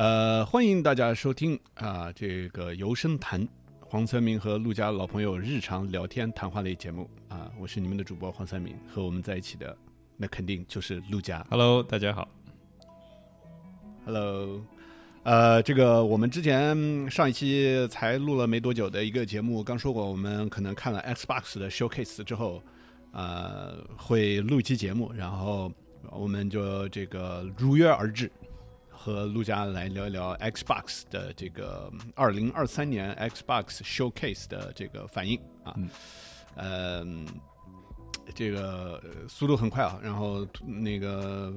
呃，欢迎大家收听啊，这个游声谈黄三明和陆家老朋友日常聊天谈话类节目啊，我是你们的主播黄三明，和我们在一起的那肯定就是陆家。Hello，大家好。Hello，呃，这个我们之前上一期才录了没多久的一个节目，刚说过我们可能看了 Xbox 的 Showcase 之后，呃，会录一期节目，然后我们就这个如约而至，和陆家来聊一聊 Xbox 的这个二零二三年 Xbox Showcase 的这个反应啊，呃，这个呃速度很快啊，然后那个。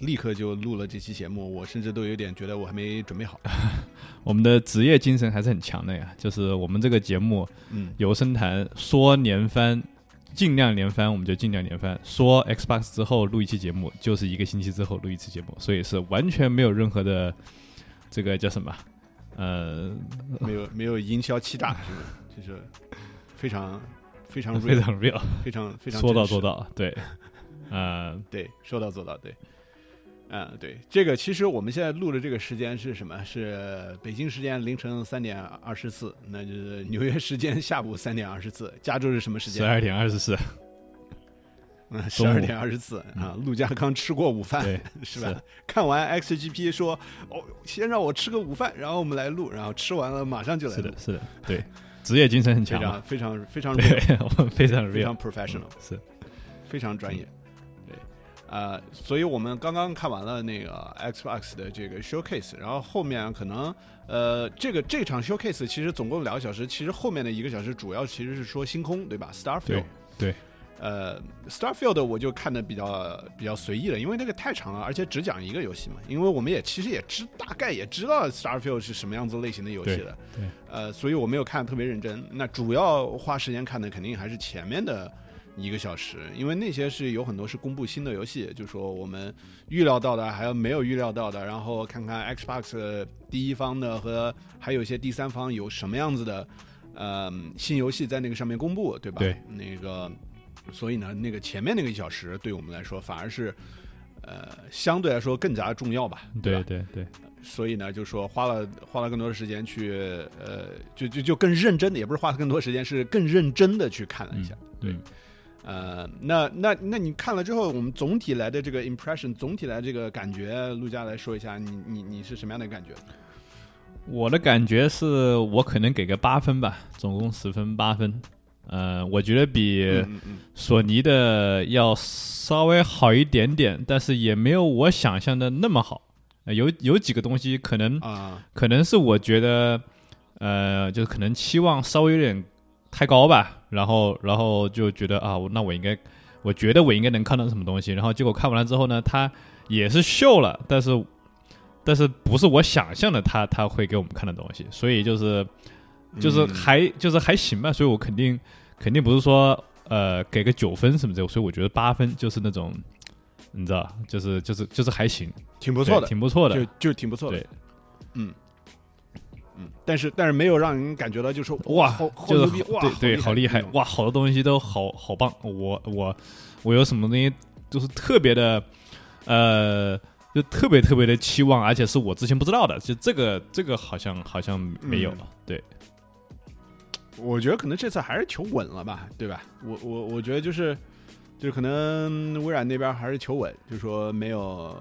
立刻就录了这期节目，我甚至都有点觉得我还没准备好。我们的职业精神还是很强的呀，就是我们这个节目嗯，由深谈说年番，尽量连番我们就尽量连番。说 Xbox 之后录一期节目，就是一个星期之后录一次节目，所以是完全没有任何的这个叫什么，呃，没有没有营销欺诈，是？就是非常非常 real, 非常 real，非常非常说到做到，对，呃，对，说到做到，对。嗯，对，这个其实我们现在录的这个时间是什么？是北京时间凌晨三点二十四，那就是纽约时间下午三点二十四。加州是什么时间？十二点二十四，嗯，十二点二十四啊。陆家刚吃过午饭，是吧？看完 XGP 说，哦，先让我吃个午饭，然后我们来录，然后吃完了马上就来录是的，，是的，对，职业精神很强非常非常对 real，，我们非常非常 professional，是非常专业。对，呃，所以我们刚刚看完了那个 Xbox 的这个 showcase，然后后面可能呃，这个这场 showcase 其实总共两个小时，其实后面的一个小时主要其实是说星空，对吧？Starfield 对。对，呃，Starfield 我就看的比较比较随意了，因为那个太长了，而且只讲一个游戏嘛。因为我们也其实也知大概也知道 Starfield 是什么样子类型的游戏的，对对呃，所以我没有看特别认真。那主要花时间看的肯定还是前面的一个小时，因为那些是有很多是公布新的游戏，就说我们预料到的，还有没有预料到的，然后看看 Xbox 第一方的和还有一些第三方有什么样子的。呃，新游戏在那个上面公布，对吧？对，那个，所以呢，那个前面那个一小时对我们来说反而是，呃，相对来说更加重要吧？对吧？对对，所以呢，就说花了花了更多的时间去，呃，就就就更认真的，也不是花了更多时间，是更认真的去看了一下。对，嗯呃，那那那你看了之后，我们总体来的这个 impression，总体来这个感觉，陆佳来说一下，你你你是什么样的感觉？我的感觉是我可能给个八分吧，总共十分八分。呃，我觉得比索尼的要稍微好一点点，但是也没有我想象的那么好。呃有有几个东西可能啊，可能是我觉得，呃，就是可能期望稍微有点太高吧，然后然后就觉得啊，我那我应该，我觉得我应该能看到什么东西，然后结果看完了之后呢，他也是秀了，但是但是不是我想象的他他会给我们看的东西，所以就是就是嗯。还、就是还行吧，所以我肯定肯定不是说呃给个九分什么的，所以我觉得八分就是那种。你知道，就是就是就是还行，挺不错的，挺不错的。就，就挺不错的。对，嗯嗯，但是但是没有让人感觉到就是哇好牛逼哇，对对，好厉害哇，好多东西都好好棒。我我我有什么东西就是特别的，呃，就特别特别的期望，而且是我之前不知道的，就这个这个好像好像没有嗯了。对，我觉得可能这次还是求稳了吧，对吧？我我我觉得就是就是可能微软那边还是求稳，就说没有，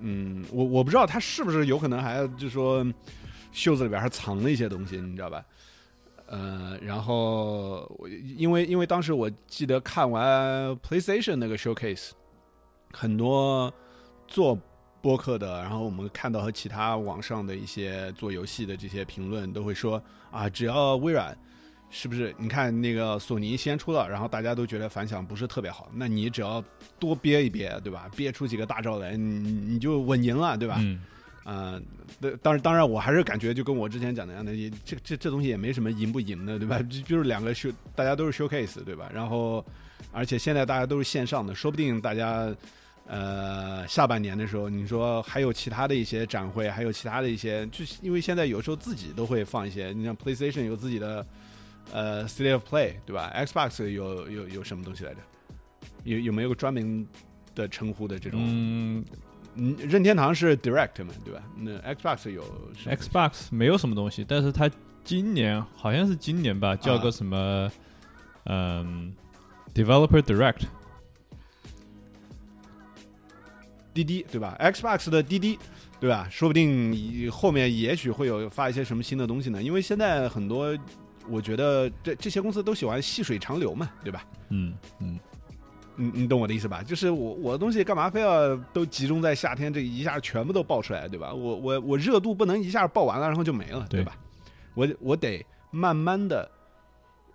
嗯，我我不知道他是不是有可能还就说袖子里边还藏了一些东西，你知道吧？呃，然后我因为因为当时我记得看完 PlayStation 那个 showcase，很多做播客的，然后我们看到和其他网上的一些做游戏的这些评论都会说啊，只要微软是不是？你看那个索尼先出了，然后大家都觉得反响不是特别好，那你只要多憋一憋，对吧？憋出几个大招来，你你就稳赢了，对吧？嗯，对、当然当然，我还是感觉就跟我之前讲的样的，也这这这东西也没什么赢不赢的，对吧？就就是两个 show，大家都是 showcase，对吧？然后，而且现在大家都是线上的，说不定大家呃下半年的时候，你说还有其他的一些展会，还有其他的一些，就因为现在有时候自己都会放一些，你像 PlayStation 有自己的呃 City of Play，对吧？Xbox 有有有什么东西来着？有有没有个专门的称呼的这种？嗯，嗯，任天堂是 Direct 嘛，对吧？那 Xbox 有 Xbox 没有什么东西，但是它今年好像是今年吧，叫个什么，嗯，Developer Direct，滴滴对吧？Xbox 的滴滴对吧？说不定以后面也许会有发一些什么新的东西呢？因为现在很多，我觉得这这些公司都喜欢细水长流嘛，对吧？嗯嗯，你你懂我的意思吧？就是我我的东西干嘛非要都集中在夏天这一下全部都爆出来，对吧？我我我热度不能一下爆完了然后就没了，对对吧？我我得慢慢的，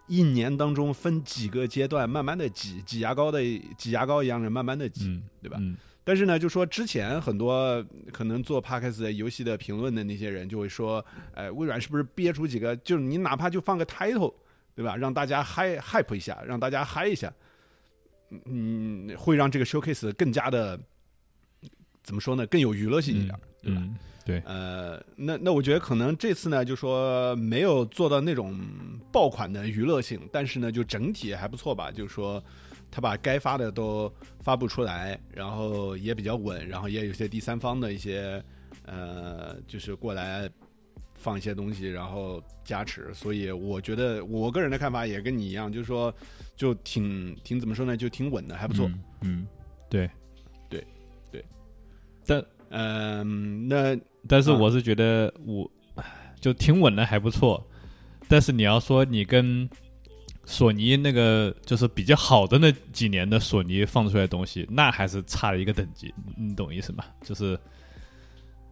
一年当中分几个阶段，慢慢的挤挤牙膏的挤牙膏一样的慢慢的挤，嗯，对吧？嗯但是呢，就说之前很多可能做 podcast 游戏的评论的那些人就会说，哎，微软是不是憋出几个，就是你哪怕就放个 title，对吧？让大家嗨 hype 一下，让大家嗨一下，嗯，会让这个 showcase 更加的怎么说呢，更有娱乐性一点，对吧？嗯，对，呃，那那我觉得可能这次呢，就说没有做到那种爆款的娱乐性，但是呢，就整体还不错吧。就是说，他把该发的都发布出来，然后也比较稳，然后也有些第三方的一些呃，就是过来放一些东西，然后加持。所以我觉得我个人的看法也跟你一样，就是说，就挺挺怎么说呢，就挺稳的，还不错。嗯，嗯，对，对，对，但嗯、那啊但是我是觉得我就挺稳的，还不错。但是你要说你跟索尼那个就是比较好的那几年的索尼放出来的东西，那还是差了一个等级，你懂意思吗？就是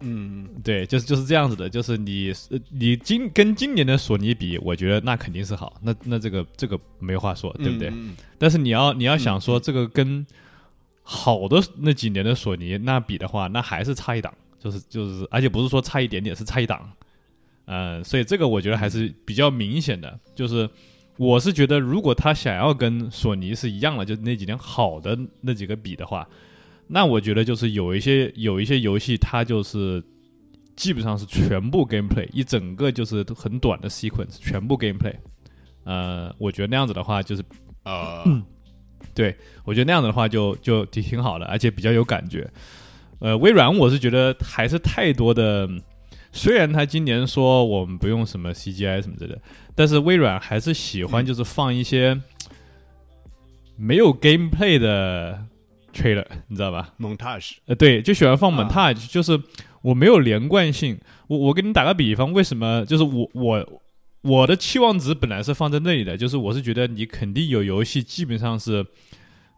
嗯，对，就是就是这样子的，就是你呃你今跟今年的索尼比，我觉得那肯定是好，那那这个这个没话说，对不对？但是你要你要想说嗯这个跟好的那几年的索尼那比的话，那还是差一档，就是就是，而且不是说差一点点，是差一档。嗯，所以这个我觉得还是比较明显的，就是我是觉得如果他想要跟索尼是一样的，就那几年好的那几个比的话，那我觉得就是有一些有一些游戏它就是基本上是全部 gameplay，一整个就是很短的 sequence，全部 gameplay。呃，我觉得那样子的话就是呃，对，我觉得那样子的话就就挺挺好的，而且比较有感觉。呃，微软我是觉得还是太多的，虽然他今年说我们不用什么 CGI 什么之类的，但是微软还是喜欢嗯就是放一些没有 gameplay 的 trailer，你知道吧？montage，呃，对，就喜欢放啊 montage，、就是我没有连贯性。我我给你打个比方，为什么？就是我我我的期望值本来是放在那里的，就是我是觉得你肯定有游戏基本上是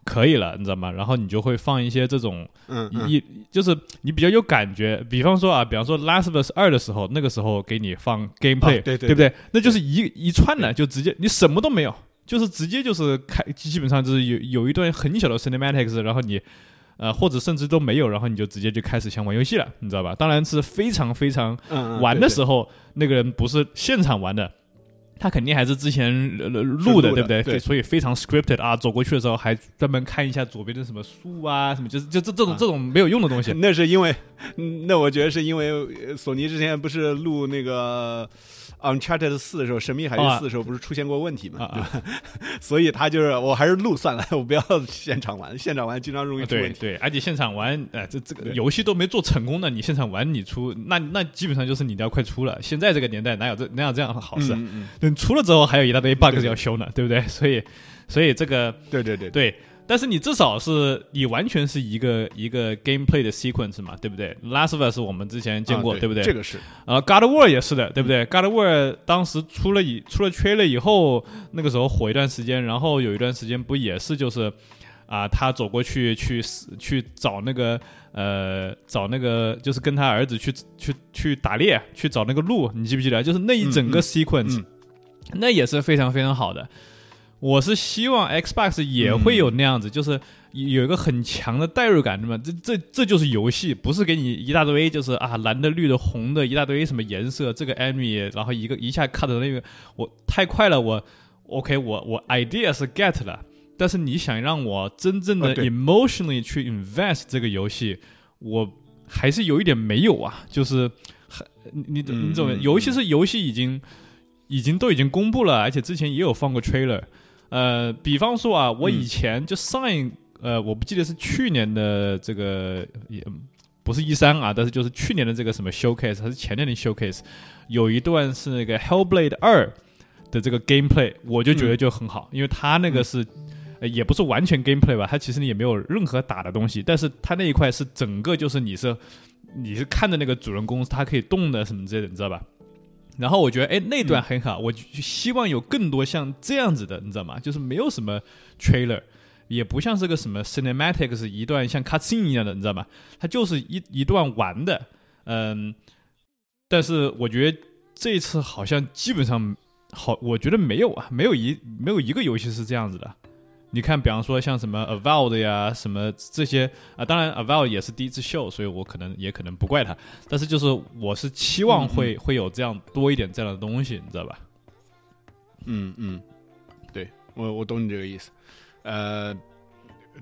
可以了，你知道吗？然后你就会放一些这种嗯，嗯一就是你比较有感觉，比方说啊，比方说《Last of Us 二》的时候，那个时候给你放 gameplay，、啊对对不对？那就是一一串的，就直接你什么都没有，就是直接就是开，基本上就是有有一段很小的 cinematics，然后你呃或者甚至都没有，然后你就直接就开始想玩游戏了，你知道吧？当然是非常非常玩的候，时候，那个人不是现场玩的。他肯定还是之前录的，对不对？对所以非常 scripted 啊，走过去的时候还专门看一下左边的什么树啊，什么就是就这这种啊这种没有用的东西。那是因为，嗯那我觉得是因为呃索尼之前不是录那个 Uncharted 四的时候，《神秘海域啊四》的时候不是出现过问题嘛，啊对吧？所以他就是我还是录算了，我不要现场玩，现场玩经常容易出问题。对对，而且现场玩，呃，这这个游戏都没做成功呢，你现场玩你出，那那基本上就是你都要快出了。现在这个年代哪有这哪有这样的好事等出了之后还有一大堆 bug 要修呢，对不对？所以所以这个对对对，对，但是你至少是你完全是一个一个 gameplay 的 sequence 嘛，对不对？Last of Us 我们之前见过，啊对不对？这个是，呃，God of War 也是的，对不对？God of War 当时出了以出了 trailer 以后，那个时候火一段时间，然后有一段时间不也是就是啊、他走过去去去找那个呃找那个就是跟他儿子去去去打猎，去找那个鹿，你记不记得？就是那一整个 sequence，、嗯那也是非常非常好的。我是希望 Xbox 也会有那样子，就是有一个很强的代入感，那么？这这这就是游戏，不是给你一大堆就是啊蓝的、绿的、红的，一大堆什么颜色，这个 enemy，然后一个一下 cut 的那个，我太快了，我 OK，我我 idea 是 get 了，但是你想让我真正的 emotionally 去 invest 这个游戏，我还是有一点没有啊，就是很你你怎么嗯游戏是游戏已经已经都已经公布了，而且之前也有放过 trailer。呃，比方说啊，我嗯以前就上一、呃，我不记得是去年的这个也不是一三啊，但是就是去年的这个什么 showcase 还是前年的 showcase，有一段是那个 Hellblade 二的这个 gameplay，我就觉得就很好，因为它那个是。呃也不是完全 gameplay 吧，它其实也没有任何打的东西，但是它那一块是整个就是你是你是看着那个主人公他可以动的什么之类的，你知道吧？然后我觉得哎那段很好，我就希望有更多像这样子的，你知道吗？就是没有什么 trailer，也不像是个什么 cinematics 一段像 cutscene 一样的，你知道吗？它就是一一段玩的，嗯，但是我觉得这一次好像基本上好，我觉得没有啊，没有一没有一个游戏是这样子的。你看，比方说像什么的呀，什么这些啊，当然 Aval 也是第一次秀，所以我可能也可能不怪他。但是就是我是期望会会有这样多一点这样的东西，你知道吧？嗯嗯，对我我懂你这个意思。呃，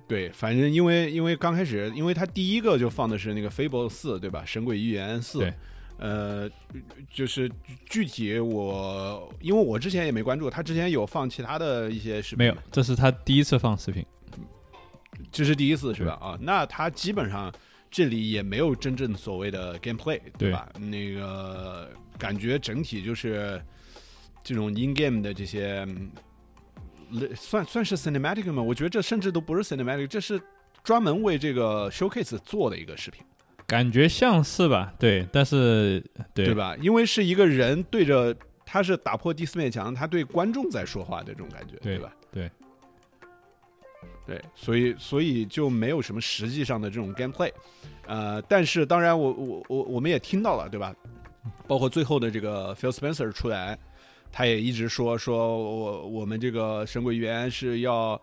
对，反正因为因为刚开始，因为他第一个就放的是那个 Fable 四，对吧？神鬼预言四。对。呃，就是具体我，因为我之前也没关注，他之前有放其他的一些视频，没有，这是他第一次放视频，这是第一次是吧？啊，那他基本上这里也没有真正所谓的 gameplay，对吧？那个感觉整体就是这种 in game 的这些，算算是 cinematic 吗？我觉得这甚至都不是 cinematic，这是专门为这个 showcase 做的一个视频。感觉像是吧，对，但是对对吧？因为是一个人对着，他是打破第四面墙，他对观众在说话的这种感觉，对吧？对，对，所以所以就没有什么实际上的这种 gameplay，呃，但是当然，我我我我们也听到了，对吧？包括最后的这个 Phil Spencer 出来，他也一直说说我我们这个神鬼预言是要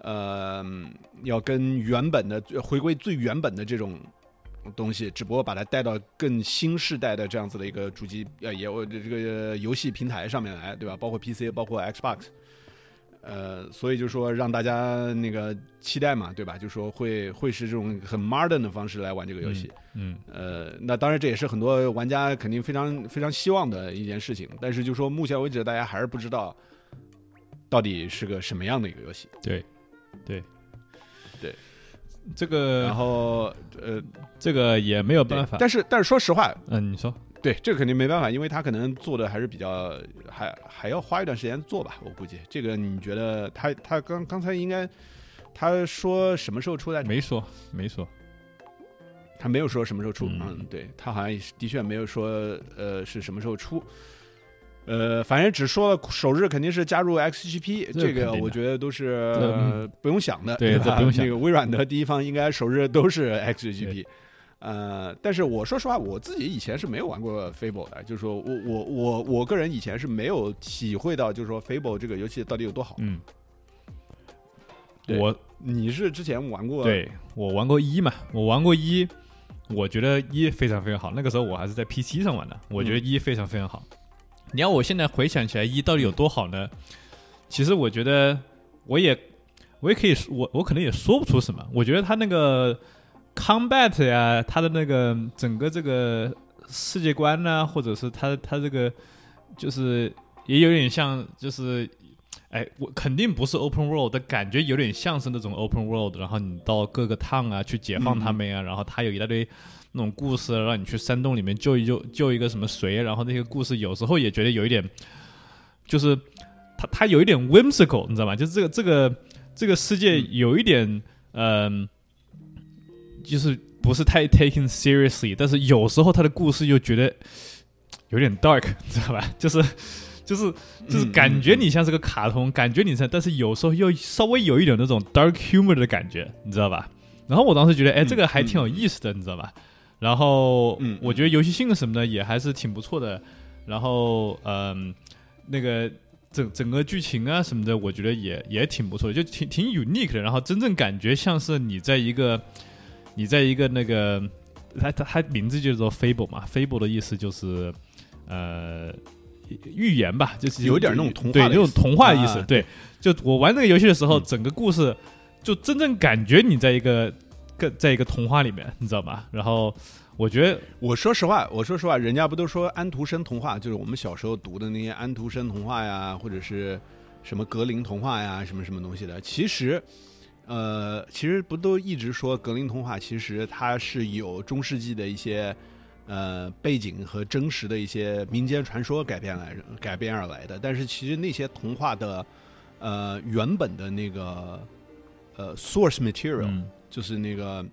呃要跟原本的回归最原本的这种。东西，只不过把它带到更新世代的这样子的一个主机呃，也这个游戏平台上面来，对吧？包括 PC，包括 Xbox，呃，所以就说让大家那个期待嘛，对吧？就说会会是这种很 modern 的方式来玩这个游戏，嗯，呃，那当然这也是很多玩家肯定非常非常希望的一件事情，但是就说目前为止，大家还是不知道到底是个什么样的一个游戏，对，对，对。这个，然后呃，这个也没有办法。但是，但是说实话，嗯，你说，对，这个肯定没办法，因为他可能做的还是比较，还还要花一段时间做吧，我估计。这个你觉得他他刚刚才应该他说什么时候出来？没说，没说，他没有说什么时候出。嗯，对他好像的确没有说呃是什么时候出。呃，反正只说了首日肯定是加入 XGP，这个我觉得都是不用想的，对吧？不用想。那个微软的第一方应该首日都是 XGP，呃，但是我说实话，我自己以前是没有玩过 Fable 的，就是说我我我我个人以前是没有体会到，就是说 Fable 这个游戏到底有多好。嗯，我你是之前玩过？对我玩过一嘛，我玩过一，我觉得一非常非常好。那个时候我还是在 PC 上玩的，我觉得一非常非常好。你要我现在回想起来一到底有多好呢？其实我觉得我也我也可以我我可能也说不出什么。我觉得他那个 combat 呀，他的那个整个这个世界观呢，或者是他他这个就是也有点像，就是哎，我肯定不是 open world 的感觉，有点像是那种 open world。然后你到各个 town 啊去解放他们呀，然后他有一大堆。那种故事让你去山洞里面救一救救一个什么谁，然后那些故事有时候也觉得有一点，就是他他有一点 whimsical，你知道吗？就是这个这个这个世界有一点嗯，就是不是太 taken seriously，但是有时候他的故事又觉得有点 dark，你知道吧？就是就是就是感觉你像是个卡通，感觉你像，但是有时候又稍微有一点那种 dark humor 的感觉，你知道吧？然后我当时觉得，哎，这个还挺有意思的，你知道吧？然后，嗯，我觉得游戏性什么的也还是挺不错的。然后，嗯，那个整整个剧情啊什么的，我觉得也也挺不错的，就挺挺 unique 的。然后真正感觉像是你在一个，你在一个那个，它它它名字就叫做 Fable 嘛，Fable 的意思就是呃预言吧，就是有点那种童话，对那种童话的意思。对，就我玩那个游戏的时候，整个故事就真正感觉你在一个。个在一个童话里面，你知道吗？然后我觉得，我说实话，我说实话，人家不都说安徒生童话，就是我们小时候读的那些安徒生童话呀，或者是什么格林童话呀，什么什么东西的。其实，呃，其实不都一直说格林童话其实它是有中世纪的一些呃背景和真实的一些民间传说改编来改编而来的，但是其实那些童话的呃原本的那个呃 source material、嗯就是那个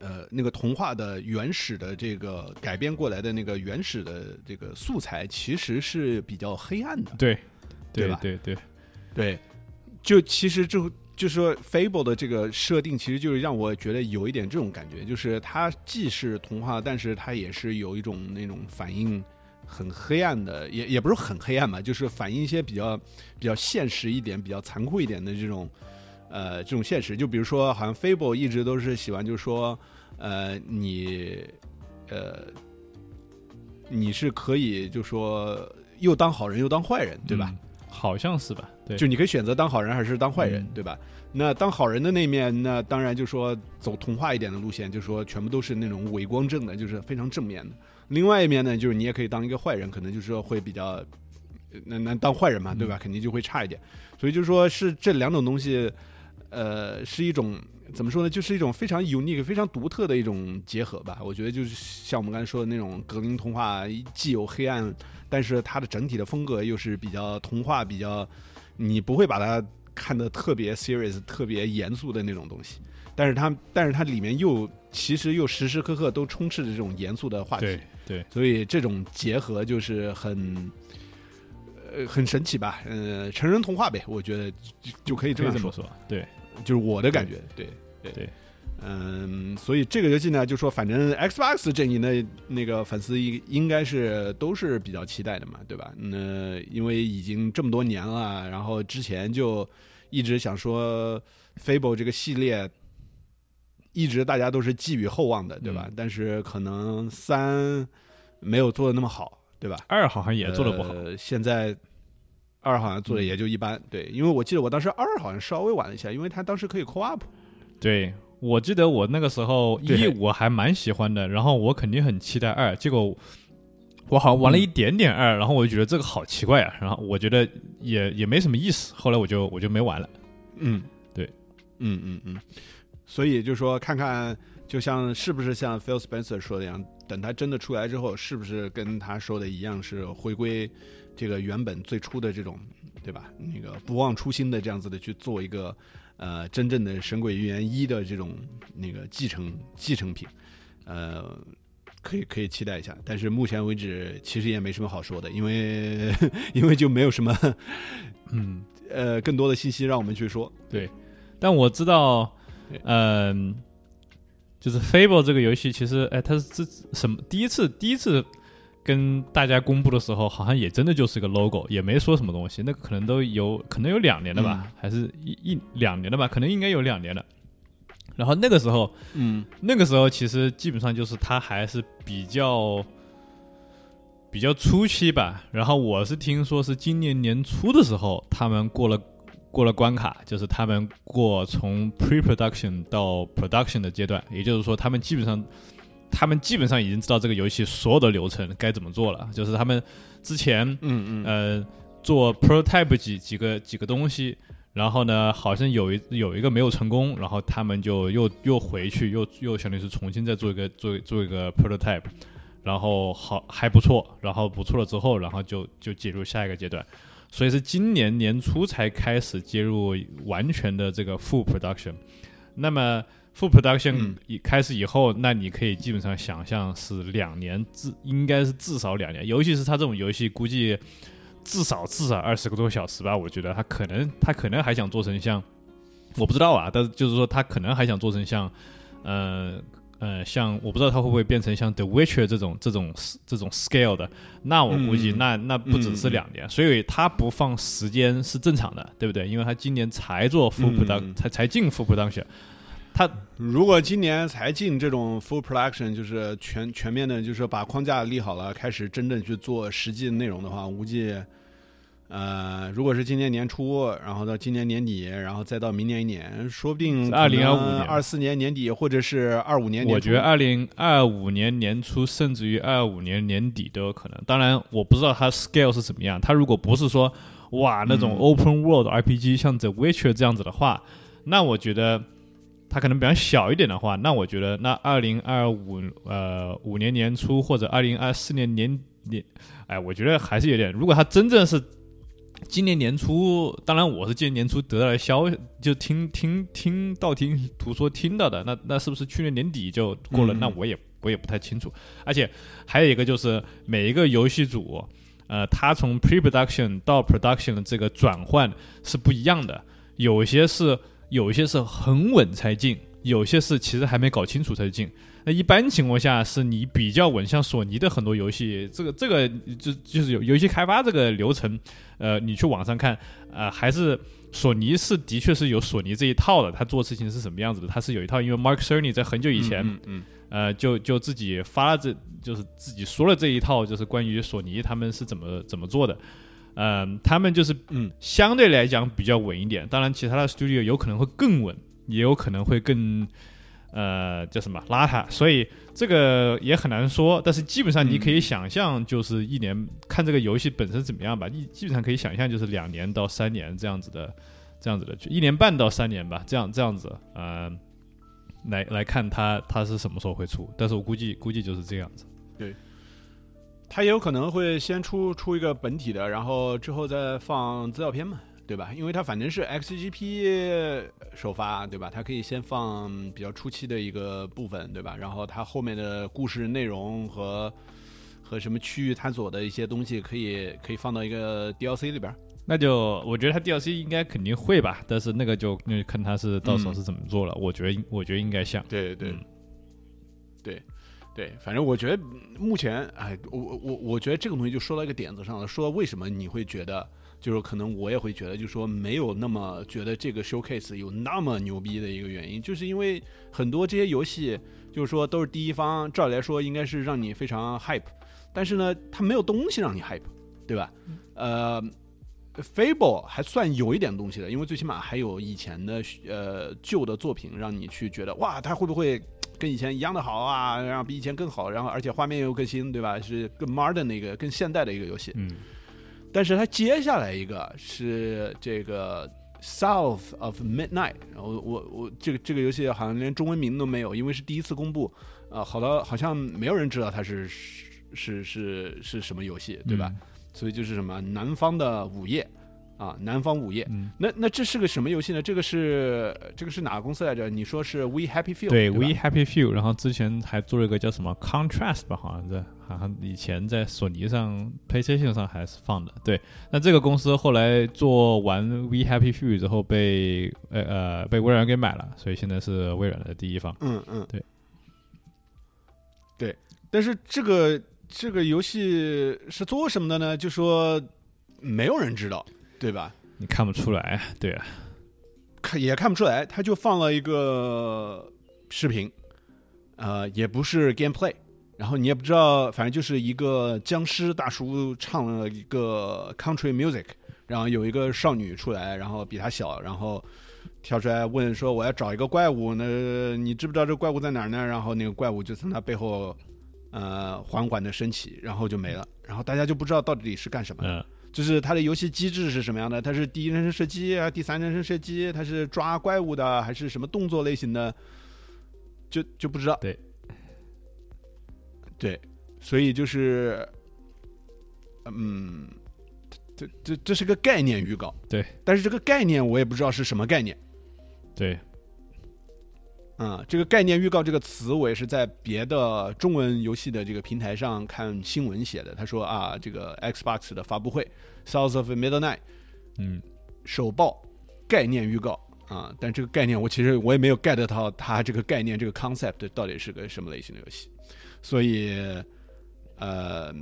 呃那个童话的原始的这个改编过来的那个原始的这个素材，其实是比较黑暗的。对，对吧？对对。对，就其实就就是说，Fable 的这个设定，其实就是让我觉得有一点这种感觉，就是它既是童话，但是它也是有一种那种反映很黑暗的，也也不是很黑暗吧，就是反映一些比较比较现实一点、比较残酷一点的这种呃这种现实。就比如说，好像 Fable 一直都是喜欢，就是说，呃，你呃你是可以就说又当好人又当坏人，对吧？嗯？好像是吧？对，就你可以选择当好人还是当坏人，嗯对吧？那当好人的那面，那当然就说走童话一点的路线，就说全部都是那种伪光正的，就是非常正面的。另外一面呢，就是你也可以当一个坏人，可能就是说会比较，呃那那当坏人嘛，对吧？肯定就会差一点。所以就说是这两种东西，呃，是一种怎么说呢？就是一种非常 unique、非常独特的一种结合吧。我觉得就是像我们刚才说的那种格林童话，既有黑暗，但是它的整体的风格又是比较童话，比较你不会把它看得特别 serious、特别严肃的那种东西。但是它，但是它里面又其实又时时刻刻都充斥着这种严肃的话题。对对，所以这种结合就是很，呃，很神奇吧？呃，成人童话呗，我觉得就就可以这样说可以这么，说，对就是我的感觉，对对对。嗯，所以这个游戏呢，就说反正 Xbox 阵营的那个粉丝应应该是都是比较期待的嘛，对吧？那因为已经这么多年了，然后之前就一直想说 Fable 这个系列，一直大家都是寄予厚望的，对吧？嗯但是可能三没有做的那么好，对吧？二好像也做的不好，呃现在二好像做的也就一般，对，因为我记得我当时二好像稍微晚了一下，因为他当时可以 co op，对。我记得我那个时候 一我还蛮喜欢的，然后我肯定很期待二，结果我好像玩了一点点二，然后我就觉得这个好奇怪啊，然后我觉得也也没什么意思，后来我就我就没玩了。嗯，对，嗯嗯嗯，所以就说看看，就像是不是像 Phil Spencer 说的一样，等他真的出来之后，是不是跟他说的一样，是回归这个原本最初的这种，对吧？那个不忘初心的这样子的去做一个呃真正的《神鬼寓言一》的这种那个继承继承品，呃。可以可以期待一下，但是目前为止其实也没什么好说的，因为 因为就没有什么嗯，呃更多的信息让我们去说。对。但我知道对，嗯、就是 Fable 这个游戏，其实哎，它是这什么第一次第一次跟大家公布的时候，好像也真的就是个 logo，也没说什么东西。那个可能都有可能有两年了吧，还是一一两年了吧？可能应该有两年了。然后那个时候，嗯那个时候其实基本上就是它还是比较比较初期吧。然后我是听说是今年年初的时候，他们过了过了关卡，就是他们过从 pre-production 到 production 的阶段，也就是说他们基本上他们基本上已经知道这个游戏所有的流程该怎么做了，就是他们之前嗯嗯呃做 prototype 几几个几个东西，然后呢，好像有一有一个没有成功，然后他们就又又回去又又相当于是重新再做一个做做一个 prototype，然后好还不错，然后不错了之后，然后就就进入下一个阶段，所以是今年年初才开始接入完全的这个 full production。那么 full production 嗯。一开始以后，那你可以基本上想象是两年至应该是至少两年，尤其是它这种游戏，估计至少至少二十个多小时吧。我觉得他可能他可能还想做成像，我不知道啊，但是就是说他可能还想做成像，呃呃，像我不知道他会不会变成像 The Witcher 这种这种这种 scale 的，那我估计嗯。那那不只是两年，所以他不放时间是正常的，对不对？因为他今年才做 full 嗯。production，、才才进 full production，他如果今年才进这种 full production，就是全全面的，就是把框架立好了，开始真正去做实际的内容的话，我估计，呃，如果是今年年初，然后到今年年底，然后再到明年一年，说不定二零二五年二四年年底，或者是二五年年我觉得二零二五年年初，甚至于二五年年底都有可能。当然，我不知道它 scale 是怎么样。它如果不是说哇那种嗯 open world RPG 像 The Witcher 这样子的话，那我觉得它可能比较小一点的话，那我觉得那二零二五呃五年年初或者二零二四年年年，哎，我觉得还是有点。如果它真正是今年年初，当然我是今年年初得到的消息，就听听听道听途说听到的，那那是不是去年年底就过了？嗯那我也我也不太清楚。而且还有一个就是每一个游戏组，呃，它从 pre-production 到 production 的这个转换是不一样的，有些是有一些是很稳才进，有些是其实还没搞清楚才进。那一般情况下是你比较稳，像索尼的很多游戏，这个这个就就是有游戏开发这个流程，呃，你去网上看，呃，还是索尼是的确是有索尼这一套的，他做事情是什么样子的，他是有一套，因为 Mark Cerny 在很久以前，嗯嗯呃，就就自己发了这，就是自己说了这一套，就是关于索尼他们是怎么怎么做的。嗯、他们就是嗯相对来讲比较稳一点，当然其他的 studio 有可能会更稳，也有可能会更呃叫什么邋遢，所以这个也很难说。但是基本上你可以想象，就是一年看这个游戏本身怎么样吧，一基本上可以想象就是两年到三年这样子的，这样子的，就一年半到三年吧，这样这样子，呃，来来看它它是什么时候会出，但是我估计估计就是这样子。他也有可能会先出出一个本体的，然后之后再放资料片嘛，对吧？因为它反正是 XGP 首发，对吧？它可以先放比较初期的一个部分，对吧？然后它后面的故事内容和和什么区域探索的一些东西，可以可以放到一个 DLC 里边。那就我觉得它 DLC 应该肯定会吧，但是那个就那就看它是到时候是怎么做了。我觉得我觉得应该像，对对嗯对对，反正我觉得目前，哎，我我我我觉得这个东西就说到一个点子上了，说到为什么你会觉得，就是可能我也会觉得，就是说没有那么觉得这个 showcase 有那么牛逼的一个原因，就是因为很多这些游戏，就是说都是第一方，照理来说应该是让你非常 hype，但是呢，它没有东西让你 hype，对吧？呃。Fable 还算有一点东西的，因为最起码还有以前的呃旧的作品，让你去觉得哇，它会不会跟以前一样的好啊，然后比以前更好，然后而且画面又更新，对吧？是更 modern 的一个、更现代的一个游戏。嗯但是它接下来一个是这个 South of Midnight，然后我我这个这个游戏好像连中文名都没有，因为是第一次公布，啊、好多好像没有人知道它是是是是什么游戏，对吧？？所以就是什么南方的午夜啊，南方午夜。嗯，那那这是个什么游戏呢？这个是这个是哪个公司来着？你说是 We Happy Few 对吧，We Happy Few，然后之前还做了一个叫什么 Contrast 吧，好像在好像以前在索尼上、PlayStation 上还是放的。对，那这个公司后来做完 We Happy Few 之后被呃呃被微软给买了，所以现在是微软的第一方。嗯嗯，对，对。但是这个这个游戏是做什么的呢？就说没有人知道，对吧？你看不出来，对啊，看也看不出来，他就放了一个视频，呃，也不是 gameplay，然后你也不知道，反正就是一个僵尸大叔唱了一个 country music，然后有一个少女出来，然后比他小，然后跳出来问说我要找一个怪物，那你知不知道这个怪物在哪儿呢？然后那个怪物就从他背后呃缓缓的升起，然后就没了，然后大家就不知道到底是干什么。嗯就是它的游戏机制是什么样的？它是第一人称射击啊，第三人称射击，它是抓怪物的，还是什么动作类型的？就就不知道。对，对，所以就是，嗯，这这这是个概念预告。对，但是这个概念我也不知道是什么概念。对，啊、这个概念预告这个词，我也是在别的中文游戏的这个平台上看新闻写的。他说啊，这个 Xbox 的发布会，South of Midnight 嗯首曝概念预告啊，但这个概念我其实我也没有 get 到它这个概念这个 concept 到底是个什么类型的游戏，所以呃，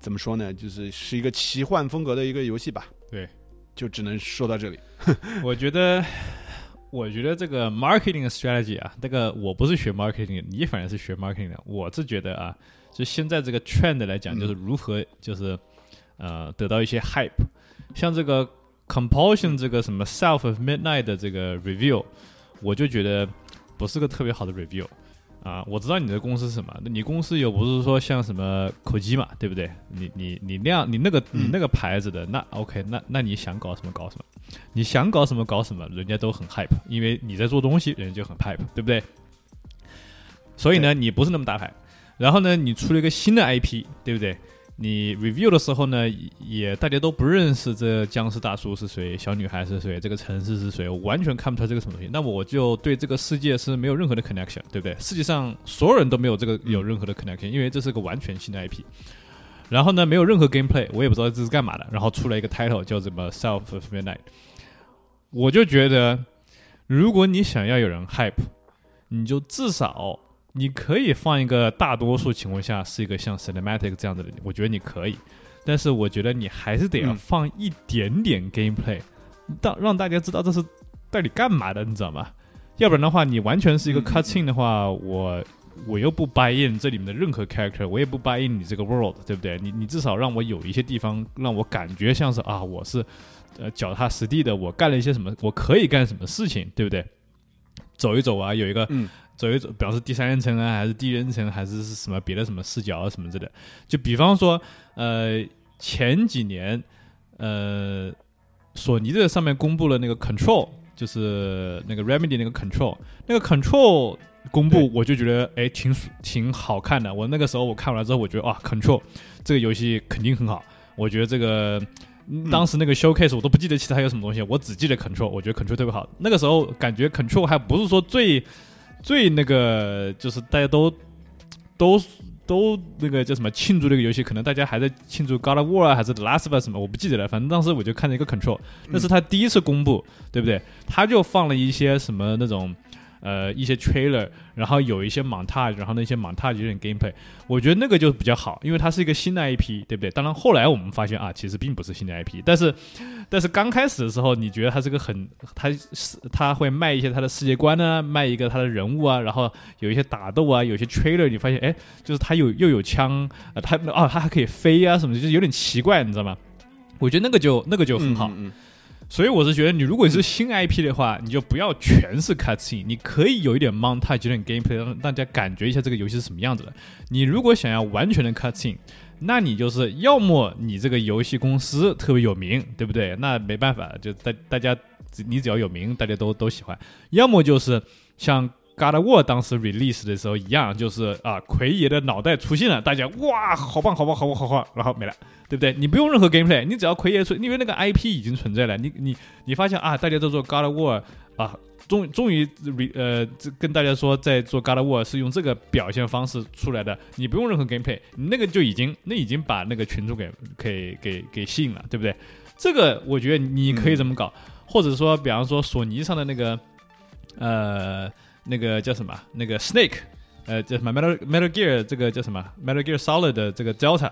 怎么说呢，就是是一个奇幻风格的一个游戏吧，对，就只能说到这里。我觉得，我觉得这个 marketing strategy 啊，这个我不是学 marketing，的你反而是学 marketing 的。我是觉得啊，就现在这个 trend 来讲，嗯就是如何就是呃得到一些 hype，像这个 compulsion 这个什么 self of Midnight 的这个 review，我就觉得不是个特别好的 review。啊，我知道你的公司是什么，你公司又不是说像什么口机嘛，对不对？你你你那样，你那个你那个牌子的，那 OK，那那你想搞什么搞什么，你想搞什么搞什么，人家都很 hype，因为你在做东西，人家就很 hype，对不对？所以呢，你不是那么大牌，然后呢，你出了一个新的 IP，对不对？你 review 的时候呢，也大家都不认识这僵尸大叔是谁，小女孩是谁，这个城市是谁，完全看不出来这个什么东西。那我就对这个世界是没有任何的 connection，对不对？世界上所有人都没有这个有任何的 connection，因为这是个完全新的 IP。然后呢，没有任何 gameplay，我也不知道这是干嘛的。然后出了一个 title 叫什么 Self of Midnight，我就觉得，如果你想要有人 hype，你就至少。你可以放一个大多数情况下是一个像 cinematic 这样子的，我觉得你可以，但是我觉得你还是得要放一点点 gameplay，让让大家知道这是到底干嘛的，你知道吗？要不然的话，你完全是一个 cutscene 的话，我我又不 buy in 这里面的任何 character，我也不 buy in 你这个 world，对不对？你你至少让我有一些地方让我感觉像是啊，我是呃脚踏实地的，我干了一些什么，我可以干什么事情，对不对？走一走啊，有一个。走一走，表示第三人称啊，还是第一人称，还是是什么别的什么视角啊什么之类的。就比方说，呃，前几年，呃，索尼这上面公布了那个 Control，就是那个 Remedy 那个 Control，那个 Control 公布，我就觉得哎，挺挺好看的。我那个时候我看完了之后，我觉得啊，Control 这个游戏肯定很好。我觉得这个当时那个 Showcase 我都不记得其他有什么东西，我只记得 Control，我觉得 Control 特别好。那个时候感觉 Control 还不是说最。最那个就是大家都都都那个叫什么庆祝这个游戏，可能大家还在庆祝 God of War 还是 Last of Us 什么，我不记得了。反正当时我就看了一个 Control，那是他第一次公布，对不对？他就放了一些什么那种。呃，一些 trailer，然后有一些 montage，然后那些 montage 有点 gameplay，我觉得那个就比较好，因为它是一个新的 IP，对不对？当然后来我们发现啊，其实并不是新的 IP，但是，但是刚开始的时候，你觉得它是个很，它是它会卖一些它的世界观呢，卖一个它的人物啊，然后有一些打斗啊，有些 trailer，你发现哎，就是它有又有枪啊，它哦，它还可以飞啊什么，就是有点奇怪，你知道吗？我觉得那个就那个就很好。所以我是觉得，你如果是新 IP 的话，你就不要全是 cutscene，你可以有一点 montage，有点 gameplay，让大家感觉一下这个游戏是什么样子的。你如果想要完全的 cutscene，那你就是要么你这个游戏公司特别有名，对不对？那没办法，就大大家你只要有名，大家都都喜欢；要么就是像。God War 当时 release 的时候一样，就是啊，奎爷的脑袋出现了，大家哇，好棒，好棒，好棒，好棒，然后没了，对不对？你不用任何 gameplay，你只要奎爷出，因为那个 IP 已经存在了，你你你发现啊，大家都做 God War 啊，终终于呃，跟大家说在做 God War 是用这个表现方式出来的，你不用任何 gameplay，你那个就已经那已经把那个群众给给给给吸引了，对不对？这个我觉得你可以这么搞，或者说，比方说索尼上的那个呃。那个叫什么？那个 Snake，呃，叫什么 Metal Metal Gear？这个叫什么 Metal Gear Solid 的这个 Delta，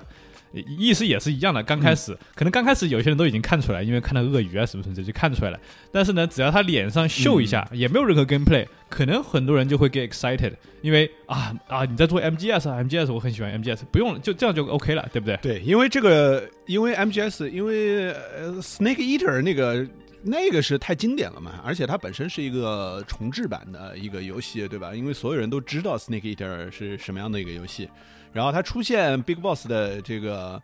意思也是一样的。刚开始可能刚开始有些人都已经看出来，因为看到鳄鱼啊什么什么就看出来了。但是呢，只要他脸上秀一下，也没有任何 gameplay，可能很多人就会 get excited，因为啊啊你在做 MGS 啊 MGS 我很喜欢 MGS，不用就这样就 OK 了，对不对？对，因为这个，因为 MGS，因为 Snake Eater 那个。那个是太经典了嘛，而且它本身是一个重置版的一个游戏，对吧？因为所有人都知道 Snake Eater 是什么样的一个游戏，然后它出现 Big Boss 的这个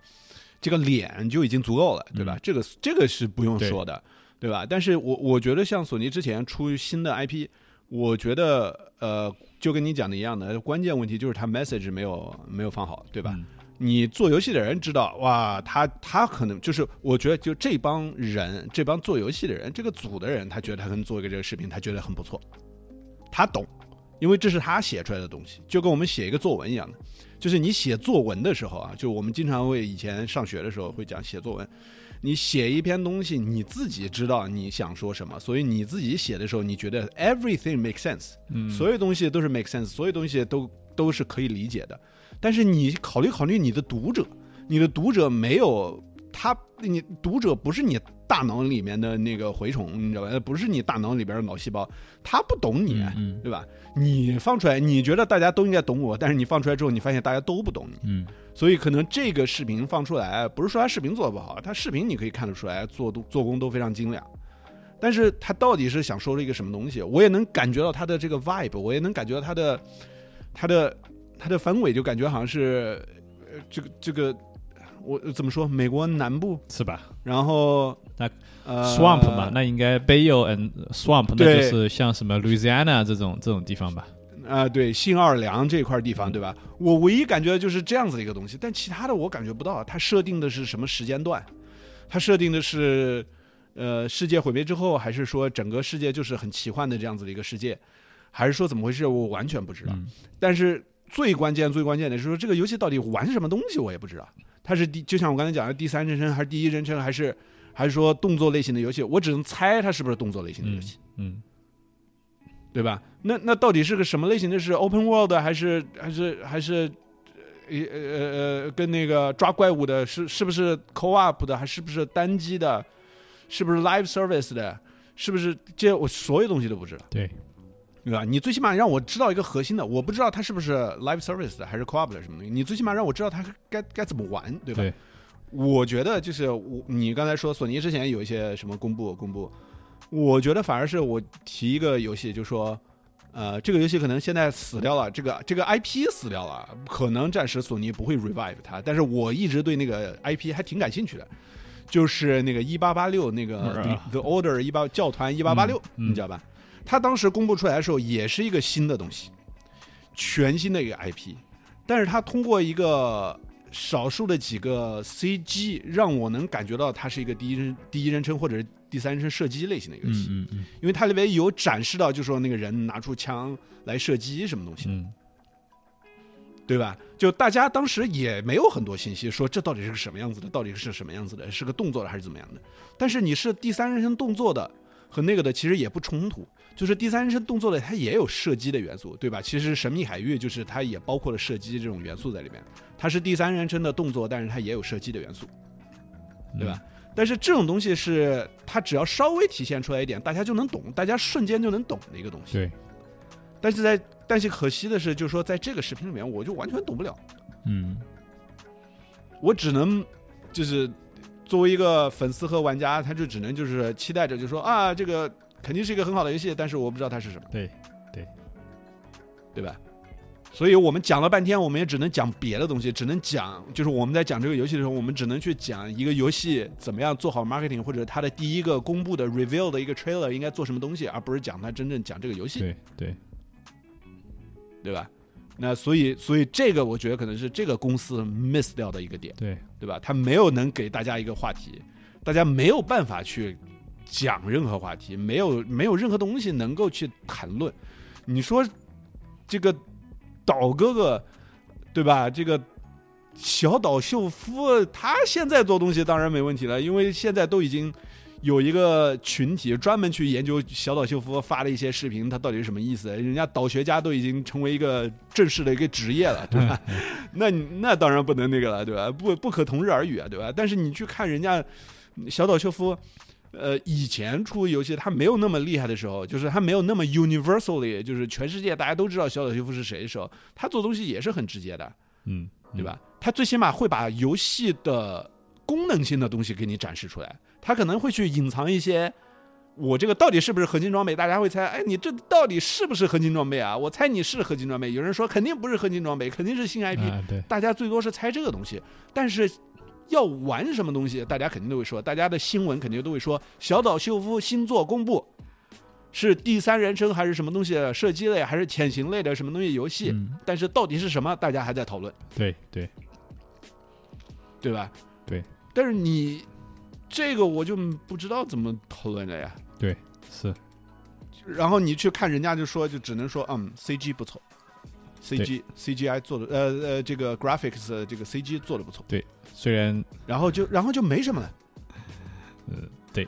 这个脸就已经足够了，对吧？这个这个是不用说的，对吧？但是我我觉得像索尼之前出新的 IP，我觉得呃，就跟你讲的一样的，关键问题就是它 message 没有没有放好，对吧？你做游戏的人知道，哇，他他可能就是，我觉得就这帮人，这帮做游戏的人，这个组的人，他觉得他可能做一个这个视频，他觉得很不错，他懂，因为这是他写出来的东西，就跟我们写一个作文一样的，就是你写作文的时候啊，就我们经常会以前上学的时候会讲写作文，你写一篇东西，你自己知道你想说什么，所以你自己写的时候，你觉得 everything makes sense，嗯，所有东西都是 make sense，所有东西都都是可以理解的。但是你考虑考虑你的读者，你的读者没有他，你读者不是你大脑里面的那个蛔虫，你知道吧？不是你大脑里边的脑细胞，他不懂你，对吧？你放出来，你觉得大家都应该懂我，但是你放出来之后，你发现大家都不懂你，嗯，所以可能这个视频放出来，不是说他视频做的不好，他视频你可以看得出来做都做工都非常精良，但是他到底是想说了一个什么东西？我也能感觉到他的这个 vibe，我也能感觉到他的。他的它的反尾就感觉好像是呃这个这个我怎么说？美国南部，是吧然后那呃？Swamp 嘛，那应该 Bayou and Swamp，那就是像什么 Louisiana 这种这种地方吧？啊、对，新奥尔良这块地方，对吧？我唯一感觉就是这样子的一个东西，但其他的我感觉不到。它设定的是什么时间段？它设定的是，呃，世界毁灭之后，还是说整个世界就是很奇幻的这样子的一个世界，还是说怎么回事？我完全不知道。嗯但是最关键、最关键的是说，这个游戏到底玩什么东西，我也不知道。它是第，就像我刚才讲的，第三人称还是第一人称，还是还是说动作类型的游戏？我只能猜它是不是动作类型的游戏。嗯，对吧？那那到底是个什么类型的？是 open world 还是还是还是呃呃呃跟那个抓怪物的？是是不是 co-op 的？还是不是单机的？是不是 live service 的？是不是这我所有东西都不知道，对，对吧？你最起码让我知道一个核心的，我不知道它是不是 live service 的，还是 co-op 的什么东西。你最起码让我知道它该该怎么玩，对吧？对我觉得就是我，你刚才说索尼之前有一些什么公布公布，我觉得反而是我提一个游戏，就说，呃，这个游戏可能现在死掉了，这个这个 IP 死掉了，可能暂时索尼不会 revive 它，但是我一直对那个 IP 还挺感兴趣的，就是那个一八八六那个嗯 The, Order 一八教团一八八六，你知道吧？它当时公布出来的时候也是一个新的东西，全新的一个 IP，但是它通过一个少数的几个 CG，让我能感觉到它是一个第一人第一人称或者是第三人称射击类型的游戏，嗯嗯。因为它里边有展示到，就说那个人拿出枪来射击什么东西，嗯。对吧？就大家当时也没有很多信息说这到底是个什么样子的，到底是什么样子的，是个动作的还是怎么样的？但是你是第三人称动作的和那个的其实也不冲突，就是第三人称动作的它也有射击的元素，对吧？其实《神秘海域》就是它也包括了射击这种元素在里面，它是第三人称的动作，但是它也有射击的元素。对吧？但是这种东西是它只要稍微体现出来一点，大家就能懂，大家瞬间就能懂的一个东西。对，但是在但是可惜的是，就是说在这个视频里面，我就完全懂不了，嗯我只能就是作为一个粉丝和玩家，他就只能就是期待着，就说啊，这个肯定是一个很好的游戏，但是我不知道它是什么，对对对吧？所以我们讲了半天，我们也只能讲别的东西，只能讲，就是我们在讲这个游戏的时候，我们只能去讲一个游戏怎么样做好 marketing，或者它的第一个公布的 reveal 的一个 trailer 应该做什么东西，而不是讲它真正讲这个游戏，对对，对吧？那所以，所以这个我觉得可能是这个公司 miss 掉的一个点，对对吧？它没有能给大家一个话题，大家没有办法去讲任何话题，没有没有任何东西能够去谈论。你说这个岛哥哥，对吧？这个小岛秀夫，他现在做东西当然没问题了，因为现在都已经有一个群体专门去研究小岛秀夫发的一些视频，他到底是什么意思？人家岛学家都已经成为一个正式的一个职业了，对吧？那那当然不能那个了，对吧？不不可同日而语啊，对吧？但是你去看人家小岛秀夫。呃，以前出游戏它没有那么厉害的时候，就是它没有那么 universally，就是全世界大家都知道小岛秀夫是谁的时候，他做东西也是很直接的，嗯对？吧？他最起码会把游戏的功能性的东西给你展示出来，他可能会去隐藏一些。我这个到底是不是合金装备？大家会猜，哎，你这到底是不是合金装备啊？我猜你是合金装备。有人说肯定不是合金装备，肯定是新 IP。啊对大家最多是猜这个东西，但是要玩什么东西，大家肯定都会说，大家的新闻肯定都会说，小岛秀夫新作公布，是第三人称还是什么东西，射击类还是潜行类的什么东西游戏？嗯但是到底是什么，大家还在讨论，对对对吧？对。但是你这个我就不知道怎么讨论了呀。对是，然后你去看人家就说，就只能说，嗯，CG 不错，CG CGI 做的，呃呃，这个 graphics 呃这个 CG 做的不错，对虽然然后就然后就没什么了对。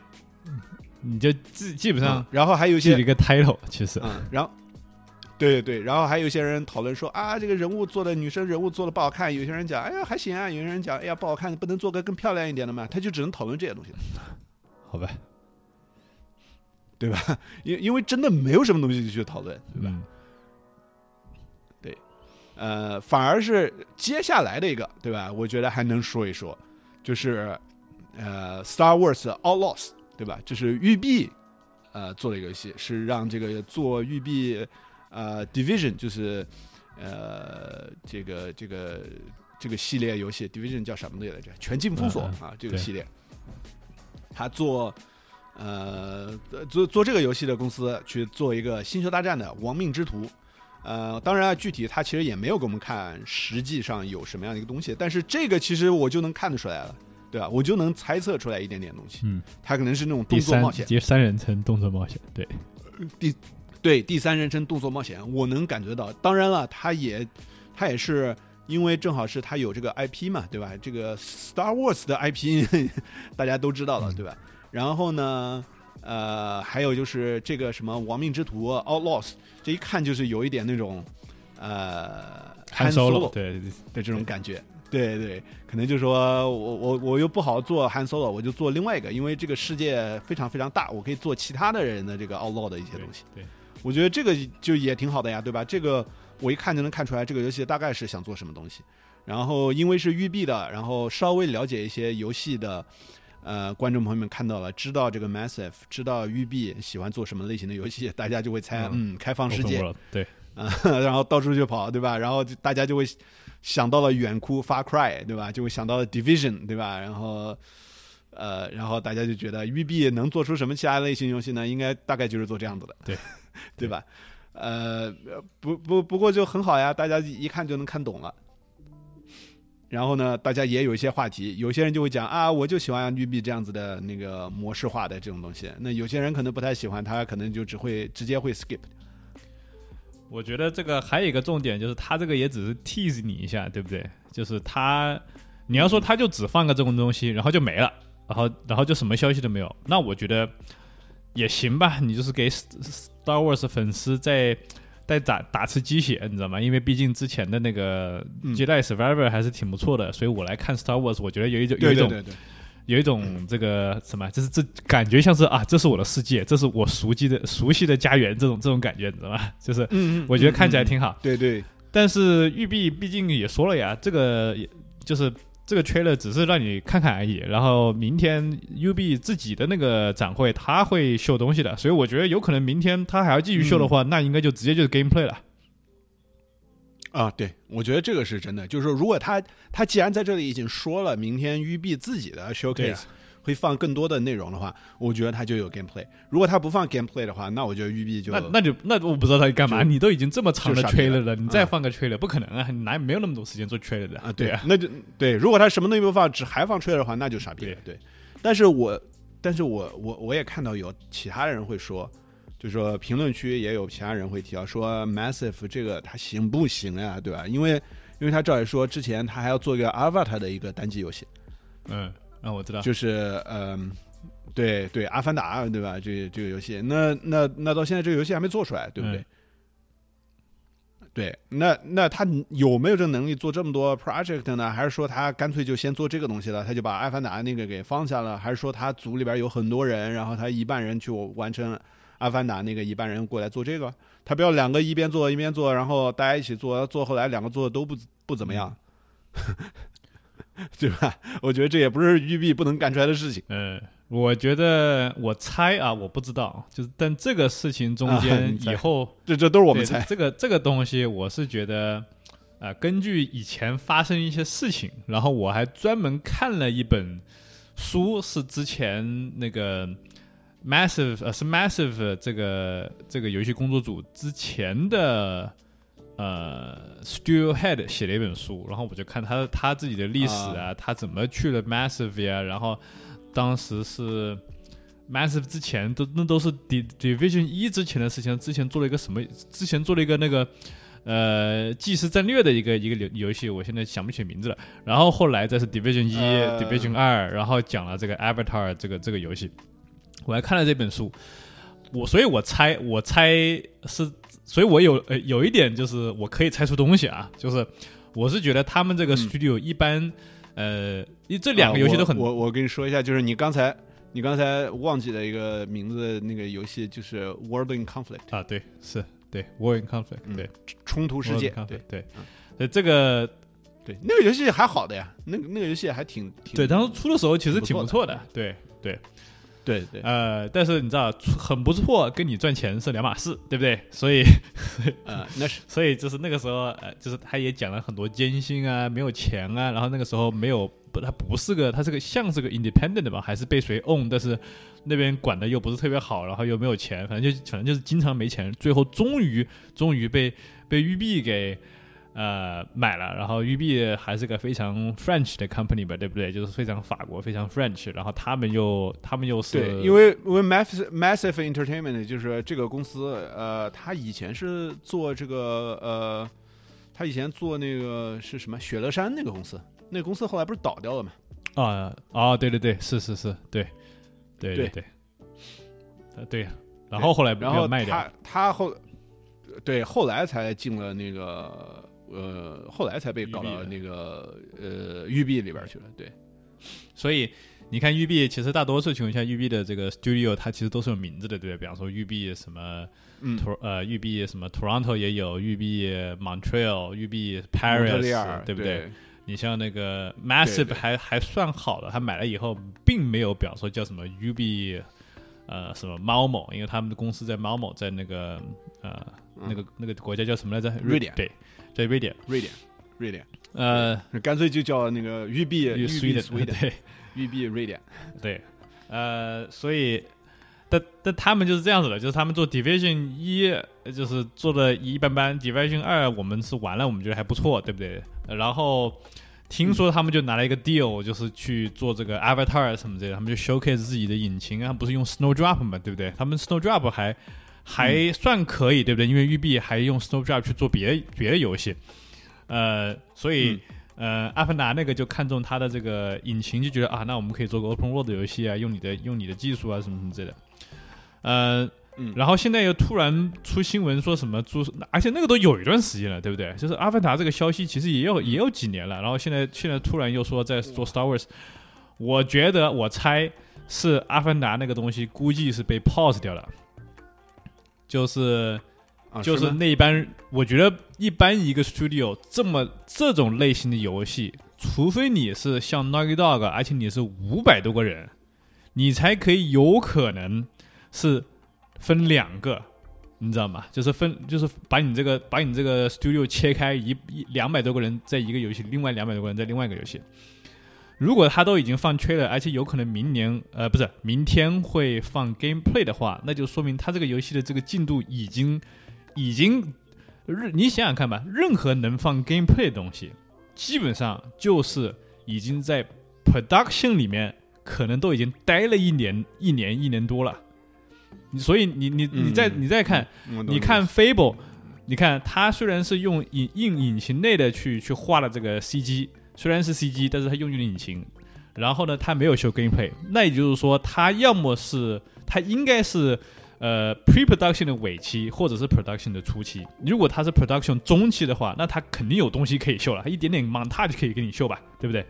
你就基基本上嗯然后还有一些一个 title，其实嗯，然后对对对，然后还有一些人讨论说啊，这个人物做的女生人物做的不好看，有些人讲哎呀还行啊，有些人讲哎呀不好看，不能做个更漂亮一点的嘛，他就只能讨论这些东西了，好吧，对吧？因因为真的没有什么东西去讨论，对吧？嗯呃，反而是接下来的一个，对吧？我觉得还能说一说，就是呃，《Star Wars Outlaws》，对吧？就是育碧呃做的一个游戏，是让这个做育碧呃 Division，就是呃，这个这个这个系列游戏 Division 叫什么来着？全境封锁嗯啊，这个系列，他做呃做做这个游戏的公司去做一个《星球大战》的《亡命之徒》。呃，当然啊，具体他其实也没有给我们看，实际上有什么样的一个东西，但是这个其实我就能看得出来了，对吧？我就能猜测出来一点点东西。嗯，他可能是那种动作冒险，第三人称动作冒险，对，第对第三人称动作冒险，我能感觉到。当然了，他也他也是因为正好是他有这个 IP 嘛，对吧？这个 Star Wars 的 IP 大家都知道了，嗯对吧？然后呢，呃，还有就是这个什么亡命之徒 Outlaws，这一看就是有一点那种呃 Han Han Solo 对，的这种感觉。对对，可能就是说我我我又不好做 Han Solo，我就做另外一个，因为这个世界非常非常大，我可以做其他的人的这个 outlaw 的一些东西。对，我觉得这个就也挺好的呀，对吧？这个我一看就能看出来，这个游戏大概是想做什么东西。然后因为是育碧的，然后稍微了解一些游戏的。呃，观众朋友们看到了，知道这个 Massive，知道育碧喜欢做什么类型的游戏，大家就会猜，嗯，开放世界，对，啊，然后到处去跑，对吧？然后就大家就会想到了远哭 Far Cry，对吧？就会想到了 Division，对吧？然后，呃，然后大家就觉得育碧能做出什么其他类型游戏呢？应该大概就是做这样子的，对，对吧？呃，不不不过就很好呀，大家一看就能看懂了。然后呢，大家也有一些话题，有些人就会讲啊，我就喜欢育碧这样子的那个模式化的这种东西。那有些人可能不太喜欢，他可能就只会直接会 skip。我觉得这个还有一个重点就是，他这个也只是 tease 你一下，对不对？就是他，你要说他就只放个这种东西，然后就没了，然后然后就什么消息都没有，那我觉得也行吧。你就是给 Star Wars 粉丝在在打打次鸡血，你知道吗？因为毕竟之前的那个嗯 Jedi Survivor 还是挺不错的，所以我来看 Star Wars，我觉得有一种有一种对对对对。有一种这个什么，就是这感觉像是啊，这是我的世界，这是我熟悉的熟悉的家园，这种这种感觉，你知道吗？就是嗯，我觉得看起来挺好。对对，但是育碧毕竟也说了呀，这个也就是这个 trailer 只是让你看看而已。然后明天 UB 自己的那个展会，他会秀东西的，所以我觉得有可能明天他还要继续秀的话，那应该就直接就是 gameplay 了。啊，对，我觉得这个是真的。就是说，如果他他既然在这里已经说了，明天 UB 自己的 showcase 啊会放更多的内容的话，我觉得他就有 gameplay。如果他不放 gameplay 的话，那我觉得育碧就那那就那我不知道他干嘛，你都已经这么长的 trailer 了，你再啊放个 trailer 不可能啊，你哪没有那么多时间做 trailer 的啊，对啊，那就对。如果他什么东西不放，只还放 trailer 的话，那就傻逼了。对，但是我但是我我我也看到有其他人会说。就是说，评论区也有其他人会提到说，Massive 这个它行不行呀？对吧？因为因为他照理说，之前他还要做一个 Avatar 的一个单机游戏，嗯，啊，我知道，就是嗯、对对，《阿凡达》对吧？这这个游戏，那那那到现在这个游戏还没做出来，对不对？嗯对，那那他有没有这个能力做这么多 project 呢？还是说他干脆就先做这个东西了，他就把《阿凡达》那个给放下了？还是说他组里边有很多人，然后他一半人去完成《阿凡达》那个，一半人过来做这个？他不要两个一边做一边做，然后大家一起做，做后来两个做的都不不怎么样，对吧？我觉得这也不是育碧不能干出来的事情。嗯，我觉得我猜啊，我不知道，就是但这个事情中啊间以后，这这都是我我们猜。这个这个东西，我是觉得，啊，根据以前发生一些事情，然后我还专门看了一本书，是之前那个 Massive 呃是 Massive 这个这个游戏工作组之前的。呃，Studio Head 写了一本书，然后我就看他他自己的历史啊，他怎么去了 Massive 呀、然后当时是 Massive 之前都那都是 D Division 一之前的事情，之前做了一个什么？之前做了一个那个呃即时战略的一个一个游游戏，我现在想不起名字了。然后后来这是 Division 一、呃 Division 二，然后讲了这个 Avatar 这个这个游戏，我还看了这本书。我所以，我猜，我猜是，所以我有呃有一点就是我可以猜出东西啊，就是我是觉得他们这个嗯。studio 一般，呃，这两个游戏都很啊我我我跟你说一下，就是你刚才你刚才忘记了一个名字，那个游戏就是 World in Conflict 啊，对，是对 War in Conflict，嗯对，冲突世界 World 对对。嗯，所以这个对，那个游戏还好的呀，那个那个游戏还挺挺对当时出的时候其实挺不错的，对对。对对，呃，但是你知道很不错，跟你赚钱是两码事，对不对？所以 呃，那是所以就是那个时候，呃，就是他也讲了很多艰辛啊，没有钱啊，然后那个时候没有不，他不是个，他是个像是个 independent 吧，还是被谁 own，但是那边管的又不是特别好，然后又没有钱，反正就反正就是经常没钱，最后终于终于被被玉碧给呃买了，然后育碧还是个非常 French 的 company 吧，对不对？就是非常法国，非常 French，然后他们又他们又是对，因为因为 Massive Massive Entertainment 就是这个公司，呃，他以前是做这个呃，他以前做那个是什么雪乐山那个公司，那个公司后来不是倒掉了吗？啊啊，对对对，是是是，对对对对，呃对，然后后来然后卖掉他，他后对后来才进了那个呃，后来才被搞到那个呃育碧里边去了。对，所以你看育碧，其实大多数情况下，育碧的这个 studio 它其实都是有名字的，对？比方说育碧什么。嗯，托呃，育碧什么 Toronto 也有，育碧 Montreal，育碧蒙特利 Paris，对不对？对？你像那个 Massive 对还还算好的，他买了以后并没有表说叫什么 UB 呃什么猫某，因为他们的公司在猫某，在那个呃那个那个国家叫什么来着？瑞典对，在瑞典。瑞典，瑞典，呃，干脆就叫那个育碧育碧 Sweden，对育碧瑞典。对，呃，所以。但但他们就是这样子的，就是他们做 Division 一，就是做的一般般；Division 二，我们是玩了，我们觉得还不错，对不对？然后听说他们就拿了一个 deal，就是去做这个 Avatar 什么之类的，他们就 showcase 自己的引擎啊，不是用 Snowdrop 嘛，对不对？他们 Snowdrop 还还算可以，对不对？因为育碧还用 Snowdrop 去做别的别的游戏，呃，所以。呃，阿凡达那个就看中它的这个引擎，就觉得啊，那我们可以做个 open world 的游戏啊，用你的用你的技术啊，什么什么之类的。呃，嗯然后现在又突然出新闻说什么做，而且那个都有一段时间了，对不对？就是阿凡达这个消息其实也有也有几年了，然后现在现在突然又说在做 Star Wars，我觉得我猜是阿凡达那个东西估计是被 pause 掉了，就是。啊就是吗那一般，我觉得一般一个 studio 这么这种类型的游戏，除非你是像 Naughty Dog，而且你是五百多个人，你才可以有可能是分两个，你知道吗？就是分，就是把你这个把你这个 studio 切开一一两百多个人在一个游戏，另外两百多个人在另外一个游戏。如果他都已经放 trailer，而且有可能明年呃不是明天会放 gameplay 的话，那就说明他这个游戏的这个进度已经已经，任你想想看吧，任何能放 gameplay 的东西，基本上就是已经在 production 里面可能都已经待了一年、一年、一年多了。你所以你你你再嗯你再看，嗯你看 Fable，你看它虽然是用引硬引擎内的去去画了这个 CG，虽然是 CG，但是它用了引擎，然后呢，它没有修 gameplay，那也就是说，它要么是它应该是呃 pre-production 的尾期，或者是 production 的初期。如果它是 production 中期的话，那它肯定有东西可以秀了，它一点点 montage 可以给你秀吧，对不对？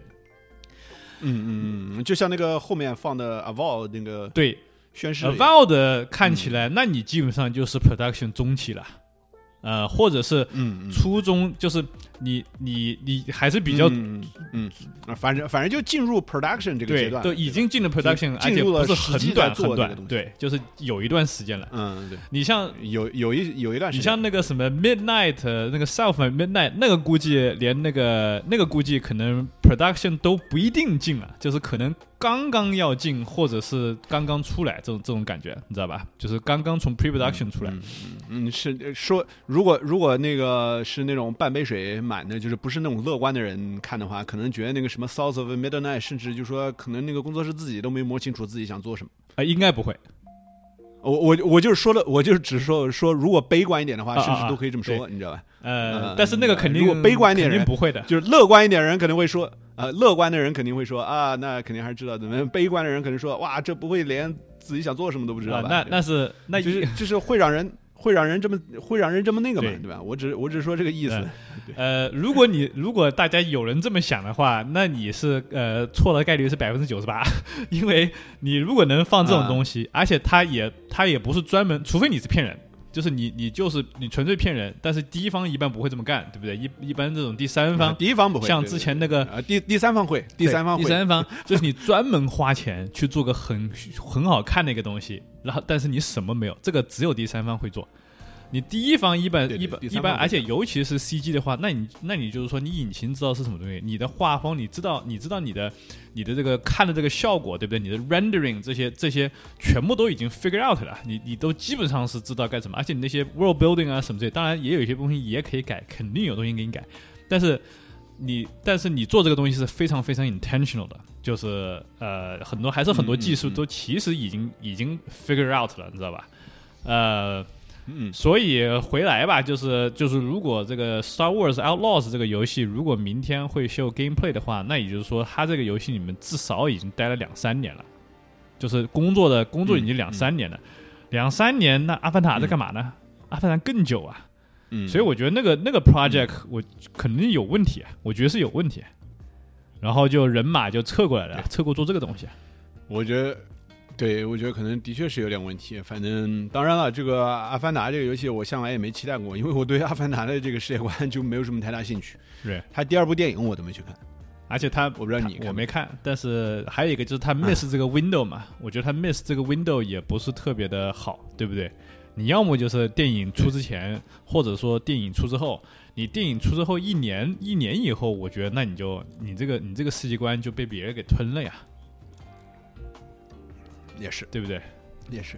嗯嗯嗯，就像那个后面放的 Aval 那个对宣誓，，Avowed 的看起来，那你基本上就是 production 中期了，呃，或者是嗯嗯初中，就是你你你还是比较嗯反正反正就进入 production 这个阶，段，都已经进了 production，而进入了且不是很短很短对，就是有一段时间了。嗯对，你像有有一有一段时间你，像那个什么 Midnight 呃那个 South Midnight 那个估计连那个那个估计可能 production 都不一定进了，就是可能刚刚要进，或者是刚刚出来这种这种感觉，你知道吧？就是刚刚从 pre production 出来。嗯嗯嗯是呃说如果如果那个是那种半杯水满的，就是不是那种乐观的人看的话，可能觉得那个什么 South of Midnight，甚至就说可能那个工作室自己都没摸清楚自己想做什么。啊，应该不会。我我我就是说了，我就是只是说说，如果悲观一点的话，甚至都可以这么说，你知道吧？呃嗯，但是那个肯定如果悲观一点人肯定不会的。就是乐观一点的人可能会说，呃，乐观的人肯定会说啊，那肯定还是知道怎么。悲观的人可能说，哇，这不会连自己想做什么都不知道吧？啊那那是那就是就是会让人会让人这么会让人这么那个嘛，对。对吧？我只我只是说这个意思。呃，如果你如果大家有人这么想的话，那你是呃错的概率是百分之九十八，因为你如果能放这种东西，而且他也他也不是专门，除非你是骗人，就是你你就是你纯粹骗人，但是第一方一般不会这么干，对不对？一一般这种第三方，第一方不会，像之前那个啊，第第三方会，第三方会，第三方就是你专门花钱去做个很很好看的一个东西，然后但是你什么没有，这个只有第三方会做。你第一方一般一般一般，而且尤其是 CG 的话，那你那你就是说你引擎知道是什么东西，你的画风你知道你知道你的你的这个看的这个效果对不对？你的 rendering 这些这些全部都已经 figure out 了，你你都基本上是知道该怎么，而且你那些 world building 啊什么这些，当然也有一些东西也可以改，肯定有东西给你改，但是你但是你做这个东西是非常非常 intentional 的，就是呃很多还是很多技术都其实已经已经 figure out 了，你知道吧？呃。嗯，所以回来吧，就是就是，如果这个《Star Wars Outlaws》这个游戏如果明天会秀 gameplay 的话，那也就是说，它这个游戏里面至少已经待了两三年了，就是工作的工作已经两三年了，两三年，那阿凡达在干嘛呢？阿凡达更久啊，嗯，所以我觉得那个那个 project 我肯定有问题啊，我觉得是有问题，然后就人马就撤过来了，撤过做这个东西。我觉得，对我觉得可能的确是有点问题。反正当然了，这个《阿凡达》这个游戏我向来也没期待过，因为我对《阿凡达》的这个世界观就没有什么太大兴趣。对，他第二部电影我都没去看，而且他我不知道你看我没看，但是还有一个就是他 miss 这个 window 嘛，我觉得他 miss 这个 window 也不是特别的好，对不对？你要么就是电影出之前，或者说电影出之后，你电影出之后一年一年以后，我觉得那你就你这个你这个世界观就被别人给吞了呀，也是对不对？也是。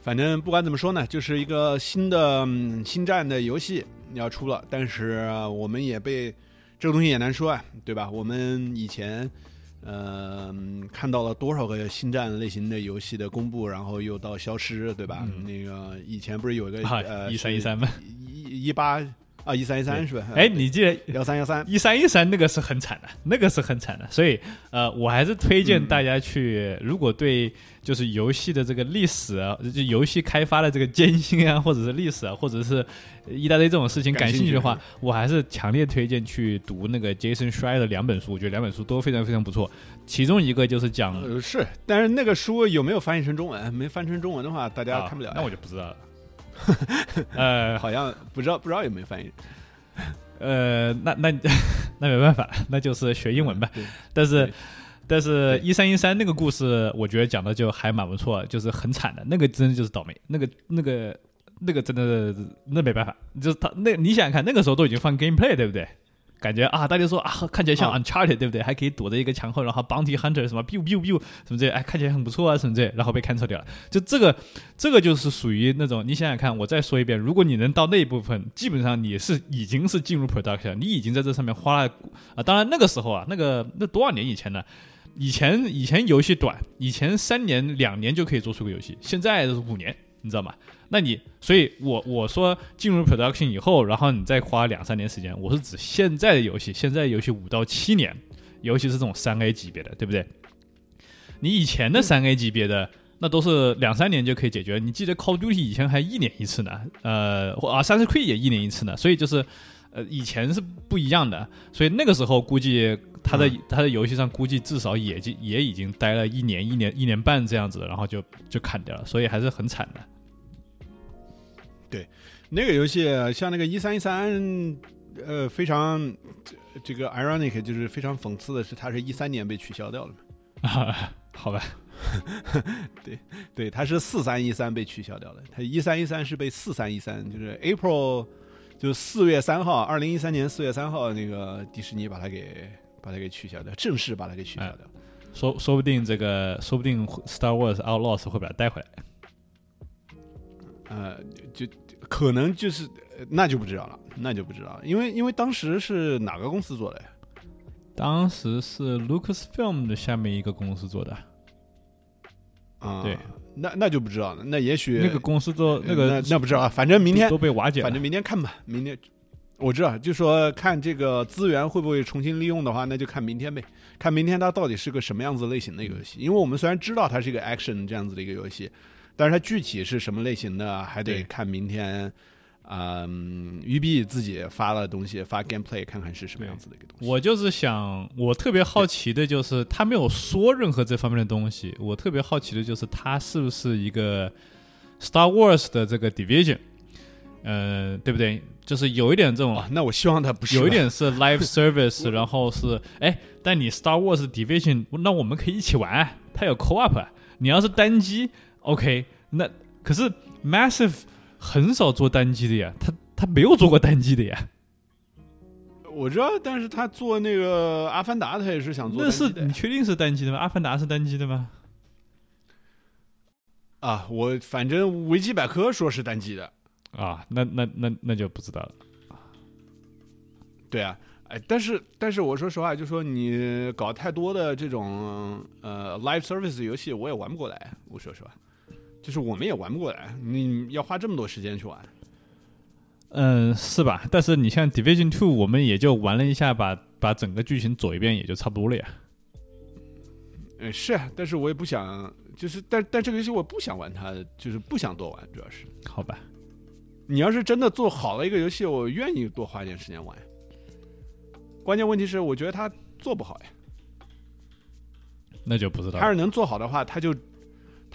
反正不管怎么说呢，就是一个新的嗯星战的游戏要出了，但是我们也被这个东西也难说啊，对吧？我们以前呃嗯看到了多少个星战类型的游戏的公布，然后又到消失，对吧？嗯那个以前不是有一个啊呃一三一三吗，一一八啊一三一三是吧？哎，你记得幺三幺三一三一三那个是很惨的，那个是很惨的，所以呃，我还是推荐大家去，如果对就是游戏的这个历史啊，就游戏开发的这个艰辛啊，或者是历史啊，或者是一大堆这种事情感兴趣的话，我还是强烈推荐去读那个 Jason Schreier 的两本书，我觉得两本书都非常非常不错。其中一个就是讲，呃是，但是那个书有没有翻译成中文？没翻成中文的话，大家啊看不了。那我就不知道了。呃好像不知道不知道有没有翻译。呃，那那 那没办法，那就是学英文吧。对但是，但是一三一三那个故事，我觉得讲的就还蛮不错，就是很惨的，那个真的就是倒霉，那个那个那个真的那没办法，就是他那你想想看，那个时候都已经放 gameplay 对不对？感觉啊，大家说啊，看起来像啊 Uncharted，、对不对？还可以躲在一个墙后，然后 Bounty Hunter 什么 biu biu biu 什么这，哎，看起来很不错啊，什么这，然后被 cancel 掉了。就这个，这个就是属于那种，你想想看，我再说一遍，如果你能到那一部分，基本上你是已经是进入 production，你已经在这上面花了啊。当然那个时候啊，那个那多少年以前呢？以前以前游戏短，以前三年两年就可以做出个游戏，现在是五年，你知道吗？那你，所以我我说进入 production 以后，然后你再花两三年时间，我是指现在的游戏，现在游戏五到七年，尤其是这种三 A 级别的，对不对？你以前的三 A 级别的，那都是两三年就可以解决。你记得 Call of Duty 以前还一年一次呢，呃，或啊，三十 Creed 也一年一次呢，所以就是，呃，以前是不一样的，所以那个时候估计他在、他在游戏上估计至少也就也已经待了一年、一年、一年半这样子，然后就就砍掉了，所以还是很惨的。那个游戏像那个一三一三，呃，非常这这个 ironic，就是非常讽刺的是，它是一三年被取消掉了嘛。啊，好吧，对对，它是四三一三被取消掉了，它一三一三是被四三一三，就是 April 就四月三号，二零一三年四月三号，那个迪士尼把它给把它给取消掉，正式把它给取消掉。说说不定这个，说不定 Star Wars Outlaws 会把它带回来。呃，就可能就是呃那就不知道了，那就不知道了，因为因为当时是哪个公司做的呀？当时是 Lucasfilm 的下面一个公司做的，啊、对，那那就不知道了，那也许那个公司做那呃个那那不知道啊，反正明天都被瓦解了。反正明天看吧，明天我知道，就说看这个资源会不会重新利用的话，那就看明天呗，看明天它到底是个什么样子类型的游戏。因为我们虽然知道它是一个 action 这样子的一个游戏，但是它具体是什么类型的，还得看明天。嗯，育碧自己发了东西，发 gameplay 看看是什么样子的一个东西。我就是想，我特别好奇的就是他没有说任何这方面的东西。我特别好奇的就是他是不是一个 Star Wars 的这个 division，呃，对不对？就是有一点这种哇，那我希望它不是，有一点是 live service，然后是哎，但你 Star Wars Division，那我们可以一起玩啊，它有 co-op 啊。你要是单机，OK，那可是 Massive 很少做单机的呀，他他没有做过单机的呀。我知道，但是他做那个《阿凡达》，他也是想做那是你确定是单机的吗？阿凡达是单机的吗？啊。我反正维基百科说是单机的，啊，那那那那就不知道了。对啊，哎，但是但是我说实话，就说你搞太多的这种呃 live service 游戏，我也玩不过来。我说实话，就是我们也玩不过来，你要花这么多时间去玩。嗯，是吧？但是你像 Division Two，我们也就玩了一下，把把整个剧情走一遍，也就差不多了呀。嗯，是啊，但是我也不想，就是但但这个游戏我不想玩它，就是不想多玩，主要是好吧？你要是真的做好了一个游戏，我愿意多花一点时间玩。关键问题是，我觉得他做不好呀。那就不知道他要是能做好的话，他就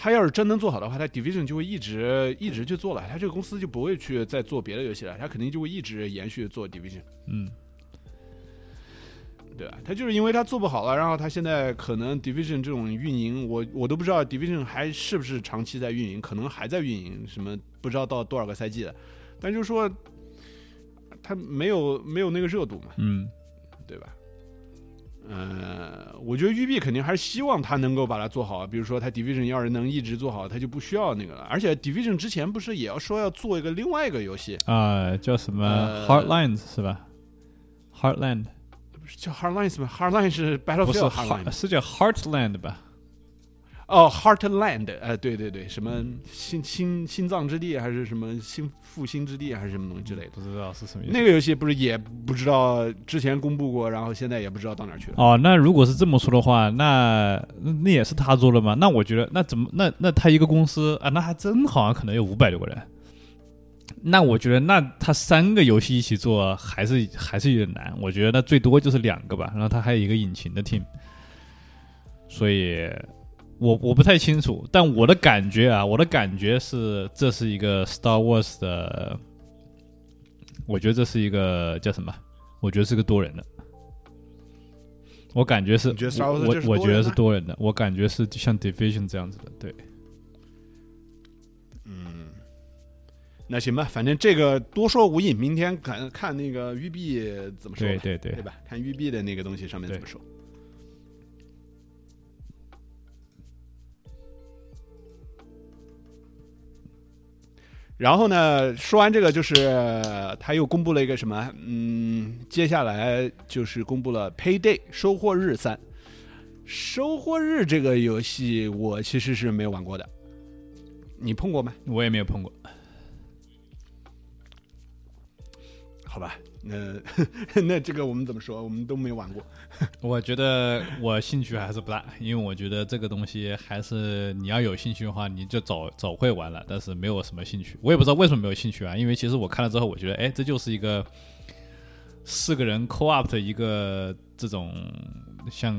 他要是真能做好的话，他 Division 就会一直一直去做了，他这个公司就不会去再做别的游戏了，他肯定就会一直延续做 Division，嗯，对吧？他就是因为他做不好了，然后他现在可能 Division 这种运营，我我都不知道 Division 还是不是长期在运营，可能还在运营，什么不知道到多少个赛季了，但就是说他没有没有那个热度嘛，嗯，对吧？呃，我觉得育碧肯定还是希望他能够把它做好，比如说他 Division 要是能一直做好，他就不需要那个了。而且 Division 之前不是也要说要做一个另外一个游戏，啊、叫什么、呃 Heartlines 是吧？Heartland 不是叫 Heartlines 吗？Heartline 是 Battlefield 是叫 Heartland 吧？哦，Heartland，哎，对对对，什么心心心脏之地还是什么心复兴之地还是什么东西之类的。不知道是什么意思。那个游戏不是也不知道之前公布过，然后现在也不知道到哪去了。哦，那如果是这么说的话，那那也是他做的吗？那我觉得，那怎么那那他一个公司啊，那还真好像可能有五百多个人。那我觉得，那他三个游戏一起做还是还是有点难。我觉得那最多就是两个吧，然后他还有一个引擎的 team，所以我我不太清楚，但我的感觉啊，我的感觉是这是一个 Star Wars 的，我觉得这是一个叫什么？我觉得是个多人的。我感觉是，我我觉得是多人的，我感觉是像 Division 这样子的，对，嗯，那行吧，反正这个多说无益，明天看看那个育碧怎么说吧，对对对对吧？看育碧的那个东西上面怎么说。然后呢，说完这个，就是他又公布了一个什么？嗯，接下来就是公布了《Payday》收获日三。收获日这个游戏，我其实是没有玩过的，你碰过吗？我也没有碰过。好吧，那 那这个我们怎么说？我们都没玩过。我觉得我兴趣还是不大，因为我觉得这个东西还是你要有兴趣的话，你就早早会玩了，但是没有什么兴趣。我也不知道为什么没有兴趣啊，因为其实我看了之后，我觉得，哎，这就是一个四个人 co-op 的一个这种像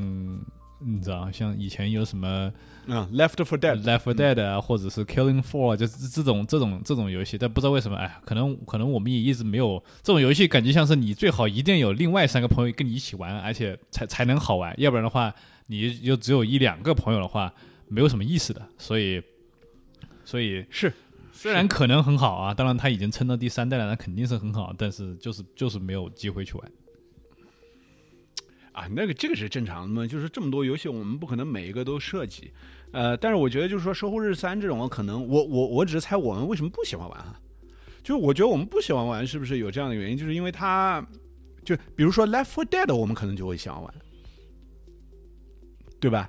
你知道，像以前有什么嗯，Left for Dead，Left 4 Dead 啊，或者是 Killing Floor，就是这种这种这种游戏，但不知道为什么，哎，可能可能我们也一直没有这种游戏，感觉像是你最好一定有另外三个朋友跟你一起玩，而且才才能好玩，要不然的话，你就只有一两个朋友的话，没有什么意思的。所以，所以是虽然可能很好啊，当然他已经撑到第三代了，那肯定是很好，但是就是就是没有机会去玩。啊，那个这个是正常的嘛，就是这么多游戏，我们不可能每一个都设计。呃，但是我觉得就是说《收获日三》这种，可能我我我只是猜我们为什么不喜欢玩啊？就是我觉得我们不喜欢玩，是不是有这样的原因？就是因为它，就比如说《Left 4 Dead》，我们可能就会喜欢玩，对吧？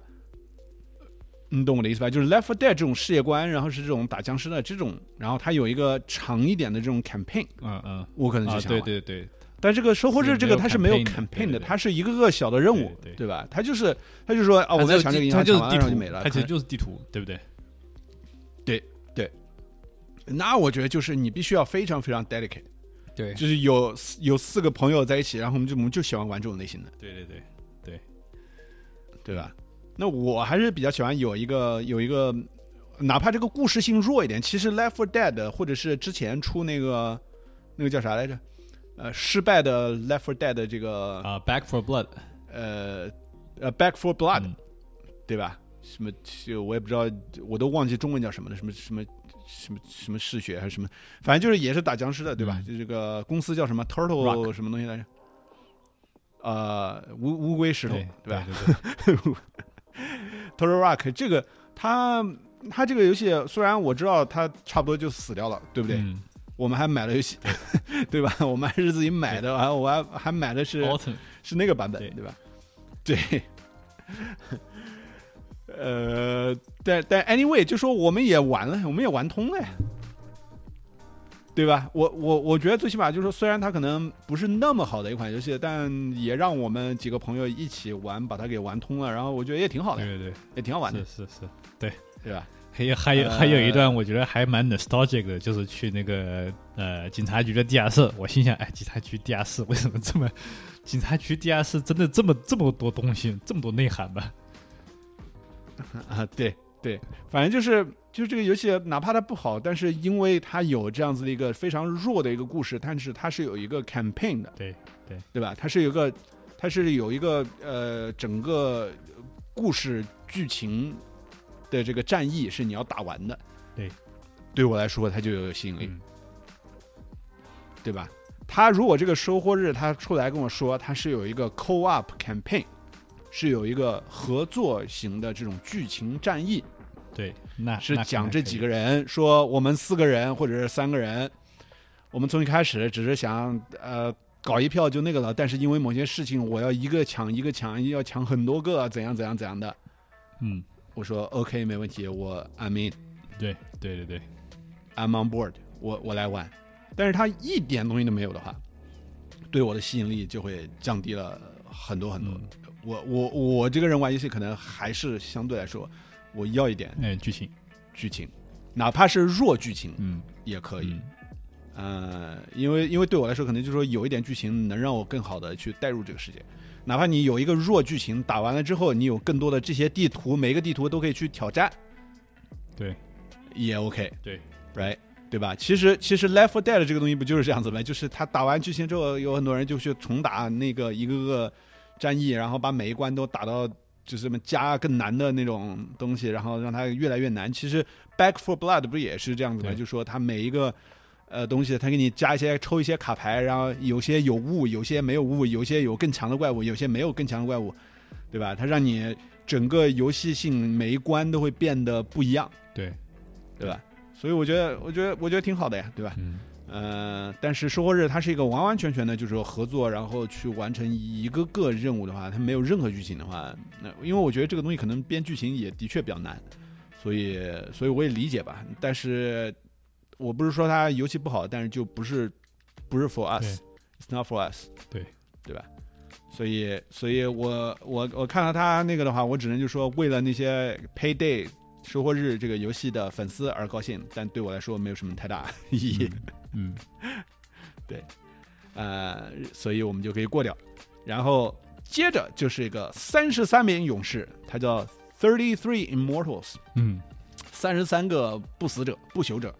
你懂我的意思吧？就是《Left 4 Dead》这种世界观，然后是这种打僵尸的这种，然后它有一个长一点的这种 campaign，嗯嗯我可能就啊，想玩。对对对，但这个收获日这个它是没有 campaign 的它是一个个小的任务，对对吧？它就是它就说啊，我在抢这个银行，它就是地图抢完就没了。它其实就是地图，对不对？对对那我觉得就是你必须要非常非常 delicate，对就是有有四个朋友在一起，然后我们就我们就喜欢玩这种类型的，对对对，对对吧？那我还是比较喜欢有一个有一个，哪怕这个故事性弱一点，其实 Left 4 Dead 或者是之前出那个那个叫啥来着？呃，失败的 Left 4 Dead 的这个啊，Back for Blood，呃呃 Back for Blood，、嗯对吧？什么就我也不知道，我都忘记中文叫什么了，什么什么什么什么嗜血还是什么，反正就是也是打僵尸的，对吧？嗯就这个公司叫什么 Turtle 什么东西来着？呃，乌乌龟石头，对吧？对对 Turtle Rock 这个它它这个游戏虽然我知道它差不多就死掉了，对不对？嗯我们还买了游戏，对吧？我们还是自己买的，然后我还还买的是是那个版本，对对吧？对。呃，但但 anyway，就说我们也玩了，我们也玩通了呀，对吧？我我我觉得最起码就是说，虽然它可能不是那么好的一款游戏，但也让我们几个朋友一起玩，把它给玩通了，然后我觉得也挺好的，对对对，也挺好玩的，是是是。对吧？还有还有呃还有一段我觉得还蛮 nostalgic 的，就是去那个呃警察局的地下室。我心想，哎，警察局地下室为什么这么？警察局地下室真的这么这么多东西，这么多内涵吗？啊，对对，反正就是就是这个游戏，哪怕它不好，但是因为它有这样子的一个非常弱的一个故事，但是它是有一个 campaign 的，对对对吧？它是有一个，它是有一个呃整个故事剧情的这个战役是你要打完的，对，对我来说它就有吸引力，嗯对吧？他如果这个收获日他出来跟我说他是有一个 co-op campaign，是有一个合作型的这种剧情战役，对，那是讲这几个，人说我们四个人或者是三个人，我们从一开始只是想呃搞一票就那个了，但是因为某些事情我要一个抢一个抢，要抢很多个，怎样怎样怎样的。嗯，我说 OK 没问题，我 I'm in 对对对对，I'm on board，我我来玩。但是他一点东西都没有的话，对我的吸引力就会降低了很多很多。嗯我我我这个人玩游戏可能还是相对来说，我要一点哎，剧情，剧情，哪怕是弱剧情嗯，也可以。嗯呃，因为因为对我来说，可能就是说有一点剧情能让我更好的去带入这个世界。哪怕你有一个弱剧情，打完了之后，你有更多的这些地图，每一个地图都可以去挑战，对也 OK，对，right，对吧？其实其实 Left 4 Dead 这个东西不就是这样子吗？就是他打完剧情之后，有很多人就去重打那个一个个战役，然后把每一关都打到就是什么加更难的那种东西，然后让它越来越难。其实 Back for Blood 不也是这样子吗？就说它每一个呃东西，他给你加一些抽一些卡牌，然后有些有雾，有些没有雾，有些有更强的怪物，有些没有更强的怪物，对吧？它让你整个游戏性每一关都会变得不一样，对，对吧？所以我觉得，我觉得，我觉得挺好的呀，对吧？嗯呃，但是收获日它是一个完完全全的，就是说合作，然后去完成一个个任务的话，它没有任何剧情的话，那因为我觉得这个东西可能编剧情也的确比较难，所以，所以我也理解吧。但是我不是说它游戏不好，但是就不是不是 for us，it's not for us，对。对吧？所以，所以我我我看到他那个的话，我只能就说为了那些 Payday 收获日这个游戏的粉丝而高兴，但对我来说没有什么太大意义。嗯，对。呃，所以我们就可以过掉。然后接着就是一个三十三名勇士，他叫 Thirty Three Immortals，嗯。三十三个不死者、不朽者。啊，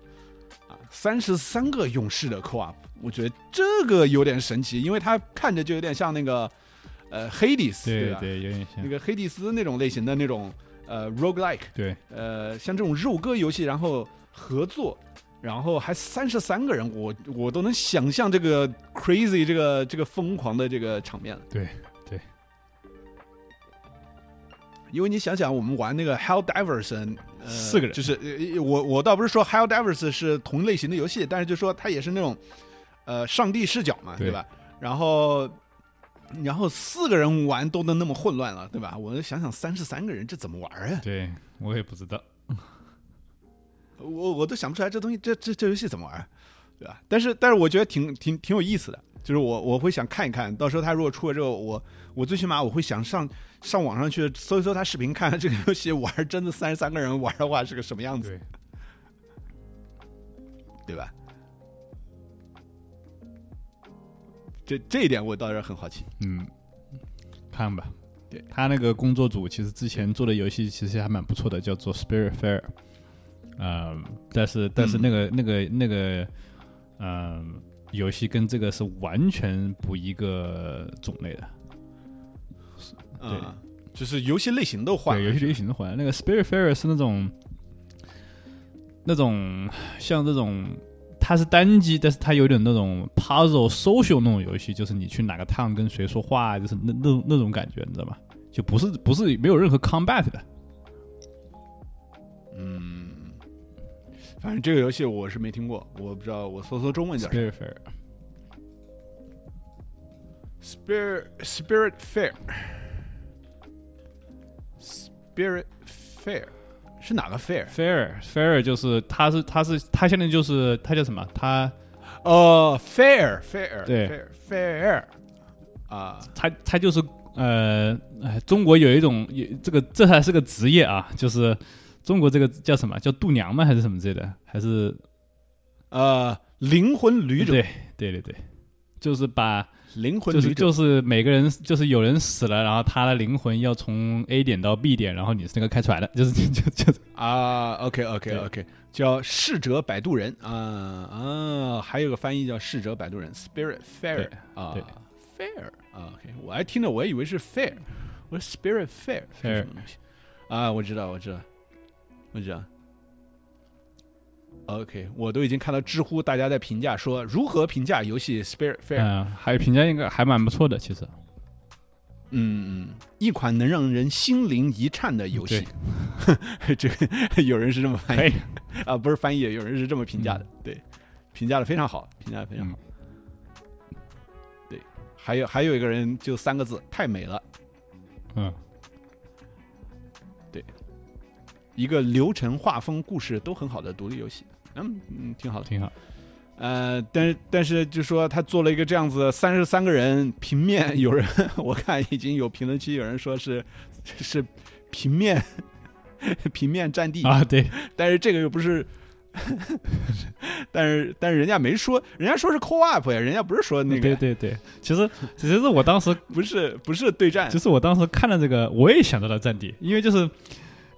三十三个勇士的 co-op，我觉得这个有点神奇，因为它看着就有点像那个呃黑迪斯，吧？对对，有点像那，个黑迪斯那种类型的那种呃 roguelike，对呃像这种肉鸽游戏，然后合作，然后还三十三个人，我我都能想象这个 crazy 这个这个疯狂的这个场面了。对对，因为你想想，我们玩那个 Hell Divers，呃，四个人就是呃我我倒不是说 Hell Divers 是同类型的游戏，但是就说它也是那种呃上帝视角嘛，对对吧？然后然后四个人玩都能那么混乱了，对吧？我想想三十三个人这怎么玩啊？对我也不知道，我我都想不出来这东西这这这游戏怎么玩，对吧？但是但是我觉得挺挺挺有意思的，就是我我会想看一看，到时候他如果出了之后，我我最起码我会想上上网上去搜一搜他视频，看看这个游戏玩真的三十三个人玩的话是个什么样子，对，对吧？这这一点我倒是很好奇。嗯，看吧。对他那个工作组其实之前做的游戏其实还蛮不错的，叫做 Spirit Fair。嗯，但是但是那个、那个那个嗯、游戏跟这个是完全不一个种类的。嗯，就是游戏类型都换游戏类型都换。那个 Spiritfarer 是那种那种像这种，它是单机，但是它有点那种 puzzle social 那种游戏，就是你去哪个 town 跟谁说话，就是那那种那种感觉，你知道吗？就不是不是没有任何 combat 的。嗯，反正这个游戏我是没听过，我不知道，我搜搜中文叫啥 Spiritfarer，Spirit Spirit Fair Spirit Fair 是哪个 fair？fair fair 就是它是它是它现在就是它叫什么？它哦，fair fair 对 fair 啊，它它就是呃，哎中国有一种有这个这还是个职业啊，就是中国这个叫什么？叫度娘吗？还是什么之类的？还是呃，灵魂旅者，对对对对，就是把灵魂就是，就是每个人就是有人死了，然后他的灵魂要从 A 点到 B 点，然后你是那个开船的，就是就就就。啊，OK OK OK，叫逝者摆渡人。啊啊，还有个翻译叫逝者摆渡人，Spirit Fair 对啊对，Fair。啊，OK，我还听着我还以为是 Fair，我说 Spirit Fair 是 Fair 什么东西？啊？我知道我知道我知道。OK，我都已经看到知乎大家在评价说如何评价游戏 Spirit Fair，嗯，还评价应该还蛮不错的，其实。嗯嗯，一款能让人心灵一颤的游戏。这个有人是这么翻译。啊，不是翻译，有人是这么评价的，嗯。对，评价的非常好，评价的非常好。嗯。对，还有还有一个人就三个字，太美了，嗯一个流程、画风、故事都很好的独立游戏，嗯嗯，挺好的。挺好。呃，但是但是就说他做了一个这样子三十三个人平面，有人 我看已经有评论区有人说是 是平面 平面战地。啊，对，但是这个又不是，但是但是人家没说，人家说是 co-op 呀，人家不是说那个，对对对，其实其实我当时不是不是对战。其实我当时看了这个，我也想到了战地，因为就是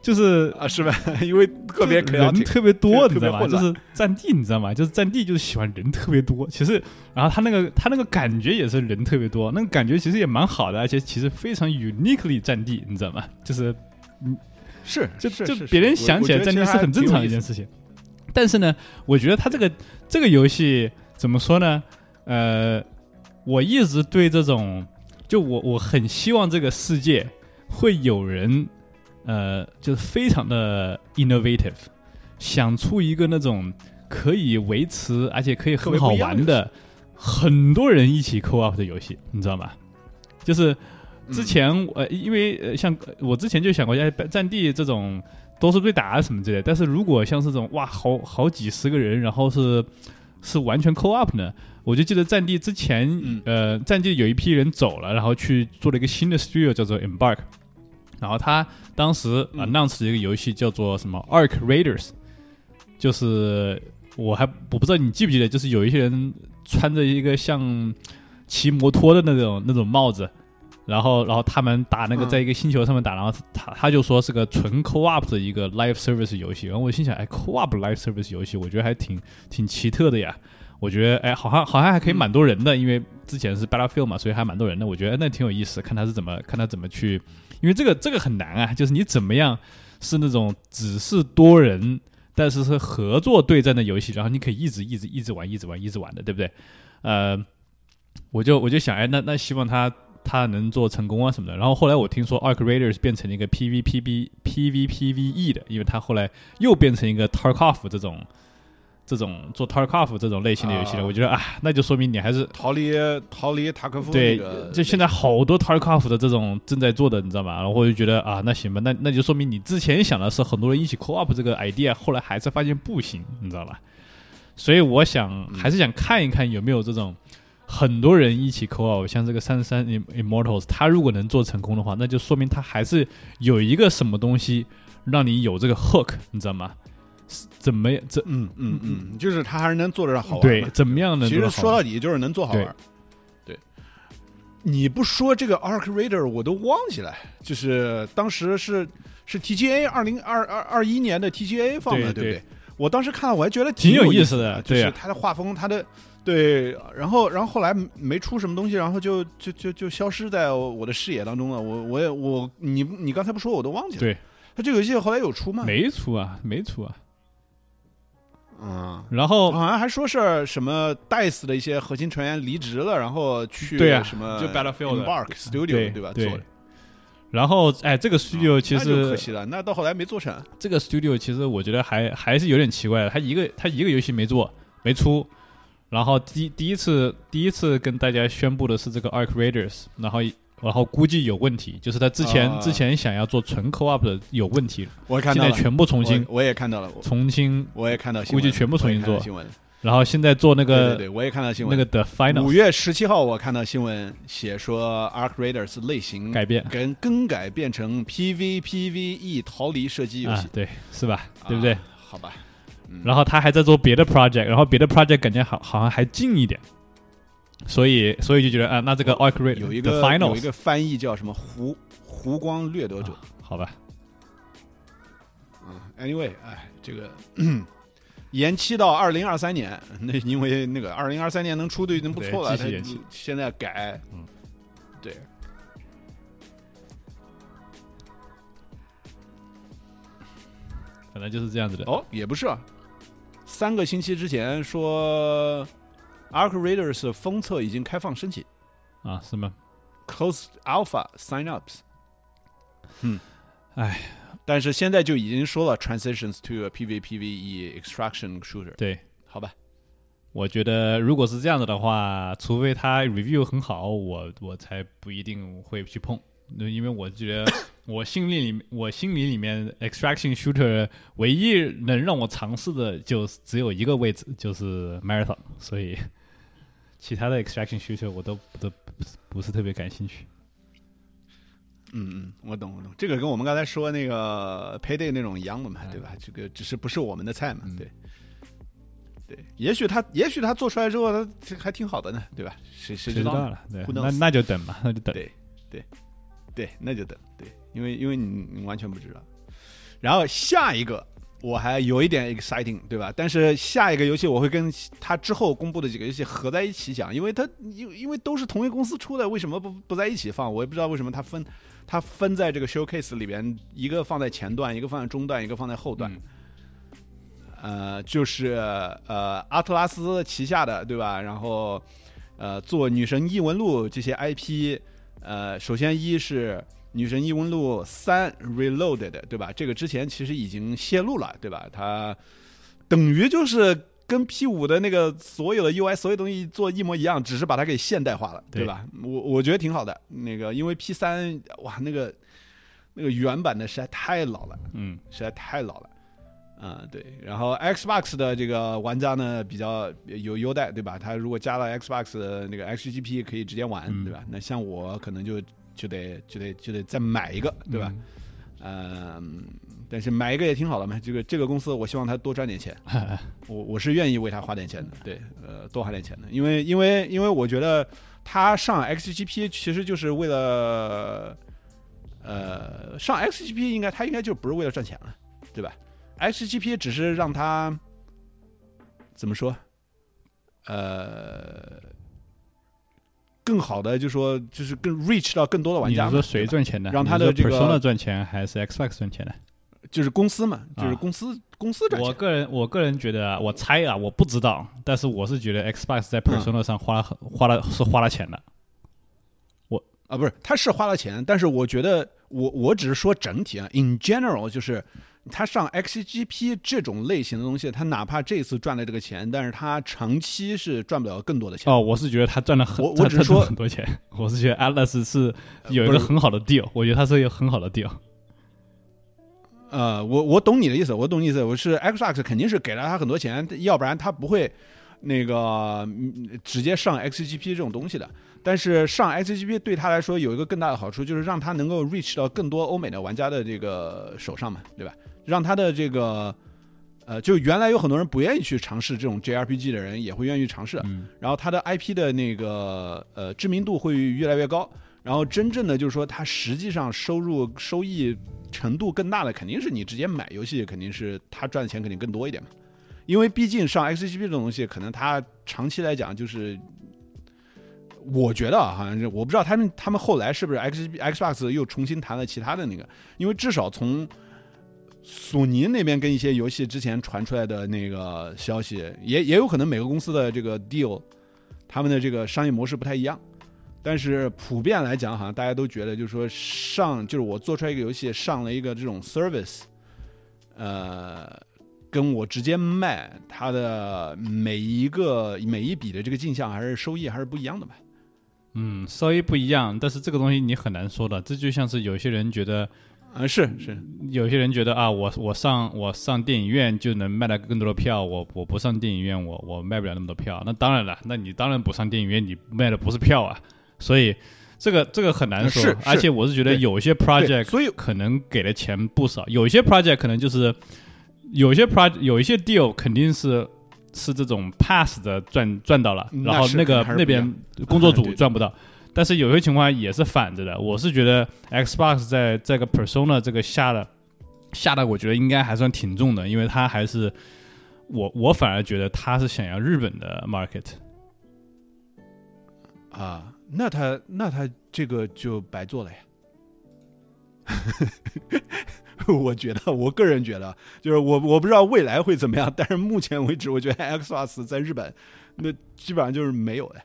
就是啊，是吧？因为特别人 chaotic 特别多，你知道吗？别混乱就是占地，你知道吗？就是占地就是喜欢人特别多。其实，然后他那个他那个感觉也是人特别多，那个感觉其实也蛮好的，而且其实非常 uniquely 占地，你知道吗？就是嗯是就是就别人想起来占地是很正常的一件事。事情。但是呢，我觉得他这个这个游戏怎么说呢？呃，我一直对这种，就我我很希望这个世界会有人，呃，就是非常的 innovative，想出一个那种可以维持而且可以很好玩的，很多人一起 co-op 的游戏，你知道吗？就是之前、呃，因为呃，像呃我之前就想过，哎，战地这种都是对打什么之类。但是如果像这种哇，好好几十个人，然后是是完全 co-op 呢？我就记得战地之前，嗯呃，战地有一批人走了，然后去做了一个新的 studio 叫做 Embark，然后他当时嗯 announce 了一个游戏叫做什么 Arc Raiders，就是我还我不知道你记不记得，就是有一些人穿着一个像骑摩托的那种那种帽子，然后然后他们打那个嗯在一个星球上面打，然后他他就说是个纯 co-op 的一个 live service 游戏，然后我心想，哎，co-op live service 游戏，我觉得还挺挺奇特的呀。我觉得，哎，好像好像还可以蛮多人的，因为之前是 Battlefield 嘛，所以还蛮多人的。我觉得那挺有意思，看他是怎么看他怎么去，因为这个这个很难啊，就是你怎么样是那种只是多人，但是是合作对战的游戏，然后你可以一直一直一直玩，一直玩，一直玩的，对不对？呃，我就我就想，哎，那那希望他他能做成功啊什么的。然后后来我听说 Arc Raiders 变成了一个 PVPB PVPVE 的，因为它后来又变成一个 Tarkov 这种这种做 Tarkov 这种类型的游戏了。啊我觉得啊，那就说明你还是逃离逃离塔科夫对那个，就现在好多 Tarkov 的这种正在做的，你知道吗？然后我就觉得啊，那行吧，那那就说明你之前想的是很多人一起 co-op 这个 idea，后来还是发现不行，你知道吧？所以我想还是想看一看有没有这种很多人一起 co-op，像这个三十三 Immortals，他如果能做成功的话，那就说明他还是有一个什么东西让你有这个 hook，你知道吗？是怎么怎嗯嗯嗯，就是他还是能做得好玩对怎么样呢其实说到底就是能做好玩。对，你不说这个 Arc Raider，我都忘记了。就是当时是是 TGA 二零二二二一年的 TGA 放的，对不对？我当时看了，我还觉得挺有有意思的的，就是它的画风，它的对，然后然后后来没出什么东西，然后就就就就消失在我的视野当中了。我我也我你你刚才不说我都忘记了。对，他这个游戏后来有出吗？没出啊，没出啊。嗯，然后好像还说是什么 DICE 的一些核心成员离职了，然后去对啊什么就 Battlefield Embark Studio 对对吧？对做的然后哎，这个 studio 其实就可惜了，那到后来没做成。这个 studio 其实我觉得还还是有点奇怪的，他一个他一个游戏没做没出，然后第第一次第一次跟大家宣布的是这个 Arc Raiders，然后然后估计有问题，就是他之前、啊。之前想要做纯 co-op 的有问题，我看到，现在全部重新我我也看到了，我重新，我也看到新闻，估计全部重新做。新闻。然后现在做那个对对对，我也看到新闻。那个 The Final 五月十七号，我看到新闻写说 Arc Raiders 类型改变。跟更改变成 PVPVE 逃离射击游戏，，啊对，是吧？对不对？啊好吧，嗯。然后他还在做别的 project，然后别的 project 感觉好好像还近一点，所以所以就觉得啊，那这个 Arc Raiders 有一个 Final 有一个翻译叫什么湖湖光掠夺者。好吧，嗯，anyway，哎，这个 延期到二零二三年，那因为那个二零二三年能出就已经不错了，现在改，嗯，对。反正就是这样子的。哦，也不是啊，三个星期之前说 Arc Raiders 封测已经开放申请啊，是吗？，Close Alpha Sign Ups。嗯，哎，但是现在就已经说了 Transitions to a PVPVE Extraction Shooter，对，好吧？我觉得如果是这样子的话，除非他 review 很好，我我才不一定会去碰。那因为我觉得我心里里我心里里面 extraction shooter 唯一能让我尝试的就只有一个位置，就是 marathon，所以其他的 extraction shooter 我都都不是不是特别感兴趣。嗯嗯，我懂我懂，这个跟我们刚才说那个 Payday 那种一样的嘛，哎对吧？这个只是不是我们的菜嘛，嗯对。对，也许他，也许他做出来之后，他这还挺好的呢，对吧？谁谁知道了？对那那就等吧，那就等。对对，那就等对，因为因为你你完全不知道。然后下一个我还有一点 exciting，对吧？但是下一个游戏我会跟他之后公布的几个游戏合在一起讲，因为它因因为都是同一公司出的，为什么不不在一起放？我也不知道为什么它分它分在这个 showcase 里边，一个放在前段，一个放在中段，一个放在后段。嗯呃，就是呃阿特拉斯旗下的，对吧？然后呃做《女神异闻录》这些 IP，呃，首先一是《女神异闻录三 Reloaded》，对吧？这个之前其实已经泄露了，对吧？它等于就是跟 P 五的那个所有的 UI 所有东西做一模一样，只是把它给现代化了，对对吧？我我觉得挺好的。那个因为 P 三哇，那个那个原版的实在太老了。嗯，实在太老了。啊、对，然后 Xbox 的这个玩家呢比较有优待，对吧？他如果加了 Xbox 的那个 XGP 可以直接玩，嗯对吧？那像我可能就就得就得就得再买一个，对吧？嗯、但是买一个也挺好的嘛。这个这个公司，我希望他多赚点钱，嗯？我我是愿意为他花点钱的，对，呃，多花点钱的，因为因为因为我觉得他上 XGP 其实就是为了，呃，上 XGP 应该他应该就不是为了赚钱了，对吧？XGP 只是让他怎么说，呃，更好的就说就是更 reach 到更多的玩家嘛，你是说谁赚钱的？让他的这个 Persona 赚钱还是 Xbox 赚钱的？就是公司嘛，就是啊公司、公司赚钱。我个人我个人觉得啊，我猜啊，我不知道，但是我是觉得 Xbox 在 Persona 上花了很、花了是花了钱的。我啊，不是，他是花了钱，但是我觉得我我只是说整体啊，in general 就是他上 XGP 这种类型的东西，他哪怕这次赚了这个钱，但是他长期是赚不了更多的钱。哦，我是觉得他赚了很，我只是说很多钱。我是觉得 Atlas 是有一个很好的 deal，我觉得他是一个很好的 deal。呃，我我懂你的意思，我懂你意思，我是 Xbox 肯定是给了他很多钱，要不然他不会那个嗯直接上 XGP 这种东西的。但是上 XGP 对他来说有一个更大的好处，就是让他能够 reach 到更多欧美的玩家的这个手上嘛，对吧？让他的这个呃，就原来有很多人不愿意去尝试这种 JRPG 的人，也会愿意尝试。嗯，然后他的 IP 的那个呃知名度会越来越高，然后真正的就是说它实际上收入收益程度更大的，肯定是你直接买游戏，肯定是他赚的钱肯定更多一点嘛。因为毕竟上 XGP 这种东西，可能它长期来讲就是，我觉得啊，好像是我不知道他们他们后来是不是 XGP Xbox 又重新谈了其他的那个，因为至少从索尼那边跟一些游戏之前传出来的那个消息，也也有可能每个公司的这个 deal，他们的这个商业模式不太一样。但是普遍来讲，好像大家都觉得，就是说上，就是我做出来一个游戏，上了一个这种 service，呃，跟我直接卖它的每一个每一笔的这个进项还是收益还是不一样的吧？嗯，稍微不一样，但是这个东西你很难说的。这就像是有些人觉得，啊、是是，有些人觉得啊，我我上我上电影院就能卖到更多的票，我我不上电影院，我我卖不了那么多票。那当然了，那你当然不上电影院，你卖的不是票啊。所以这个这个很难说。而且我是觉得有些 project 所以可能给的钱不少，有一些 project 可能就是有一些 project 有一些 deal 肯定是是这种 pass 的赚赚到了，然后那个那边工作组赚不到。但是有些情况也是反着的，我是觉得 Xbox 在这个 Persona 这个下的下的，我觉得应该还算挺重的，因为它还是我我反而觉得他是想要日本的 market。啊，那他那他这个就白做了呀。我觉得，我个人觉得，就是我我不知道未来会怎么样，但是目前为止，我觉得 Xbox 在日本那基本上就是没有的。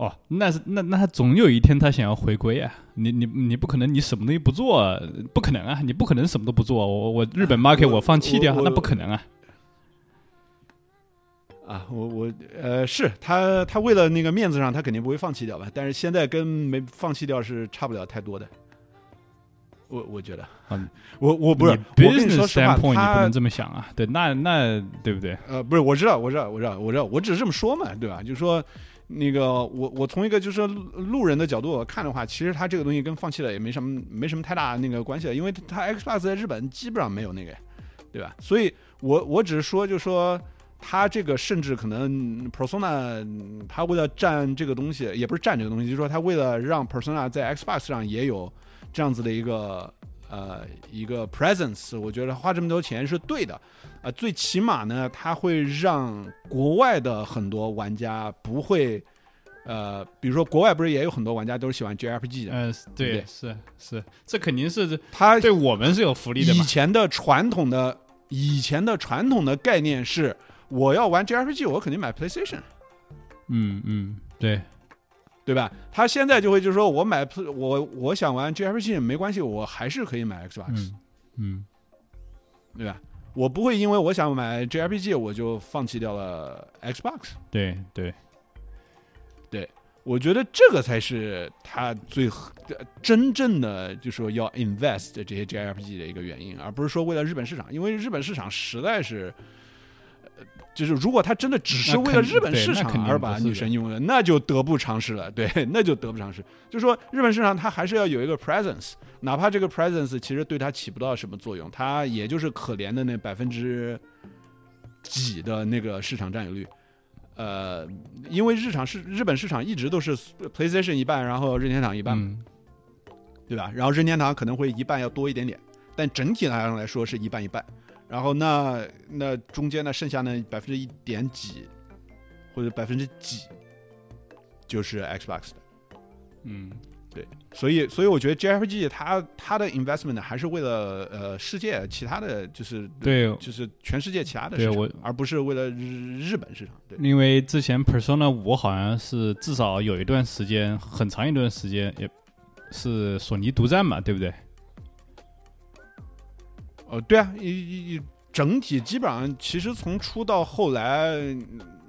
哦，那是那那他总有一天他想要回归啊！你你你不可能你什么东西不做，不可能啊！你不可能什么都不做，我我日本 market 我我放弃掉，那不可能啊！啊，我我呃，是他他为了那个面子上，他肯定不会放弃掉吧？但是现在跟没放弃掉是差不了太多的。我我觉得，嗯我我不是，你我跟你说实话你不能这么想啊！对，那那对不对？呃，不是，我知道，我知道，我知道，我知道，我只是这么说嘛，对吧？就是说，那个我我从一个就是路人的角度看的话，其实他这个东西跟放弃了也没什么没什么太大那个关系了，因为他 Xbox 在日本基本上没有那个，对吧？所以我我只是说，就是说。他这个甚至可能 Persona，嗯他为了占这个东西，也不是占这个东西，就是说他为了让 Persona 在 Xbox 上也有这样子的一个呃一个 presence，我觉得花这么多钱是对的。啊，最起码呢，它会让国外的很多玩家不会，呃，比如说国外不是也有很多玩家都是喜欢 JRPG 的，呃，对对，是是，这肯定是他对我们是有福利的以。前的传统的以前的传统的概念是，我要玩 JRPG，我肯定买 PlayStation，嗯嗯，对，对吧？他现在就会就是说我买我我想玩 JRPG 没关系，我还是可以买 Xbox，、嗯嗯对吧？我不会因为我想买 JRPG 我就放弃掉了 Xbox。对对对，我觉得这个才是他最真正的，就说要 invest 这些 JRPG 的一个原因，而不是说为了日本市场，因为日本市场实在是，呃就是如果他真的只是为了日本市场而把女神用了，那就得不偿失了。对，那就得不偿失。就说日本市场它还是要有一个 presence，哪怕这个 presence 其实对它起不到什么作用，它也就是可怜的那百分之几的那个市场占有率。呃，因为日常市日本市场一直都是 PlayStation 一半，然后任天堂一半，嗯对吧？然后任天堂可能会一半要多一点点，但整体上来说是一半一半。然后那那中间呢，剩下呢百分之一点几或者百分之几就是 Xbox 的。嗯，对所以，所以我觉得 JRPG 它它的 investment 呢，还是为了呃世界其他的就是对，就是全世界其他的市场，对我而不是为了日日本市场。对，因为之前 Persona 五好像是至少有一段时间，很长一段时间也是索尼独占嘛，对不对？呃，对啊，一一一整体基本上其实从出到后来，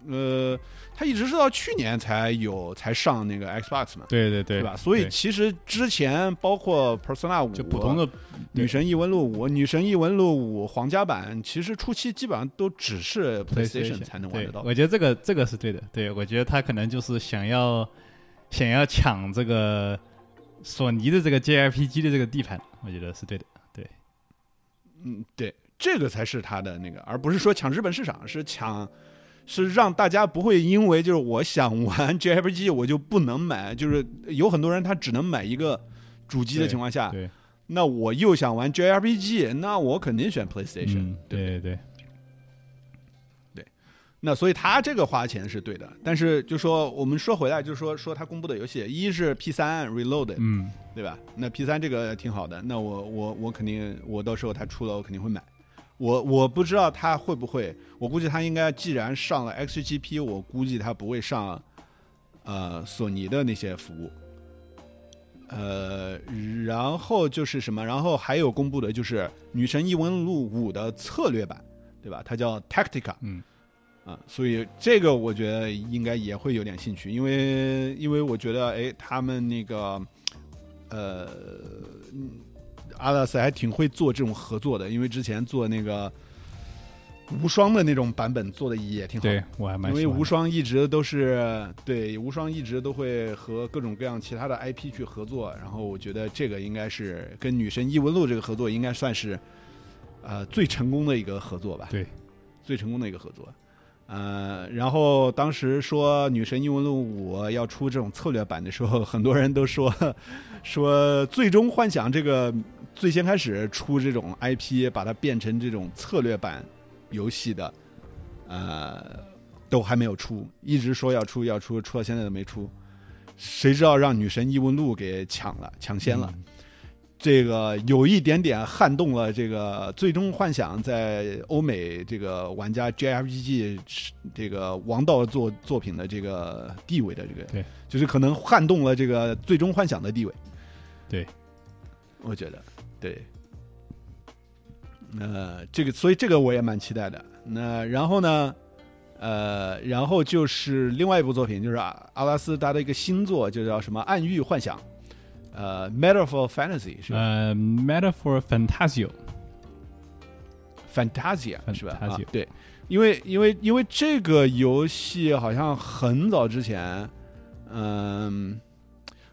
呃，它一直是到去年才有才上那个 Xbox 嘛，对对对，对吧？所以其实之前包括 Persona 五、就普通的女神异闻录五、女神异闻录五皇家版，其实初期基本上都只是 PlayStation 才能玩得到。我觉得这个这个是对的，对我觉得他可能就是想要想要抢这个索尼的这个 JRPG 的这个地盘，我觉得是对的。嗯，对，这个才是他的那个，而不是说抢日本市场，是抢，是让大家不会因为就是我想玩 JRPG 我就不能买，就是有很多人他只能买一个主机的情况下，对，那我又想玩 JRPG，那我肯定选 PlayStation，、嗯，对？对对，对，那所以他这个花钱是对的，但是就说我们说回来，就是说说他公布的游戏，一是 P 三 Reload，嗯，对吧？那 P 三这个挺好的，那我我我肯定我到时候他出了我肯定会买。我我不知道他会不会，我估计他应该既然上了 XGP，我估计他不会上呃索尼的那些服务。呃，然后就是什么？然后还有公布的就是《女神异闻录五》的策略版，对吧？它叫 Tactica，嗯，啊，所以这个我觉得应该也会有点兴趣，因为因为我觉得，哎，他们那个，呃，嗯阿拉斯还挺会做这种合作的，因为之前做那个无双的那种版本做的也挺好对我还蛮因为喜欢的无双一直都是对无双一直都会和各种各样其他的 IP 去合作，然后我觉得这个应该是跟女神异闻录这个合作应该算是呃最成功的一个合作吧。对，最成功的一个合作。呃，然后当时说《女神异闻录五》要出这种策略版的时候，很多人都说 说《最终幻想》这个最先开始出这种 IP，把它变成这种策略版游戏的，呃，都还没有出，一直说要出要出，出到现在都没出。谁知道让《女神异闻录》给抢了，抢先了。这个有一点点撼动了这个《最终幻想》在欧美这个玩家 JRPG 这个王道作作品的这个地位的这个，对，就是可能撼动了这个《最终幻想》的地位。对，我觉得对。呃，这个，所以这个我也蛮期待的。那然后呢，呃，然后就是另外一部作品，就是阿阿拉斯达的一个新作，就叫什么《暗域幻想》，呃，《Metaphor Fantasy》是吧？呃，Metaphor Fantasio，Fantasia 是吧？啊对，因为因为因为这个游戏好像很早之前，嗯，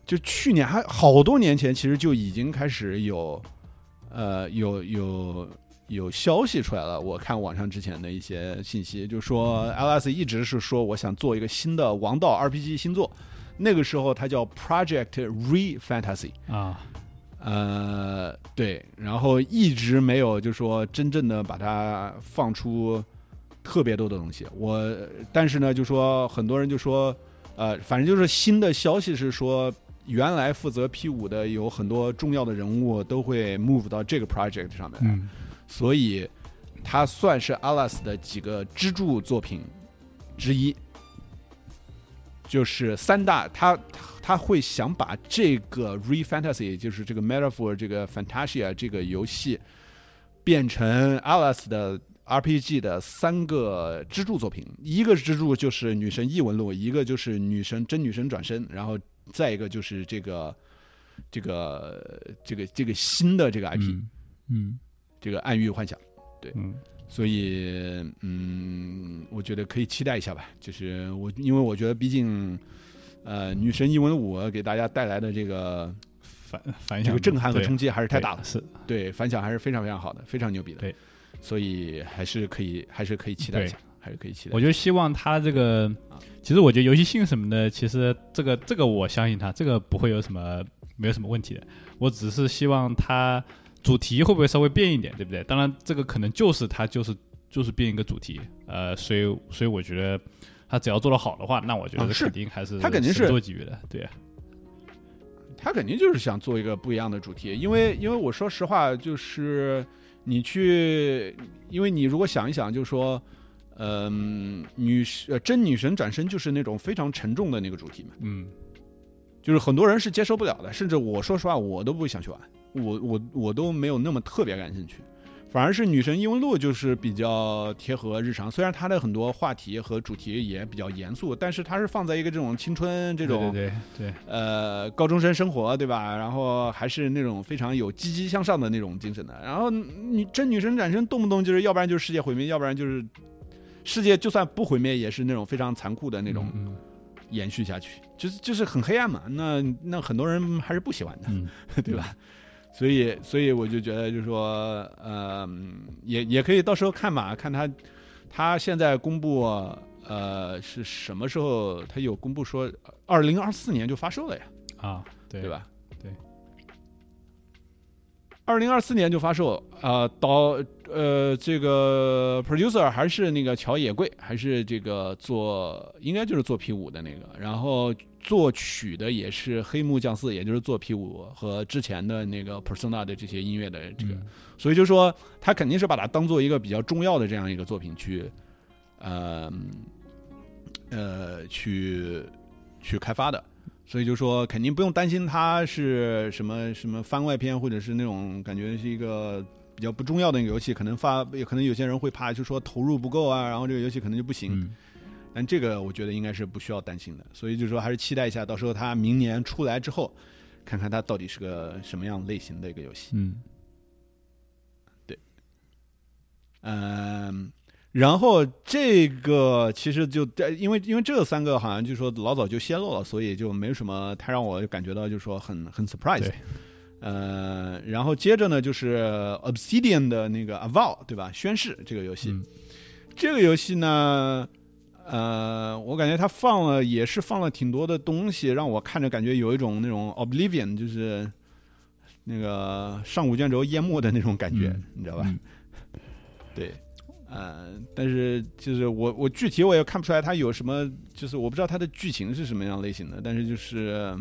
就去年还好多年前，其实就已经开始有，呃，有有有消息出来了。我看网上之前的一些信息，就说 LS 一直是说我想做一个新的王道 RPG 新作，那个时候它叫 Project Re Fantasy。啊，呃，对，然后一直没有就说真正的把它放出特别多的东西。我但是呢，就说很多人就说，呃，反正就是新的消息是说，原来负责 P 五的有很多重要的人物都会 move 到这个 project 上面来，嗯所以它算是 Alas 的几个支柱作品之一。就是三大，他他会想把这个 Re Fantasy，就是这个 Metaphor 这个 Fantasia 这个游戏，变成 Alice 的 RPG 的三个支柱作品。一个支柱就是《女神异闻录》，一个就是《女神真女神转身》，然后再一个就是这个这个这个这个新的这个 IP，、嗯嗯这个暗域幻想。对嗯所以，嗯，我觉得可以期待一下吧。就是我，因为我觉得，毕竟，呃，《女神异闻五》给大家带来的这个反反响这个震撼和冲击还是太大了，是对反响还是非常非常好的，非常牛逼的。对，所以还是可以，还是可以期待一下，还是可以期待我。就希望他这个啊，其实我觉得游戏性什么的，其实这个这个我相信他，这个不会有什么没有什么问题的。我只是希望他主题会不会稍微变一点，对不对？当然，这个可能就是他就是就是变一个主题，呃，所以所以我觉得他只要做得好的话，那我觉得肯定还是他肯定是。神作级别的，对。啊，他肯定就是想做一个不一样的主题，因为因为我说实话，就是你去，因为你如果想一想，就是说，嗯、女呃真女神转身就是那种非常沉重的那个主题嘛，嗯。就是很多人是接受不了的，甚至我说实话，我都不会想去玩，我我我都没有那么特别感兴趣。反而是女神异闻录就是比较贴合日常，虽然它的很多话题和主题也比较严肃，但是它是放在一个这种青春这种对对呃高中生生活，对吧？然后还是那种非常有积极向上的那种精神的。然后女真女神转身，动不动就是要不然就是世界毁灭，要不然就是世界就算不毁灭，也是那种非常残酷的那种嗯延续下去，就是就是很黑暗嘛。那那很多人还是不喜欢的，嗯，对吧？所以所以我就觉得，就是说，呃，也也可以到时候看嘛，看他他现在公布呃是什么时候？他有公布说二零二四年就发售了呀。啊，对对？吧？对。二零二四年就发售，啊，导呃这个 producer 还是那个乔野贵，还是这个做应该就是做 P 五的那个，然后作曲的也是黑木降四，也就是做 P 五和之前的那个 Persona 的这些音乐的这个，嗯所以就说他肯定是把它当做一个比较重要的这样一个作品去，呃呃去去开发的。所以就说肯定不用担心它是什么什么番外篇，或者是那种感觉是一个比较不重要的一个游戏，可能发也可能有些人会怕，就说投入不够啊，然后这个游戏可能就不行。嗯但这个我觉得应该是不需要担心的，所以就说还是期待一下，到时候它明年出来之后，看看它到底是个什么样类型的一个游戏。嗯对嗯，然后这个其实就因为因为这三个好像就说老早就泄露了，所以就没什么太让我感觉到就说很很 surprise 对。呃，然后接着呢就是 Obsidian 的那个 Avow 对吧？宣誓这个游戏，嗯这个游戏呢，呃，我感觉他放了也是放了挺多的东西，让我看着感觉有一种那种 Oblivion 就是那个上古卷轴淹没的那种感觉，嗯你知道吧？嗯对，呃，但是就是我我具体我也看不出来他有什么，就是我不知道他的剧情是什么样类型的，但是就是，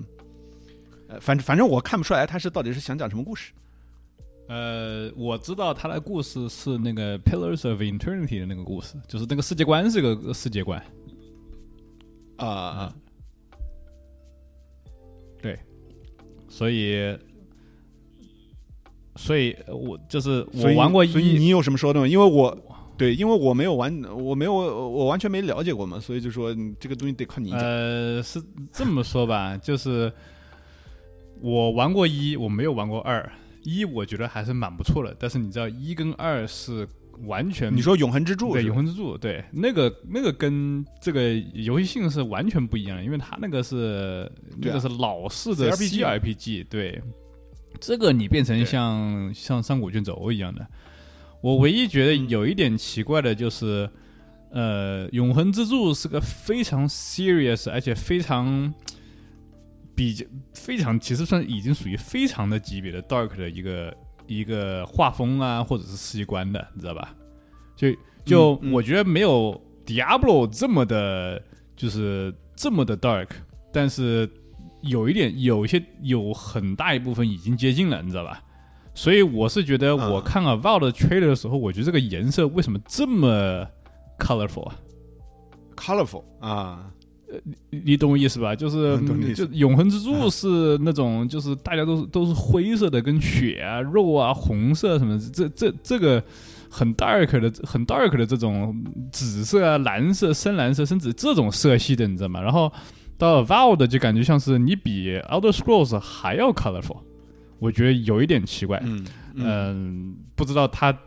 呃，反正反正我看不出来他是到底是想讲什么故事。呃，我知道他的故事是那个 Pillars of Eternity 的那个故事，就是那个世界观是个世界观，啊啊、对，所以，所以我就是我玩过一，所以你有什么说的吗？因为我对，因为我没有玩，我没有，我完全没了解过嘛，所以就说嗯这个东西得靠你讲。呃，是这么说吧，就是我玩过一，我没有玩过二。一我觉得还是蛮不错的，但是你知道一跟二是完全你说永恒之柱对永恒之柱，对那个那个跟这个游戏性是完全不一样的，因为它那个是、啊那个是老式的 CRPG，对，这个你变成像像上古卷轴一样的。我唯一觉得嗯。有一点奇怪的就是，呃，永恒之柱是个非常 serious 而且非常比较非常其实算已经属于非常的级别的 dark 的一个一个画风啊，或者是世界观的，你知道吧？就就我觉得没有 Diablo 这么的，就是这么的 dark，但是有一点有一些有很大一部分已经接近了，你知道吧？所以我是觉得我嗯看了 Val 的 trailer 的时候，我觉得这个颜色为什么这么 colorful 啊？colorful 啊，你你懂我意思吧？就是 就永恒之柱是那种，就是大家都是都是灰色的，跟血啊、肉啊、红色什么，这这这个很 dark 的、很 dark 的这种紫色啊、蓝色、深蓝色，甚至这种色系的，你知道吗？然后到 VOW 的就感觉像是你比 Elder Scrolls 还要 colorful，我觉得有一点奇怪。嗯嗯嗯，不知道它，嗯，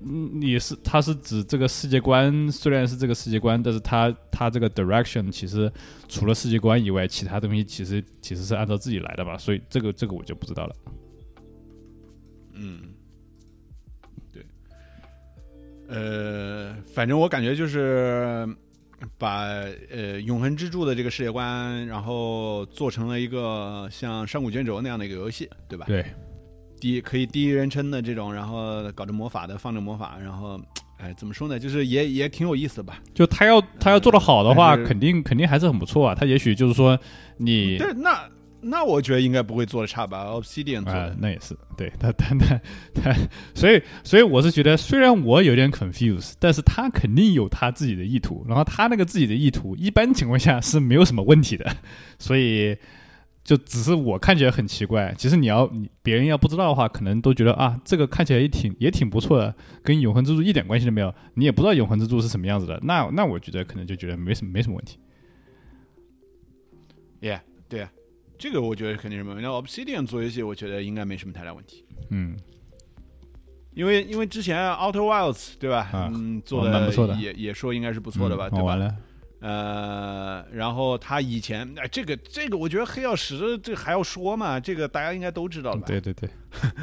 你是他是指这个世界观，虽然是这个世界观，但是他他这个 direction 其实除了世界观以外，其他东西其实其实是按照自己来的吧，所以这个这个我就不知道了。嗯，对，呃，反正我感觉就是把呃永恒之柱的这个世界观，然后做成了一个像上古卷轴那样的一个游戏，对吧？对，第一可以第一人称的这种，然后搞着魔法的，放着魔法，然后哎，怎么说呢？就是也也挺有意思的吧？就他要他要做的好的话，肯定肯定还是很不错啊。他也许就是说你对，那那我觉得应该不会做的差吧？Obsidian 做啊、的，那也是对他他他他，所以所以我是觉得，虽然我有点 confused，但是他肯定有他自己的意图，然后他那个自己的意图，一般情况下是没有什么问题的，所以就只是我看起来很奇怪。其实你要你别人要不知道的话，可能都觉得啊，这个看起来也挺也挺不错的，跟永恒之柱一点关系都没有，你也不知道永恒之柱是什么样子的，那那我觉得可能就觉得没什么没什么问题。yeah, 对啊，这个我觉得肯定是没问题。那 Obsidian 做游戏，我觉得应该没什么太大问题。嗯，因为因为之前 Outer Wilds 对吧？啊嗯，做的蛮不错的也也说应该是不错的吧，嗯对吧？好玩了，呃，然后他以前哎，这个这个，我觉得黑曜石这还要说嘛，这个大家应该都知道了吧？对对对，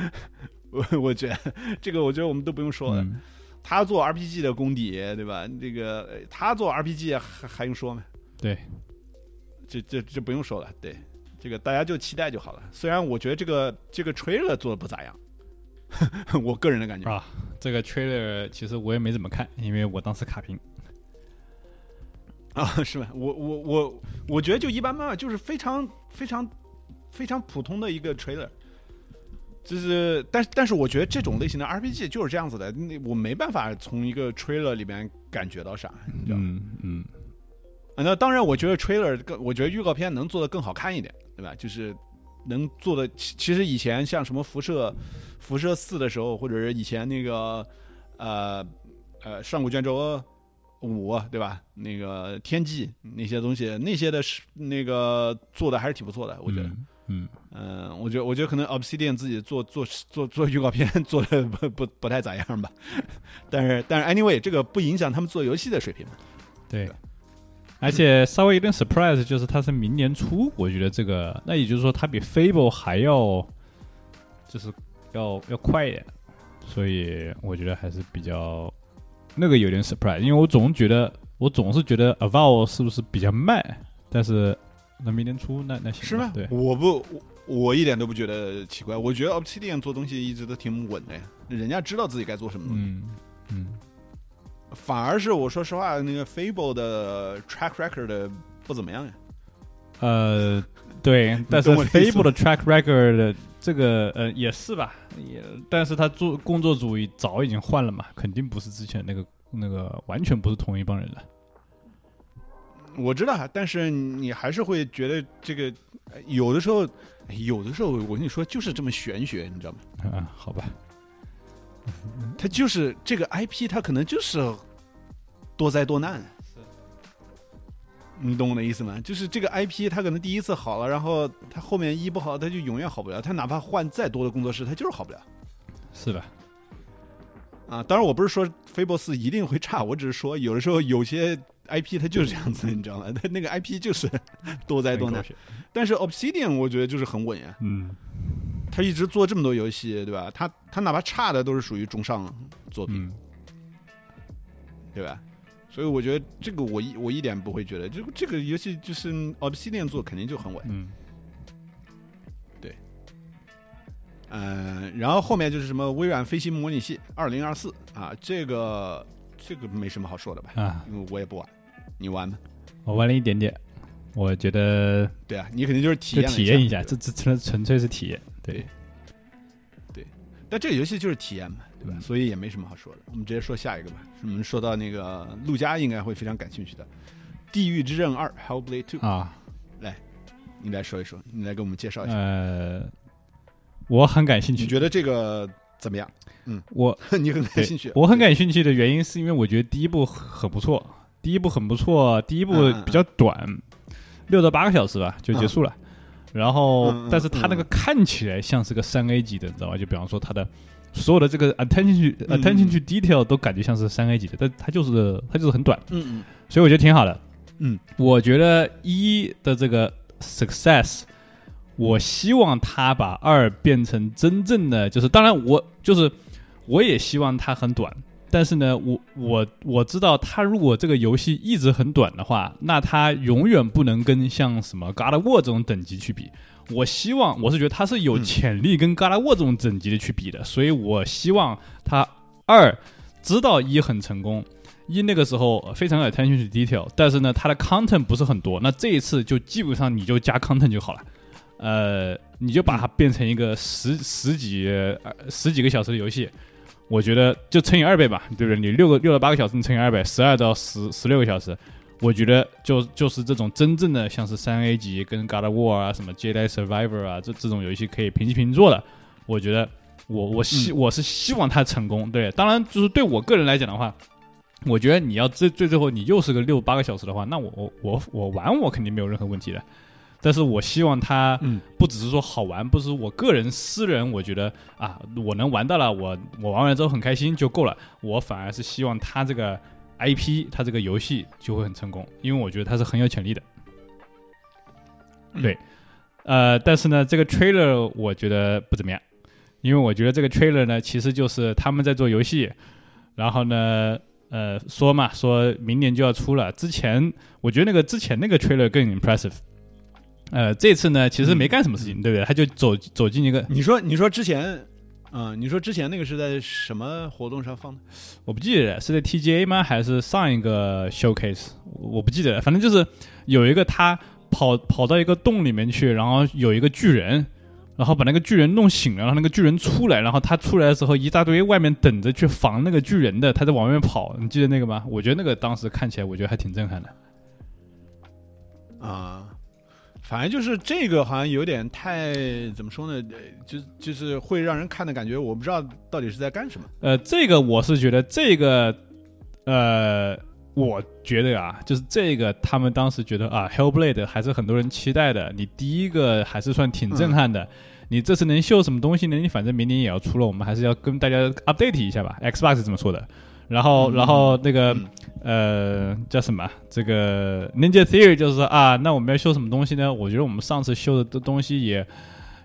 我我觉得这个，我觉得我们都不用说了。嗯他做 RPG 的功底，对吧？这个呃他做 RPG 还还用说吗？对，这这这不用说了，对，这个大家就期待就好了。虽然我觉得这个这个 trailer 做的不咋样，我个人的感觉啊，这个 trailer 其实我也没怎么看，因为我当时卡屏。啊，是吧？我我我我觉得就一般般吧，就是非常非常非常普通的一个 trailer。就是，但是但是，我觉得这种类型的 RPG 就是这样子的，那我没办法从一个 trailer 里面感觉到啥，你知道吗？嗯嗯啊，那当然，我觉得 trailer 更，我觉得预告片能做的更好看一点，对吧？就是能做的，其其实以前像什么辐射、辐射四的时候，或者是以前那个呃呃上古卷轴五，对吧？那个天际那些东西，那些的是那个做的还是挺不错的，我觉得。嗯嗯，我觉得，我觉得可能 Obsidian 自己做做做做预告片 做的不不不太咋样吧，但是但是 anyway 这个不影响他们做游戏的水平嘛。对。而且稍微有点 surprise 就是它是明年初，我觉得这个，那也就是说它比 Fable 还要，就是要要快一点，所以我觉得还是比较那个有点 surprise，因为我总觉得我总是觉得 Avowed 是不是比较慢，但是那明年出那那行是吗？吧对，我不，我我一点都不觉得奇怪。我觉得 Obsidian 做东西一直都挺稳的呀，人家知道自己该做什么东西。嗯嗯反而是我说实话，那个 Fable 的 track record 不怎么样呀。呃，对，但是 Fable 的 track record 这个呃也是吧，也，但是他做工作组早已经换了嘛，肯定不是之前那个那个完全不是同一帮人了。我知道，但是你还是会觉得这个呃有的时候，有的时候我跟你说就是这么玄学，你知道吗？啊，好吧，他就是这个 IP，他可能就是多灾多难。你懂我的意思吗？就是这个 IP，它可能第一次好了，然后它后面一不好，它就永远好不了。它哪怕换再多的工作室，它就是好不了。是的，啊，当然我不是说 Fable 四一定会差，我只是说有的时候有些 IP 它就是这样子，你知道吗？它那个 IP 就是 多灾多难但是 Obsidian 我觉得就是很稳呀，嗯他一直做这么多游戏，对吧？他他哪怕差的都是属于中上作品，嗯对吧？所以我觉得这个我一我一点不会觉得，这个这个游戏就是 Obsidian 做肯定就很稳。嗯对嗯、然后后面就是什么微软飞行模拟器二零二四啊，这个这个没什么好说的吧？啊，因为我也不玩，你玩吗？我玩了一点点，我觉得对啊，你肯定就是体验体验一下，这这纯纯粹是体验。对对，但这个游戏就是体验嘛，对吧？嗯所以也没什么好说的。我们直接说下一个吧。我们说到那个陆家应该会非常感兴趣的《地狱之刃二》（Hellblade Two），、啊，来你来说一说，你来给我们介绍一下，呃，我很感兴趣，你觉得这个怎么样？嗯我 你很感兴趣？我很感兴趣的原因是因为我觉得第一部很不错，第一部很不错，第一部比较短，六到八个小时吧就结束了。然后但是它那个看起来像是个三 A 级的，你知道吧？就比方说它的所有的这个 attention attention to detail 都感觉像是三 A 级的，但它就是它就是很短，嗯嗯所以我觉得挺好的。嗯，我觉得一的这个 success，我希望他把二变成真正的，就是当然我就是我也希望它很短，但是呢，我我我知道它如果这个游戏一直很短的话，那它永远不能跟像什么 God of War 这种等级去比。我希望我是觉得他是有嗯潜力跟嘎拉沃这种等级的去比的，所以我希望他二知道一很成功，一那个时候非常有 attention to detail，但是呢，它的 content 不是很多。那这一次就基本上你就加 content 就好了，呃，你就把它变成一个十十几呃十几个小时的游戏，我觉得就乘以二倍吧，对不对？你六个六到八个小时，你乘以二倍，十二到十十六个小时，我觉得就就是这种真正的像是三 A 级跟 God of War 啊、什么 Jedi Survivor 啊这这种游戏可以平起平坐的，我觉得我我希、我是希望它成功。对，当然就是对我个人来讲的话，我觉得你要最最最后你又是个六八个小时的话，那我我我我玩我肯定没有任何问题的。但是我希望它嗯不只是说好玩，不是我个人私人，我觉得啊，我能玩到了，我我玩完之后很开心就够了。我反而是希望它这个 IP，它这个游戏就会很成功，因为我觉得它是很有潜力的。嗯对，呃，但是呢，这个 trailer 我觉得不怎么样，因为我觉得这个 trailer 呢，其实就是他们在做游戏，然后呢，呃，说嘛，说明年就要出了。之前我觉得那个之前那个 trailer 更 impressive。呃，这次呢，其实没干什么事情，对不对？他就走走进一个，你说你说之前嗯，你说之前那个是在什么活动上放的？我不记得是在 TGA 吗？还是上一个 showcase？我我不记得了，反正就是有一个他跑跑到一个洞里面去，然后有一个巨人，然后把那个巨人弄醒了，然后那个巨人出来，然后他出来的时候，一大堆外面等着去防那个巨人的，他在往外面跑，你记得那个吗？我觉得那个当时看起来，我觉得还挺震撼的。啊，反正就是这个好像有点太怎么说呢？呃就就是会让人看的感觉，我不知道到底是在干什么。呃，这个我是觉得这个，呃，我觉得啊，就是这个他们当时觉得啊，Hellblade 还是很多人期待的，你第一个还是算挺震撼的。你这次能秀什么东西呢？你反正明年也要出了，我们还是要跟大家 update 一下吧。Xbox 怎么说的。然后，嗯然后那个、嗯呃叫什么？这个 Ninja Theory 就是说啊，那我们要修什么东西呢？我觉得我们上次修的东西也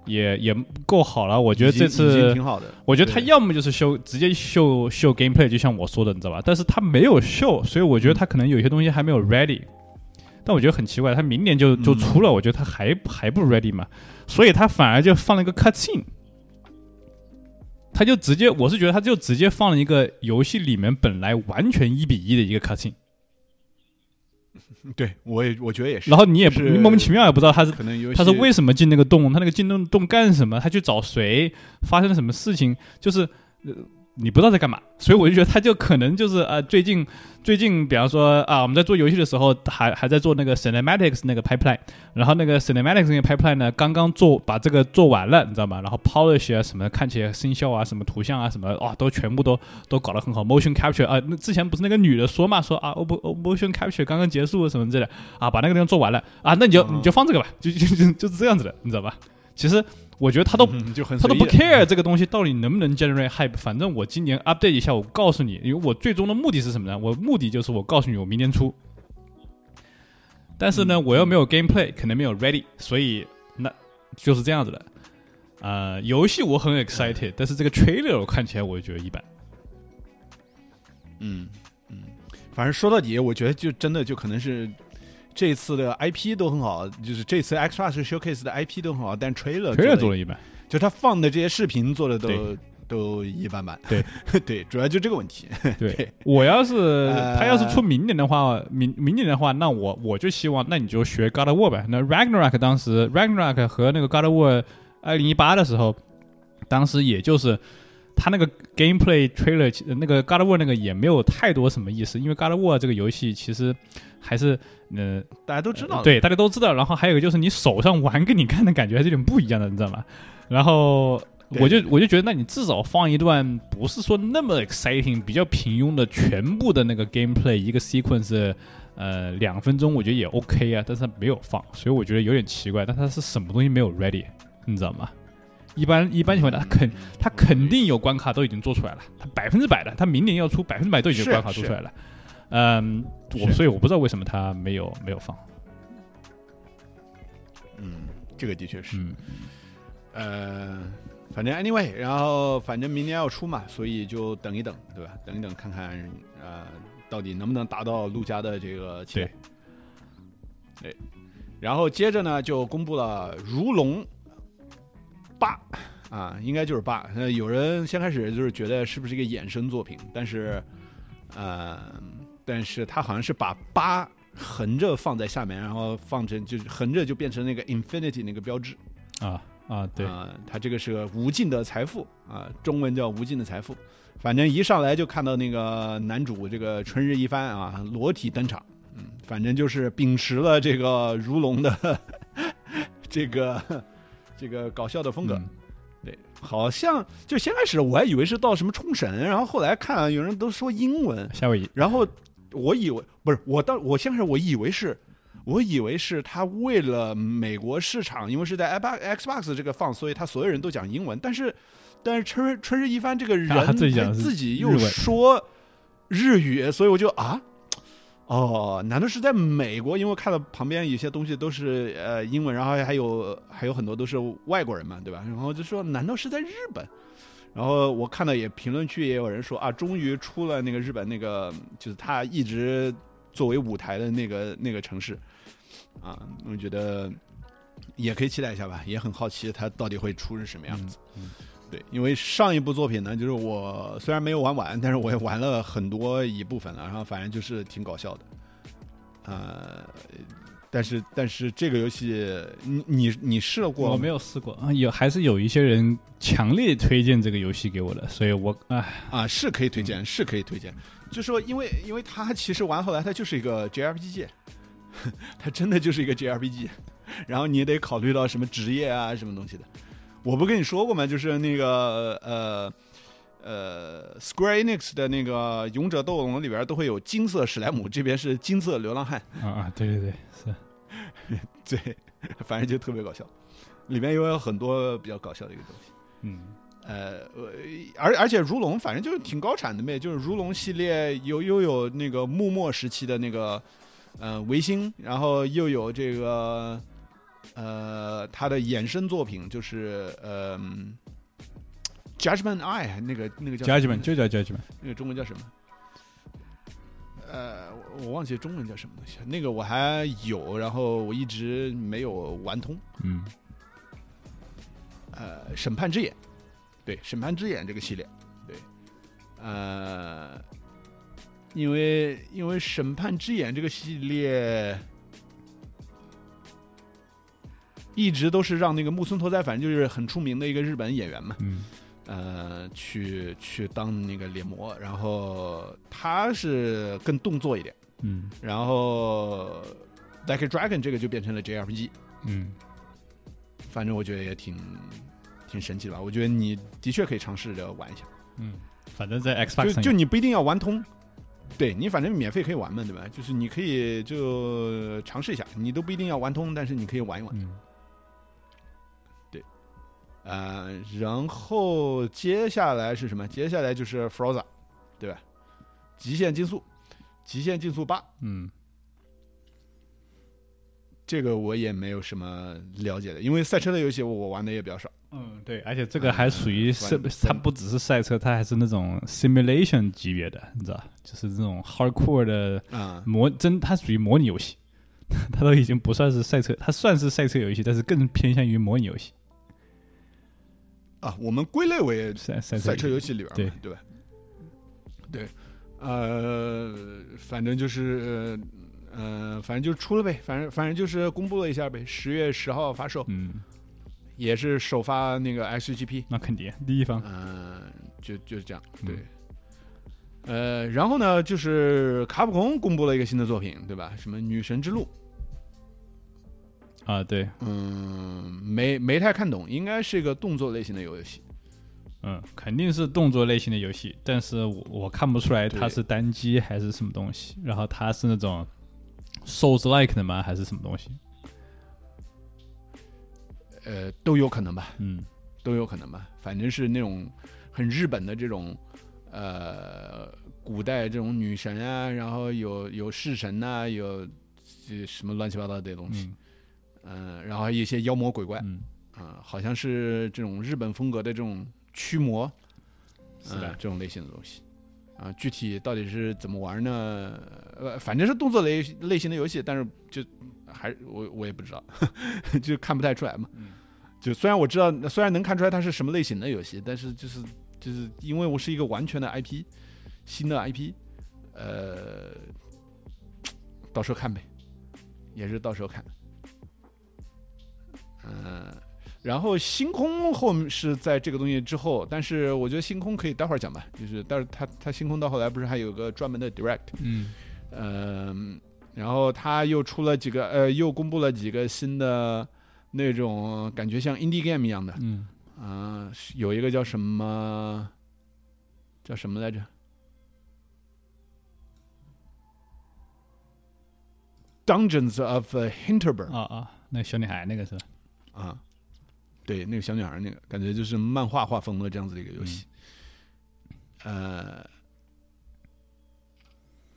也也够好了。我觉得这次挺好的。我觉得他要么就是修直接秀秀 gameplay，就像我说的，你知道吧？但是他没有秀，所以我觉得他可能有些东西还没有 ready。但我觉得很奇怪，他明年就就出了，我觉得他还还不 ready 嘛，所以他反而就放了一个 cutscene，他就直接，我是觉得他就直接放了一个游戏里面本来完全一比一的一个 cutscene，对我也我觉得也是。然后你也不就是你莫名其妙也不知道他是可能他是为什么进那个洞？他那个进洞洞干什么？他去找谁？发生了什么事情？就是呃，你不知道在干嘛，所以我就觉得他就可能就是呃，最近最近，比方说啊，我们在做游戏的时候，还还在做那个 cinematics 那个 pipeline，然后那个 cinematics 那个 pipeline 呢，刚刚做把这个做完了，你知道吗？然后 polish 啊什么，看起来声效啊什么图像啊什么，哇，都全部都都搞得很好，motion capture 啊，那之前不是那个女的说嘛，说啊，，motion capture 刚刚结束什么之类。的啊，把那个地方做完了。啊，那你就哦。你就放这个吧，就就就就是这样子的，你知道吧？其实我觉得他都嗯就很他都不 care 这个东西到底能不能 generate hype，反正我今年 update 一下，我告诉你，因为我最终的目的是什么呢？我目的就是我告诉你我明年出，但是呢，嗯我又没有 gameplay，可能没有 ready，所以那就是这样子的。呃，游戏我很 excited，但是这个 trailer 我看起来我觉得一般。嗯嗯，反正说到底，我觉得就真的就可能是这次的 IP 都很好，就是这次 Xbox Showcase 的 IP 都很好，但 trailer trailer 做了一般，就他放的这些视频做的都都一般般。对 对，主要就这个问题。对对我要是呃他要是出明年的话，明明年的话，那我我就希望，那你就学 God of War 呗。那 Ragnarok 当时 Ragnarok 和那个 God of War 二零一八的时候，当时也就是他那个 gameplay trailer，那个 God of War 那个也没有太多什么意思，因为 God of War 这个游戏其实还是呃大家都知道的，对，大家都知道。然后还有一个就是你手上玩跟你看的感觉还是有点不一样的，你知道吗？然后我就我就觉得，那你至少放一段不是说那么 exciting、比较平庸的全部的那个 gameplay 一个 sequence，呃，两分钟我觉得也 OK 啊，但是他没有放，所以我觉得有点奇怪。但他是什么东西没有 ready，你知道吗？一般一般情况下，他肯他肯定有关卡都已经做出来了，他百分之百的，他明年要出百分之百都已经有关卡做出来了。嗯，我所以我不知道为什么他没有没有放。嗯，这个的确是。嗯，呃，反正 anyway，然后反正明年要出嘛，所以就等一等，对吧？等一等看看，呃，到底能不能达到陆家的这个期待。对。然后接着呢，就公布了《如龙八》啊，应该就是八。呃，有人先开始就是觉得是不是一个衍生作品，但是，呃，但是他好像是把八横着放在下面，然后放成就是横着就变成那个 infinity 那个标志。啊啊，对，啊、它这个是个无尽的财富啊、中文叫无尽的财富。反正一上来就看到那个男主这个春日一番啊，裸体登场，嗯，反正就是秉持了这个如龙的 这个这个搞笑的风格。嗯对，好像就先开始我还以为是到什么冲绳，然后后来看有人都说英文，夏威夷然后我以为不是我当我先开始我以为是，我以为是他为了美国市场，因为是在 Xbox 这个放，所以他所有人都讲英文。但是但是春春日一番这个人、他自己自己又说日语，所以我就啊。哦，难道是在美国？因为看到旁边有些东西都是呃英文，然后还有还有很多都是外国人嘛，对吧？然后就说难道是在日本？然后我看到也评论区也有人说啊，终于出了那个日本那个，就是他一直作为舞台的那个那个城市，啊，我觉得也可以期待一下吧，也很好奇他到底会出是什么样子。对，因为上一部作品呢，就是我虽然没有玩完，但是我也玩了很多一部分了，然后反正就是挺搞笑的，呃，但是但是这个游戏，你你你试了过？我没有试过啊，有还是有一些人强烈推荐这个游戏给我的，所以我哎啊是可以推荐，是可以推荐，就说因为因为它其实玩后来它就是一个 JRPG，它真的就是一个 JRPG，然后你也得考虑到什么职业啊什么东西的。我不跟你说过吗？就是那个呃呃，Square Enix 的那个《勇者斗龙》里边都会有金色史莱姆，这边是金色流浪汉啊啊！对对对，是，对，反正就特别搞笑，里面又有很多比较搞笑的一个东西。嗯，呃，而而且如龙反正就是挺高产的呗，就是如龙系列有又有那个幕末时期的那个呃维新，然后又有这个。呃，他的衍生作品就是呃，Judgment Eye 那个那个叫 Judgment 就叫 Judgment，那个中文叫什么？呃，我忘记中文叫什么东西。那个我还有，然后我一直没有玩通。嗯。呃，审判之眼，对，审判之眼这个系列，对，呃，因为因为审判之眼这个系列。一直都是让那个木村拓哉，反正就是很出名的一个日本演员嘛，嗯，呃，去去当那个脸模，然后他是更动作一点，嗯，然后 Like a Dragon 这个就变成了 JRPG，嗯，反正我觉得也挺挺神奇的吧，我觉得你的确可以尝试着玩一下，嗯，反正在 Xbox 就就你不一定要玩通，对你反正免费可以玩嘛，对吧？就是你可以就尝试一下，你都不一定要玩通，但是你可以玩一玩。呃，然后接下来是什么？接下来就是 Froza，对吧？极限竞速，极限竞速八，嗯，这个我也没有什么了解的，因为赛车的游戏我玩的也比较少。嗯，对，而且这个还属于是，它不只是赛车，它还是那种 simulation 级别的，你知道就是这种 hardcore 的啊模真，它属于模拟游戏，它都已经不算是赛车，它算是赛车游戏，但是更偏向于模拟游戏。啊，我们归类为赛赛赛车游戏里边对对吧？对，呃，反正就是呃，反正就出了呗，反正反正就是公布了一下呗，十月十号发售，嗯，也是首发那个 SGP，那肯定第一方，嗯，就就是这样，对，呃，然后呢，就是卡普空公布了一个新的作品，对吧？什么女神之路。啊，对，嗯，没没太看懂，应该是一个动作类型的游戏。嗯，肯定是动作类型的游戏，但是我我看不出来它是单机还是什么东西。然后它是那种 Souls like 的吗？还是什么东西？呃，都有可能吧。嗯，都有可能吧。反正是那种很日本的这种呃古代这种女神啊，然后有有式神呐，有什么乱七八糟的东西。嗯，然后还有一些妖魔鬼怪，嗯，啊，好像是这种日本风格的这种驱魔，是的，这种类型的东西，啊，具体到底是怎么玩呢？呃，反正是动作类类型的游戏，但是就还我我也不知道，就看不太出来嘛。就虽然我知道，虽然能看出来它是什么类型的游戏，但是就是就是因为我是一个完全的 IP，新的 IP，呃，到时候看呗，也是到时候看。嗯，然后星空后面是在这个东西之后，但是我觉得星空可以待会儿讲吧，就是但是他他星空到后来不是还有个专门的 direct，嗯，呃，然后他又出了几个呃，又公布了几个新的那种感觉像 indie game 一样的，嗯，啊，有一个叫什么叫什么来着？Dungeons of Hinterberg 啊啊，那小女孩那个是。啊，对，那个小女孩那个感觉就是漫画画风的这样子的一个游戏，呃，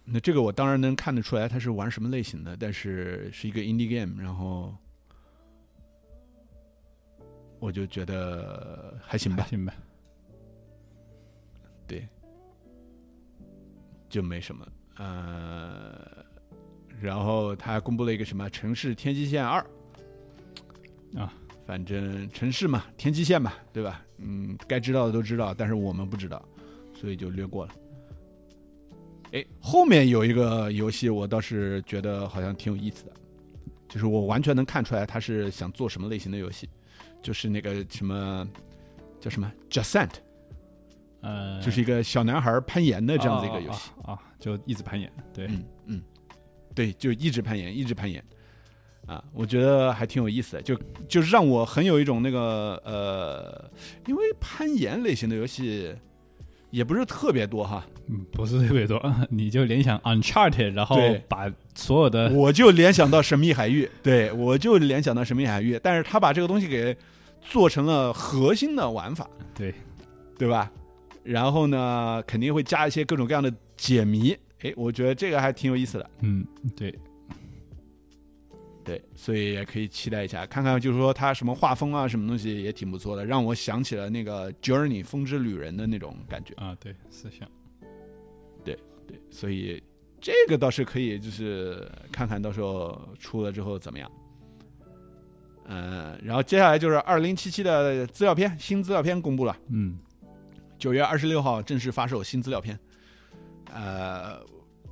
那这个我当然能看得出来他是玩什么类型的，但是是一个 indie game，然后我就觉得还行吧，行吧，对，就没什么，呃，然后他公布了一个什么《城市天际线二》。啊，反正城市嘛，天际线嘛，对吧？嗯，该知道的都知道，但是我们不知道，所以就略过了。哎，后面有一个游戏，我倒是觉得好像挺有意思的，就是我完全能看出来他是想做什么类型的游戏，就是那个什么叫什么 Jascent，呃，就是一个小男孩攀岩的这样子一个游戏。啊，啊就一直攀岩，对，嗯嗯，对，就一直攀岩，一直攀岩，啊，我觉得还挺有意思的，就就让我很有一种那个呃，因为攀岩类型的游戏也不是特别多哈，嗯，不是特别多，你就联想 Uncharted，然后把所有的我就联想到神秘海域，对我就联想到神秘海域，但是他把这个东西给做成了核心的玩法，对对吧？然后呢，肯定会加一些各种各样的解谜，哎，我觉得这个还挺有意思的。嗯，对，对，所以也可以期待一下，看看就是说它什么画风啊，什么东西也挺不错的，让我想起了那个《Journey》风之旅人的那种感觉。啊，对，是像，对，所以这个倒是可以，就是看看到时候出了之后怎么样。嗯，然后接下来就是二零七七的资料片，新资料片公布了，嗯，九月二十六号正式发售新资料片。呃，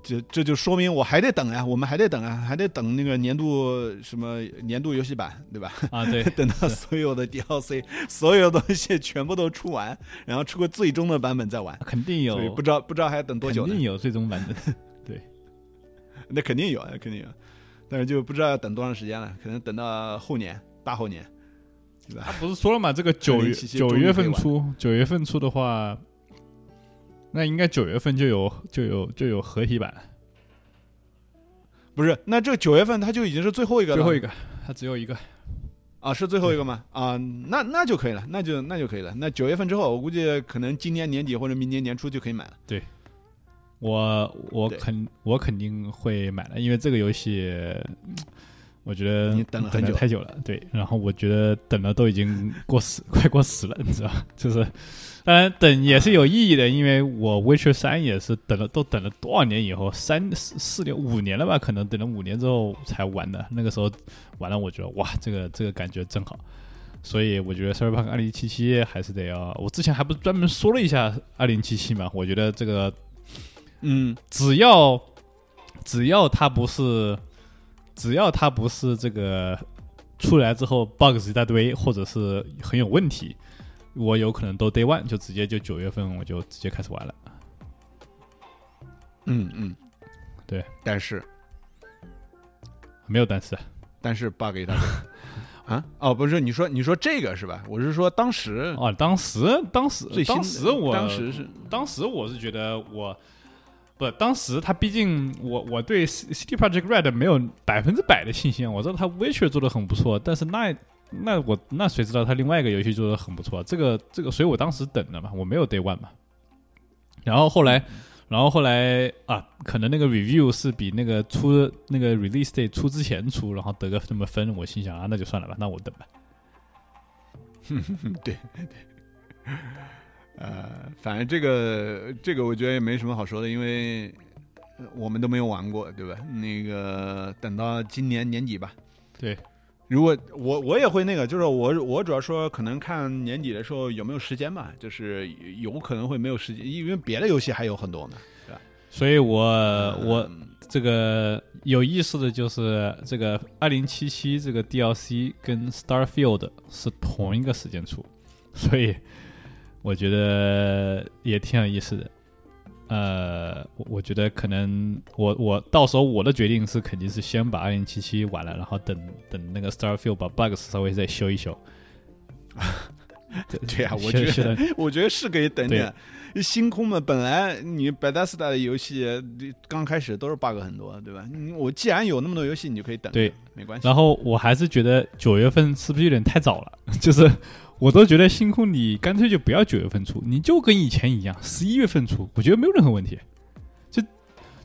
这这就说明我还得等呀，我们还得等啊，还得等那个年度什么年度游戏版，对吧？啊，对，等到所有的 DLC、所有东西全部都出完，然后出个最终的版本再玩。肯定有所以，不知道不知道还要等多久肯定？有最终版本，对 那肯定有，那肯定有，但是就不知道要等多长时间了，可能等到后年、大后年，对吧？他不是说了嘛，这个九月九月份出，九月份出的话，那应该九月份就有就有就有合体版，不是，那这九月份它就已经是最后一个了，最后一个，它只有一个，啊，是最后一个吗？啊，那那就可以了，那就那就可以了。那九月份之后，我估计可能今年年底或者明年年初就可以买了。对我我肯我肯定会买了，因为这个游戏，嗯我觉得你等了很久太久了，对，然后我觉得等了都已经过时，快过时了，你知道吧，就是。当然，等也是有意义的，因为我《Witcher 三》也是等了，都等了多少年以后，三四四年五年了吧？可能等了五年之后才玩的。那个时候玩了，我觉得哇，这个这个感觉真好。所以我觉得《Cyberpunk 二零七七》还是得要。我之前还不是专门说了一下二零七七嘛？我觉得这个嗯，只要只要它不是，只要它不是这个出来之后 bug 一大堆，或者是很有问题，我有可能都 day one 就直接就九月份我就直接开始玩了。嗯嗯，对。但是没有但是，但是 bug 一大堆 啊！哦，不是，你说你说这个是吧？我是说当时啊，当时当时最新当时我当时是当时我是觉得我不，当时他毕竟我我对 City Project Red 没有百分之百的信心，我知道他 Witcher 做的很不错，但是那那我那谁知道他另外一个游戏做的很不错，这个这个，所以我当时等了嘛，我没有 Day One 嘛，然后后来。然后后来啊，可能那个 review 是比那个出那个 release day 出之前出，然后得个那么分，我心想啊，那就算了吧，那我等吧。对对对，呃，反正这个这个我觉得也没什么好说的，因为呃我们都没有玩过，对吧？那个等到今年年底吧。对，如果我我也会那个，就是我我主要说可能看年底的时候有没有时间吧，就是有可能会没有时间，因为别的游戏还有很多呢。对吧所以我我这个有意思的就是，这个二零七七这个 DLC 跟 Starfield 是同一个时间出，所以我觉得也挺有意思的。呃，我我觉得可能我我到时候我的决定是肯定是先把二零七七玩了，然后等等那个 Starfield 把 bugs 稍微再修一修。对啊，我觉得，我觉得是可以等点。星空嘛，本来你 Bethesda 的游戏刚开始都是 bug 很多，对吧？你我既然有那么多游戏，你就可以等，对，没关系。然后我还是觉得九月份是不是有点太早了？就是我都觉得星空你干脆就不要九月份出，你就跟以前一样，十一月份出，我觉得没有任何问题。就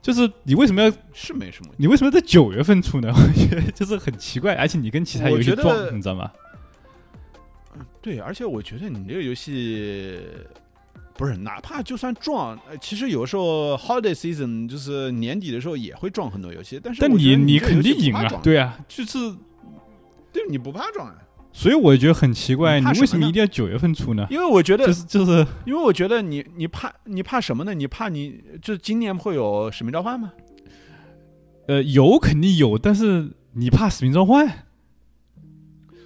就是你为什么要是没什么。你为什么要在九月份出呢？我觉得就是很奇怪，而且你跟其他游戏撞，你知道吗？对，而且我觉得你这个游戏不是，哪怕就算撞，呃其实有时候 holiday season 就是年底的时候也会撞很多游戏，但是但你这个游戏肯定赢啊，对啊，就是对，你不怕撞啊。所以我觉得很奇怪，你为什么一定要九月份出呢？因为我觉得就是就是因为我觉得你你怕你怕什么呢？你怕你就今年会有使命召唤吗？呃，有肯定有，但是你怕使命召唤？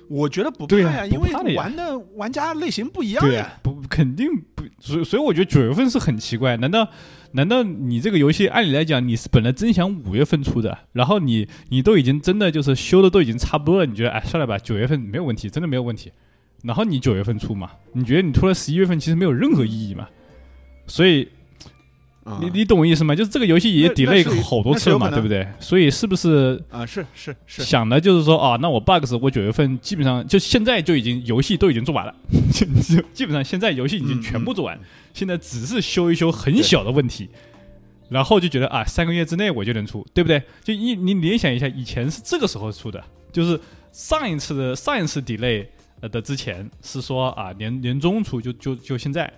我觉得不怕对呀呀，因为玩的玩家类型不一样对呀。不肯定不，所以所以我觉得九月份是很奇怪。难道难道你这个游戏按理来讲你是本来真想五月份出的，然后你你都已经真的就是修的都已经差不多了，你觉得哎算了吧，九月份没有问题，真的没有问题。然后你九月份出嘛，你觉得你拖了十一月份其实没有任何意义嘛？所以啊你你懂我意思吗？就是这个游戏也那 delay 好多次了嘛，对不对？所以是不是啊，是是是，想的就是说啊，那我 bugs 我九月份基本上就现在就已经游戏都已经做完了，就就基本上现在游戏已经全部做完，现在只是修一修很小的问题，然后就觉得啊，三个月之内我就能出，对不对？就一你联想一下，以前是这个时候出的，就是上一次的上一次 delay 呃的之前是说啊年年中出就就就现在，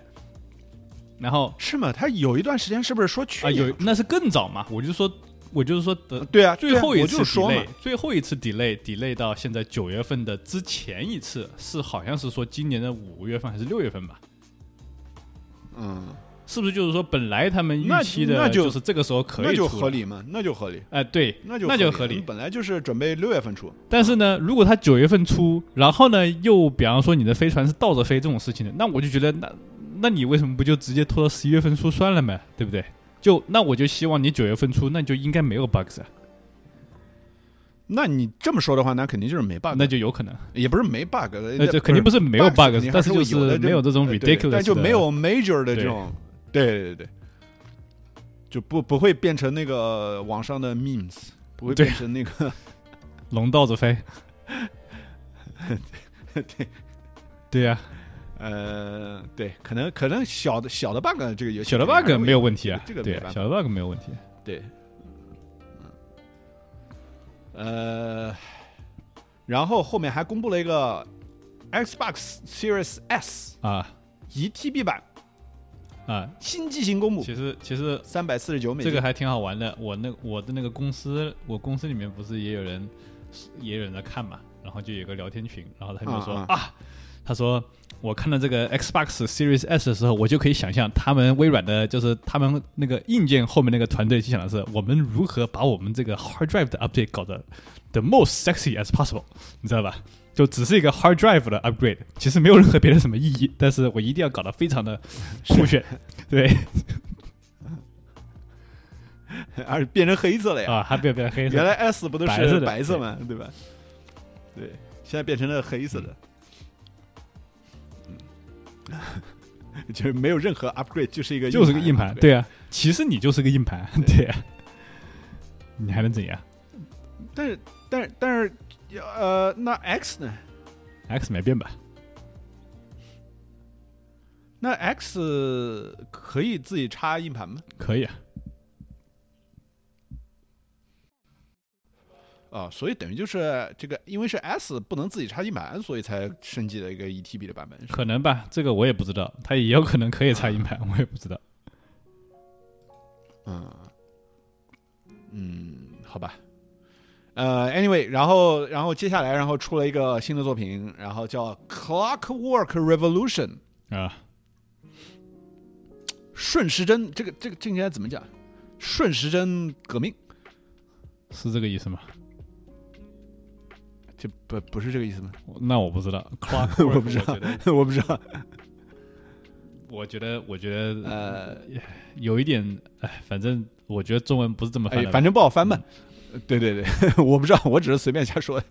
然后是吗？他有一段时间是不是说去啊年有那是更早嘛，我就说我就是说的对啊，最后一次 delay，，最后一次 delay delay 到现在九月份的之前一次是好像是说今年的五月份还是六月份吧？嗯，是不是就是说本来他们预期的那就是这个时候可以那就出合理嘛，那就合理，哎、对，那就那就合理本来就是准备六月份出，但是呢，如果他九月份出，然后呢又比方说你的飞船是倒着飞这种事情的，那我就觉得那那你为什么不就直接拖到十一月份出算了嘛？对不对？就那我就希望你九月份出，那就应该没有 bugs，啊那你这么说的话，那肯定就是没 bug，那就有可能。也不是没 bug，呃，那这肯定不是没有还但是就是没有这种 ridiculous，的但就没有 major 的这种，对对对，就不不会变成那个网上的 memes，不会变成那个龙倒着飞。对对呀、呃，对，可能可能小的小的 bug 这个游戏小的 bug 没有问题啊，这个这个对小的 bug 没有问题。对，嗯，呃，然后后面还公布了一个 Xbox Series S 啊一 TB 版啊，新机型公布，其实其实三百四十九美。这个还挺好玩的。我那我的那个公司，我公司里面不是也有人也有人在看嘛，然后就有个聊天群，然后他就说啊啊他说我看到这个 Xbox Series S 的时候，我就可以想象他们微软的，就是他们那个硬件后面那个团队就想的是，我们如何把我们这个 hard drive 的 update 搞得 the most sexy as possible，你知道吧？就只是一个 hard drive 的 upgrade，其实没有任何别的什么意义，但是我一定要搞得非常的酷炫，对 而且变成黑色了呀！啊，还不要变黑色，原来 S 不都是白色的白色嘛，对吧？对，现在变成了黑色的。嗯，就是没有任何 upgrade，就是一个就是个硬盘，对啊，其实你就是个硬盘，对啊，你还能怎样但是但是但是呃，那 X 呢？？X 没变吧？那 X 可以自己插硬盘吗？可以啊，啊，所以等于就是这个，因为是 S 不能自己插硬盘，所以才升级了一个 ETB 的版本。可能吧，这个我也不知道，它也有可能可以插硬盘，我也不知道。嗯嗯，好吧。呃，anyway，然后然后接下来，然后出了一个新的作品，然后叫《Clockwork Revolution》啊，顺时针，这个这个这个应该怎么讲？顺时针革命，是这个意思吗？这不不是这个意思吗？那我不知道 我不知道 我不知道。我觉得，我觉得呃，有一点，哎，反正我觉得中文不是这么翻的，吧。哎反正不好翻吧。对对对，我不知道，我只是随便瞎说的。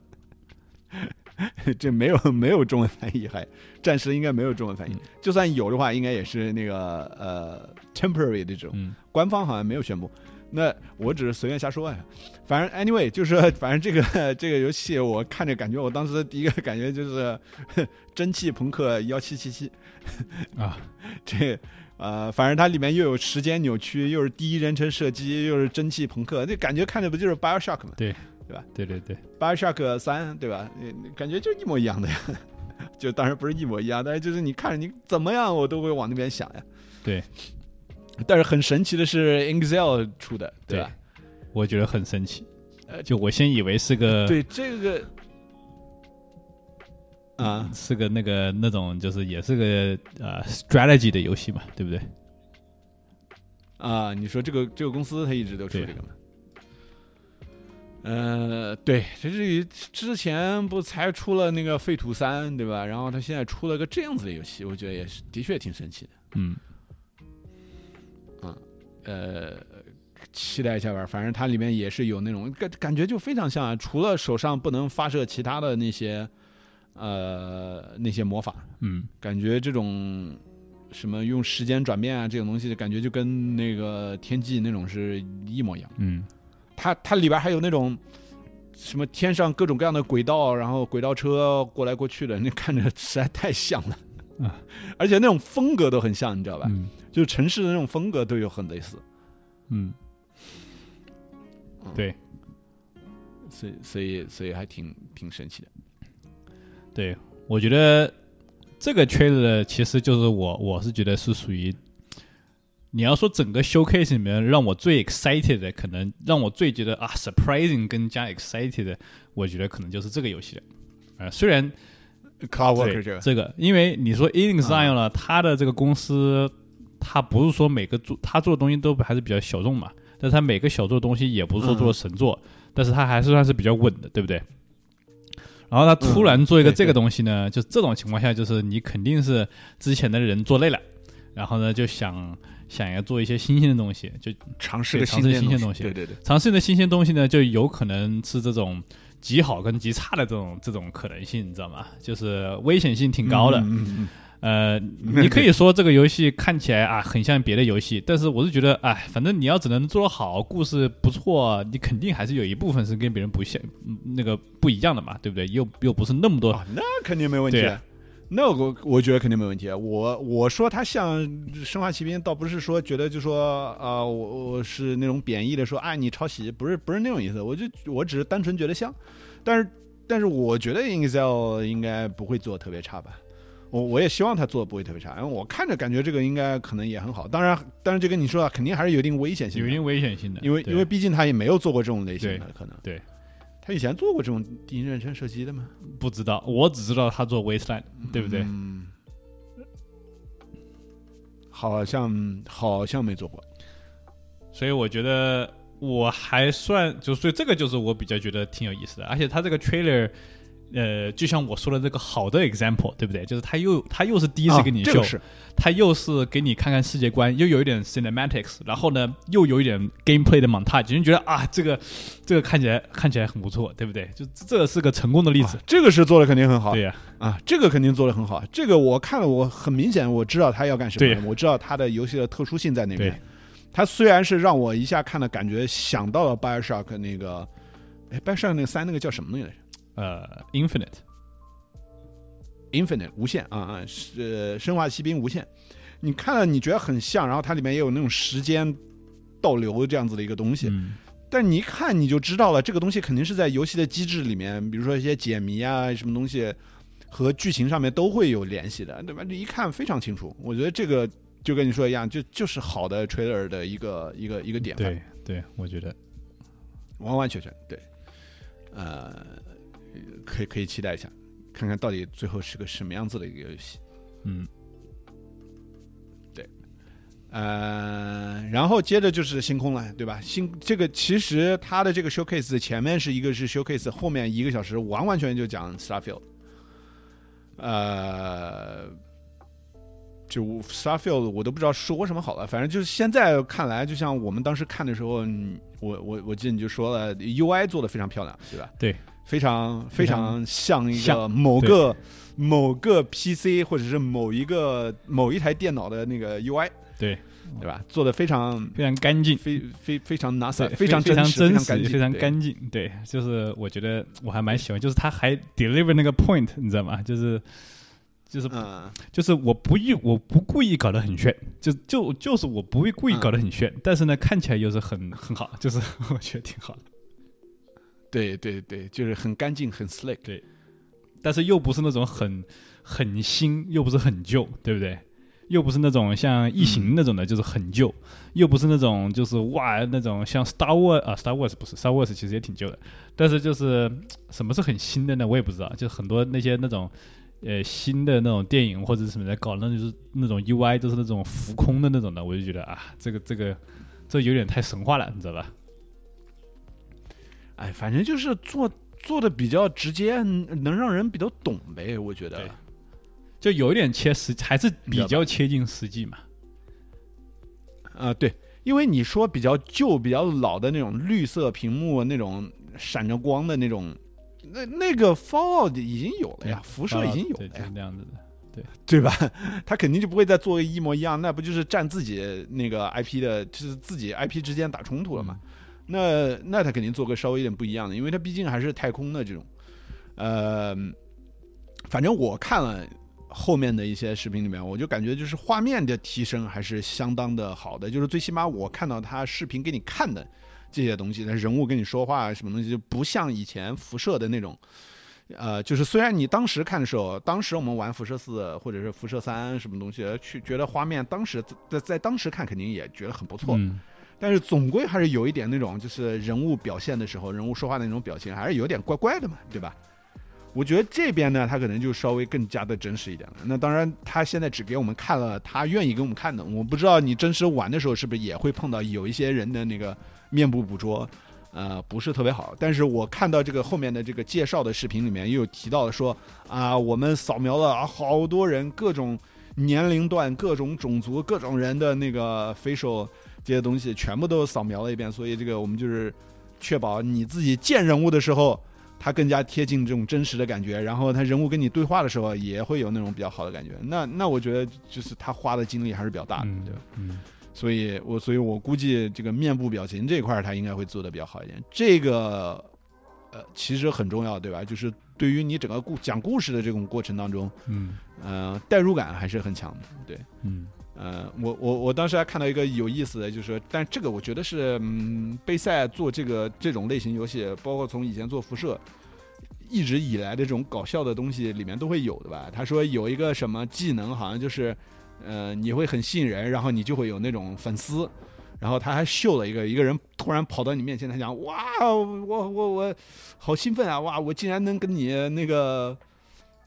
这没有没有中文翻译，还暂时应该没有中文翻译。嗯就算有的话，应该也是那个呃 temporary 的这种，嗯官方好像没有宣布。那我只是随便瞎说呀。反正 anyway，就是 反正这个这个游戏，我看着感觉，我当时第一个感觉就是蒸汽朋克幺七七七。啊，这呃，反正它里面又有时间扭曲，又是第一人称射击，又是蒸汽朋克，那感觉看着不就是 BioShock 吗对对吧对对对，？BioShock 三对吧？呃感觉就一模一样的呀。就当然不是一模一样，但是就是你看着你怎么样，我都会往那边想呀。对。但是很神奇的是 Excel 出的，对吧？我觉得很神奇。呃就我先以为是个，对这个，啊是个那个那种就是也是个呃 strategy 的游戏嘛，对不对？啊，你说这个这个公司它一直都出这个吗？呃，对，这是之前不才出了那个《废土三》，对吧？然后他现在出了个这样子的游戏，我觉得也是的确挺神奇的。嗯呃，期待一下吧。反正它里面也是有那种感感觉，就非常像啊，除了手上不能发射其他的那些呃那些魔法，嗯感觉这种什么用时间转变啊这种东西，感觉就跟那个天际那种是一模一样。嗯它它里边还有那种什么天上各种各样的轨道，然后轨道车过来过去的，那看着实在太像了。啊，而且那种风格都很像，你知道吧？嗯就是城市的那种风格都有很类似。嗯，对所以所以所以还挺挺神奇的。对，我觉得这个 trailer 其实就是我我是觉得是属于。你要说整个 showcase 里面让我最 excited 的，可能让我最觉得啊 surprising 跟加 excited 的，我觉得可能就是这个游戏了。呃，虽然 Worker 这个这个，因为你说 e l i n g Zion 了，它的这个公司，他不是说每个做他做的东西都还是比较小众嘛，但是他每个小做的东西也不是说做的神作，但是他还是算是比较稳的，对不对？然后他突然做一个这个东西呢，就这种情况下，就是你肯定是之前的人做累了，然后呢就想想要做一些新鲜的东西，就尝试个尝试新鲜东西对对对，尝试的新鲜东西呢，就有可能是这种极好跟极差的这种这种可能性，你知道吗？就是危险性挺高的。嗯嗯嗯呃，你可以说这个游戏看起来啊很像别的游戏，但是我是觉得，哎，反正你要只能做得好，故事不错，你肯定还是有一部分是跟别人不像，嗯那个不一样的嘛，对不对？又又不是那么多，啊，那肯定没问题啊。那我我觉得肯定没问题。我我说它像《生化奇兵》，倒不是说觉得就说啊、我我是那种贬义的说，啊，你抄袭，不是不是那种意思。我就我只是单纯觉得像，但是但是我觉得 Excel 应该不会做特别差吧。我我也希望他做的不会特别差，因为我看着感觉这个应该可能也很好。当然，当然就跟你说啊，肯定还是有一定危险性的，有一定危险性的，因为因为毕竟他也没有做过这种类型的，可能。对，他以前做过这种第一人称射击的吗？不知道，我只知道他做 Wasteland，对不对？嗯，好像好像没做过。所以我觉得我还算，就所以这个就是我比较觉得挺有意思的，而且他这个 trailer，呃，就像我说的这个好的 example，对不对？就是他又他又是第一次啊给你秀，他又是给你看看世界观，又有一点 cinematics，然后呢又有一点 gameplay 的 montage，你觉得啊，这个这个看起来看起来很不错，对不对？就这是个成功的例子，这个是做的肯定很好对呀、啊，这个肯定做的很好。这个我看了，我很明显我知道他要干什对么，我知道他的游戏的特殊性在那对边。他虽然是让我一下看的感觉想到了 Bioshock 那个，哎，Bioshock 那个三那个叫什么东西来着呃，Infinite，？Infinite 无限啊啊，是生化奇兵无限。你看了你觉得很像，然后它里面也有那种时间倒流这样子的一个东西。嗯，但你一看你就知道了，这个东西肯定是在游戏的机制里面，比如说一些解谜啊，什么东西和剧情上面都会有联系的，对吧？这一看非常清楚。我觉得这个就跟你说一样，就就是好的 trailer 的一个一个一个典范，对对，我觉得完完全全对。呃，可以可以期待一下，看看到底最后是个什么样子的一个游戏。嗯对呃，然后接着就是星空了，对吧？星这个其实它的这个 showcase 前面是一个是 showcase，后面一个小时完完全全就讲 Starfield。呃，就 Starfield 我都不知道说什么好了，反正就是现在看来，就像我们当时看的时候，嗯我我我记得你就说了，UI 做的非常漂亮，对吧？对，非常非常像一个某个某个 PC 或者是某一个某一台电脑的那个 UI。对，对吧？做的非常非常干净。非非非常 NASA，非常非常，真实，非常干净，非常对干净。对，就是我觉得我还蛮喜欢，就是他还 deliver 那个 point，你知道吗？就是就是嗯，就是我不意我不故意搞得很炫，就就就是我不会故意搞得很炫，但是呢看起来又是很很好，就是 我觉得挺好的，对对对，就是很干净，很 slick。对但是又不是那种很很新，又不是很旧，对不对？又不是那种像异形那种的，就是很旧，又不是那种就是哇那种像 Star Wars 啊，Star Wars 不是 Star Wars 其实也挺旧的，但是就是什么是很新的呢？我也不知道，就很多那些那种呃新的那种电影或者什么的搞，那就是那种 UI 都是那种浮空的那种的，我就觉得啊，这个这个这有点太神话了，你知道吧？哎，反正就是做做的比较直接，能让人比较懂呗。我觉得，就有一点切实，还是比较切近实际嘛。啊、对，因为你说比较旧、比较老的那种绿色屏幕，那种闪着光的那种，那那个 Fallout 已经有了呀，辐射已经有，了呀就是，那样子的。对对吧？他肯定就不会再做一模一样，那不就是占自己那个 IP 的，就是自己 IP 之间打冲突了嘛？那那他肯定做个稍微有点不一样的，因为他毕竟还是太空的这种。呃，反正我看了后面的一些视频里面，我就感觉就是画面的提升还是相当的好的，就是最起码我看到他视频给你看的这些东西，他人物跟你说话什么东西，就不像以前辐射的那种。呃，就是虽然你当时看的时候，当时我们玩辐射四或者是辐射三什么东西，去觉得画面当时在在当时看肯定也觉得很不错，但是总归还是有一点那种就是人物表现的时候，人物说话的那种表情还是有点怪怪的嘛，对吧？我觉得这边呢，他可能就稍微更加的真实一点了。那当然，他现在只给我们看了他愿意给我们看的，我不知道你真实玩的时候是不是也会碰到有一些人的那个面部捕捉，呃，不是特别好。但是我看到这个后面的这个介绍的视频里面，也有提到说啊，我们扫描了好多人各种年龄段、各种种族、各种人的那个 facial 这些东西，全部都扫描了一遍。所以这个我们就是确保你自己见人物的时候。它更加贴近这种真实的感觉，然后他人物跟你对话的时候也会有那种比较好的感觉。那那我觉得就是他花的精力还是比较大的，嗯对吧？嗯，所以我所以我估计这个面部表情这一块他应该会做的比较好一点。这个呃其实很重要，对吧？就是对于你整个故讲故事的这种过程当中，嗯呃，代入感还是很强的，对。嗯呃，我我我当时还看到一个有意思的，就是说，但这个我觉得是，嗯，贝塞做这个这种类型游戏，包括从以前做辐射，一直以来的这种搞笑的东西里面都会有的吧？他说有一个什么技能，好像就是，呃，你会很吸引人，然后你就会有那种粉丝，然后他还秀了一个一个人突然跑到你面前，他讲，哇，我我我好兴奋啊，哇，我竟然能跟你那个。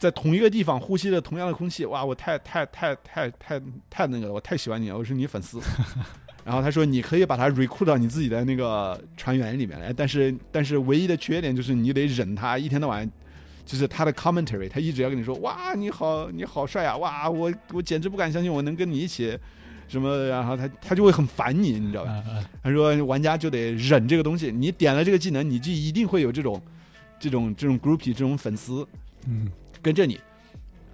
在同一个地方呼吸着同样的空气，哇！我太太太太太太那个了，我太喜欢你了，我是你粉丝。然后他说，你可以把他 recruit 到你自己的那个船员里面来，但是但是唯一的缺点就是你得忍他一天到晚，就是他的 commentary，他一直要跟你说，哇，你好你好帅啊，哇，我我简直不敢相信我能跟你一起什么，然后他他就会很烦你，你知道吧？他说玩家就得忍这个东西，你点了这个技能，你就一定会有这种这种这种 groupie 这种粉丝，嗯跟着你，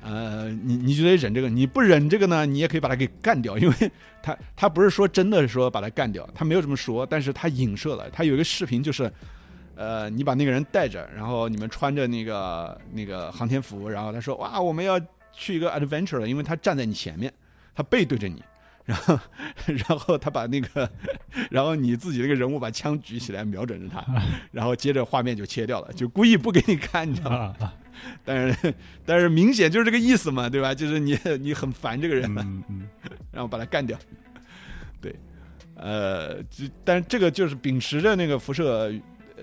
呃，你你就得忍这个，你不忍这个呢，你也可以把他给干掉，因为他他不是说真的说把他干掉，他没有这么说，但是他影射了，他有一个视频就是，呃，你把那个人带着，然后你们穿着那个那个航天服，然后他说哇，我们要去一个 adventure 了，因为他站在你前面，他背对着你。然后，然后他把那个，然后你自己那个人物把枪举起来瞄准着他，然后接着画面就切掉了，就故意不给你看，你知道吗？但是但是明显就是这个意思嘛，对吧？就是你 你很烦这个人嘛，嗯嗯然后把他干掉。对，呃，这但是这个就是秉持着那个辐射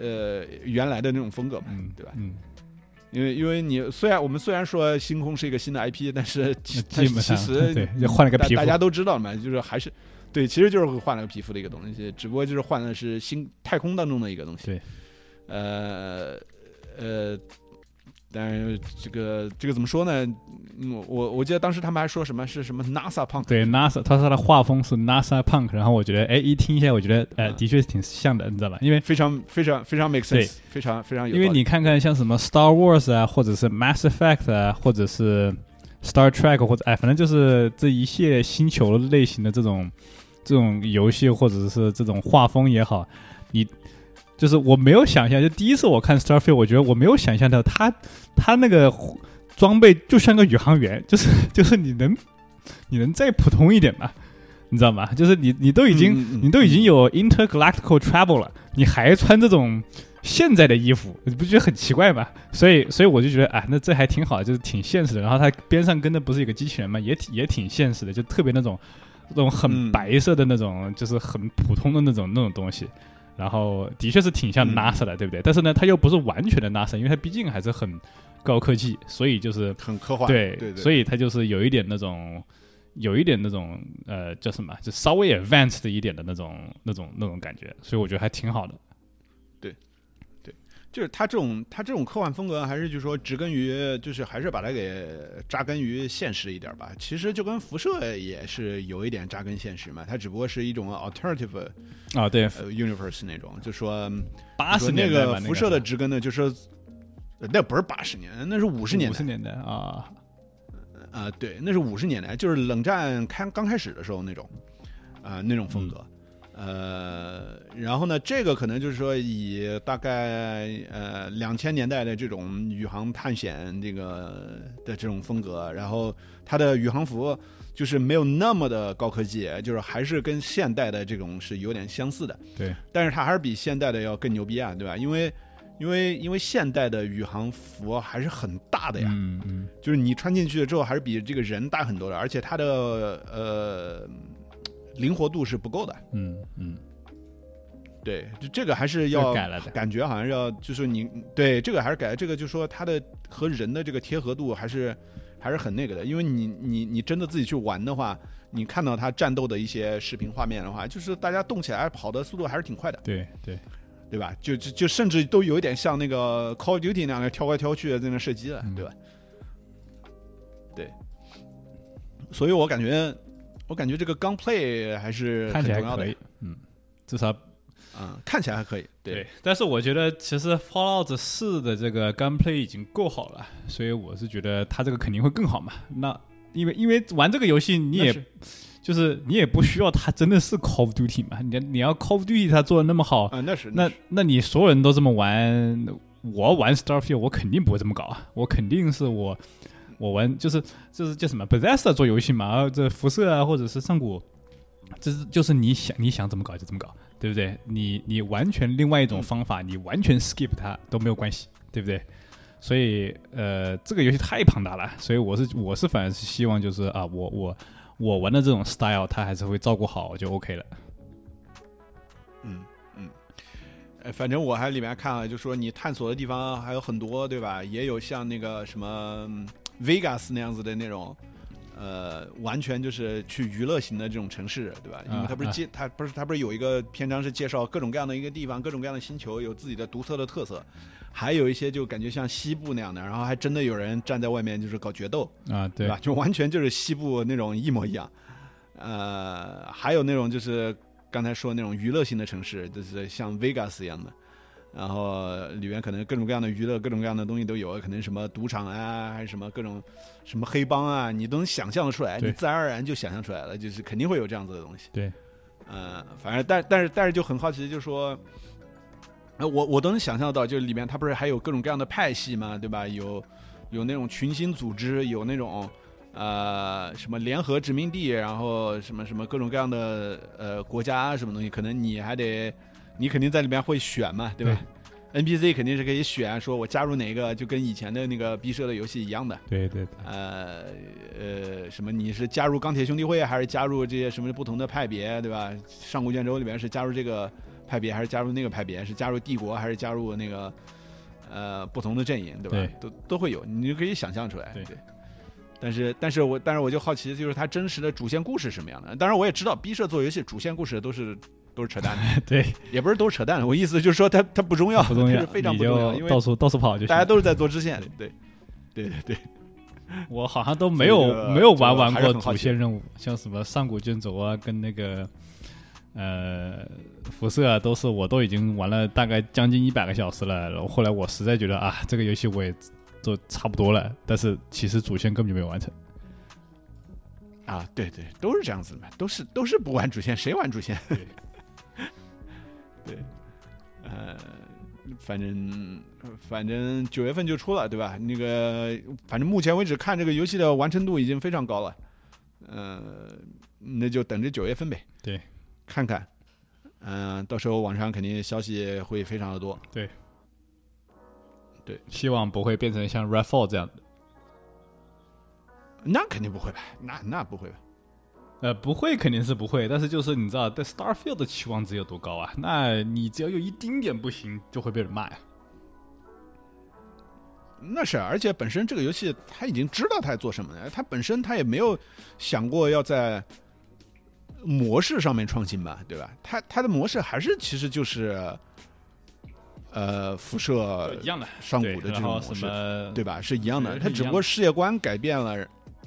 呃原来的那种风格嘛，嗯，对吧？嗯，因为因为你虽然我们虽然说星空是一个新的 IP，但是其其实对，就换了个皮肤，大大家都知道嘛，就是还是对，其实就是换了个皮肤的一个东西，只不过就是换的是星太空当中的一个东西。对，呃呃，但是这个这个怎么说呢？嗯，我我记得当时他们还说什么是什么 NASA punk，对 NASA，他说他的画风是 NASA Punk，然后我觉得，哎，一听一下，我觉得，呃，嗯的确挺像的，你知道吧？因为非常非常非常 make 对 sense，非常非常有。因为你看看像什么 Star Wars 啊，或者是 Mass Effect 啊，或者是 Star Trek，或者哎，反正就是这一系列星球类型的这种这种游戏，或者是这种画风也好，你就是我没有想象，就第一次我看 Starfield，我觉得我没有想象到他他那个装备就像个宇航员，就是就是你能你能再普通一点吗，你知道吗？就是你你都已经、你都已经有 intergalactical travel 了，你还穿这种现在的衣服，你不觉得很奇怪吗？所以所以我就觉得啊，那这还挺好，就是挺现实的。然后他边上跟的不是有个机器人嘛，也挺也挺现实的，就特别那种那种很嗯白色的那种，就是很普通的那种那种东西。然后的确是挺像嗯 NASA 的，对不对？但是呢，它又不是完全的 NASA，因为它毕竟还是很高科技，所以就是很科幻，对，所以它就是有一点那种，有一点那种呃叫什么，就稍微 advanced 一点的那种那种那种感觉，所以我觉得还挺好的。就是他这种他这种科幻风格，还是就是说植根于，就是还是把它给扎根于现实一点吧。其实就跟辐射也是有一点扎根现实嘛，它只不过是一种 alternative 啊，对，呃 universe 那种，就说八十那年代吧，个辐射的植根呢，就是呃那不是八十年，那是五十年代五十年代啊，啊、对，那是五十年代，就是冷战开刚开始的时候那种啊、那种风格。呃，然后呢，这个可能就是说以大概呃两千年代的这种宇航探险这个的这种风格，然后它的宇航服就是没有那么的高科技，就是还是跟现代的这种是有点相似的，对，但是它还是比现代的要更牛逼啊，对吧？因为因为因为现代的宇航服还是很大的呀，嗯嗯，就是你穿进去了之后，还是比这个人大很多的，而且它的呃灵活度是不够的。嗯嗯，对，就这个还是要改了的感觉好像要就是你对这个还是改，这个就说它的和人的这个贴合度还是还是很那个的，因为你你你真的自己去玩的话，你看到它战斗的一些视频画面的话，就是大家动起来跑的速度还是挺快的，对对，对吧？就就就甚至都有一点像那个 Call of Duty 那样的跳来跳去的在那射击了，嗯对吧？对，所以我感觉我感觉这个 gunplay 还是看起来可以，，嗯，至少嗯，看起来还可以，对。对，但是我觉得其实 Fallout 四的这个 gunplay 已经够好了，所以我是觉得它这个肯定会更好嘛。那因为因为玩这个游戏，你也就是你也不需要它真的是 Call of Duty 嘛，你你要 Call of Duty 它做的那么好，啊，那是那是。那你所有人都这么玩，我玩 Starfield 我肯定不会这么搞啊，我肯定是我我玩就是就是叫什么 Bethesda 做游戏嘛，啊这辐射啊或者是上古，这是就是你想你想怎么搞就怎么搞，对不对？你你完全另外一种方法，你完全 skip 它都没有关系，对不对？所以呃，这个游戏太庞大了，所以我是我是反而是希望就是啊，我我我玩的这种 style，它还是会照顾好就 OK 了。嗯嗯，呃，反正我还里面看了，就说你探索的地方还有很多，对吧？也有像那个什么 Vegas 那样子的那种，呃，完全就是去娱乐型的这种城市，对吧？因为它不是啊介，它不是它不是有一个篇章是介绍各种各样的一个地方，各种各样的星球有自己的独特的特色，还有一些就感觉像西部那样的，然后还真的有人站在外面就是搞决斗，啊，对对吧？就完全就是西部那种一模一样。呃，还有那种就是刚才说那种娱乐型的城市，就是像 Vegas 一样的，然后里面可能各种各样的娱乐、各种各样的东西都有，可能什么赌场啊，还是什么各种什么黑帮啊，你都能想象得出来，你自然而然就想象出来了，就是肯定会有这样子的东西。对，呃，反正但但是但是就很好奇，就是说。呃，我我都能想象到，就是里面它不是还有各种各样的派系嘛，对吧？有有那种群星组织，有那种呃什么联合殖民地，然后什么什么各种各样的呃国家什么东西，可能你还得你肯定在里面会选嘛，对吧？NPC 肯定是可以选，说我加入哪个，就跟以前的那个 B 社的游戏一样的。对对对，呃呃，什么你是加入钢铁兄弟会，还是加入这些什么不同的派别，对吧？上古卷轴里面是加入这个派别，还是加入那个派别？是加入帝国，还是加入那个呃不同的阵营，对吧？对都都会有，你就可以想象出来。对但是，但是我但是我就好奇，就是它真实的主线故事是什么样的？当然，我也知道 B 社做游戏主线故事都是都是扯淡的，对，也不是都是扯淡的。我意思就是说它，它不重要，不重要，是非常不重要，因为到处到处跑就行。大家都是在做支线。对，对对对。我好像都没有这个没有玩这个完过主线任务，像什么上古卷轴啊，跟那个呃辐射啊，都是我都已经玩了大概将近一百个小时了。然后后来我实在觉得啊，这个游戏我也做差不多了，但是其实主线根本就没有完成。啊，对对，都是这样子的嘛，都是都是不玩主线，谁玩主线？对，对，呃，反正反正九月份就出了，对吧？那个反正目前为止看这个游戏的完成度已经非常高了，呃，那就等着九月份呗，对，看看，嗯、到时候网上肯定消息会非常的多，对，对希望不会变成像 Redfall 这样的。那肯定不会吧？那那不会吧？呃，不会，肯定是不会。但是就是你知道，对 Starfield 的期望值有多高啊？那你只要有一丁点不行，就会被人骂呀。那是，而且本身这个游戏他已经知道他在做什么了，他本身他也没有想过要在模式上面创新吧，对吧？他他的模式还是其实就是呃辐射一样的上古的这种模式，对吧？是一样的，对他只不过世界观改变了。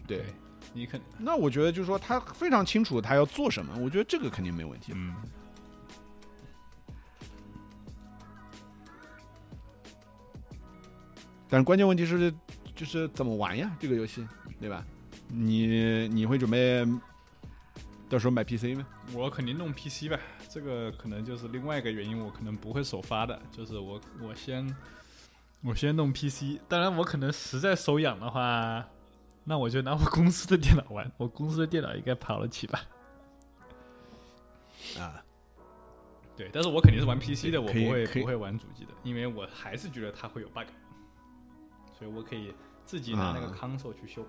对对，你肯那我觉得就是说他非常清楚他要做什么，我觉得这个肯定没问题。嗯，但是关键问题是，就是怎么玩呀？这个游戏，对吧？你你会准备到时候买 PC 吗？我肯定弄 PC 吧，这个可能就是另外一个原因，我可能不会首发的，就是我我先我先弄 PC，当然我可能实在手痒的话，那我就拿我公司的电脑玩，我公司的电脑应该跑得起吧？啊，对，但是我肯定是玩 PC 的，我不会不会玩主机的，因为我还是觉得它会有 bug，所以我可以自己拿那个啊 console 去修。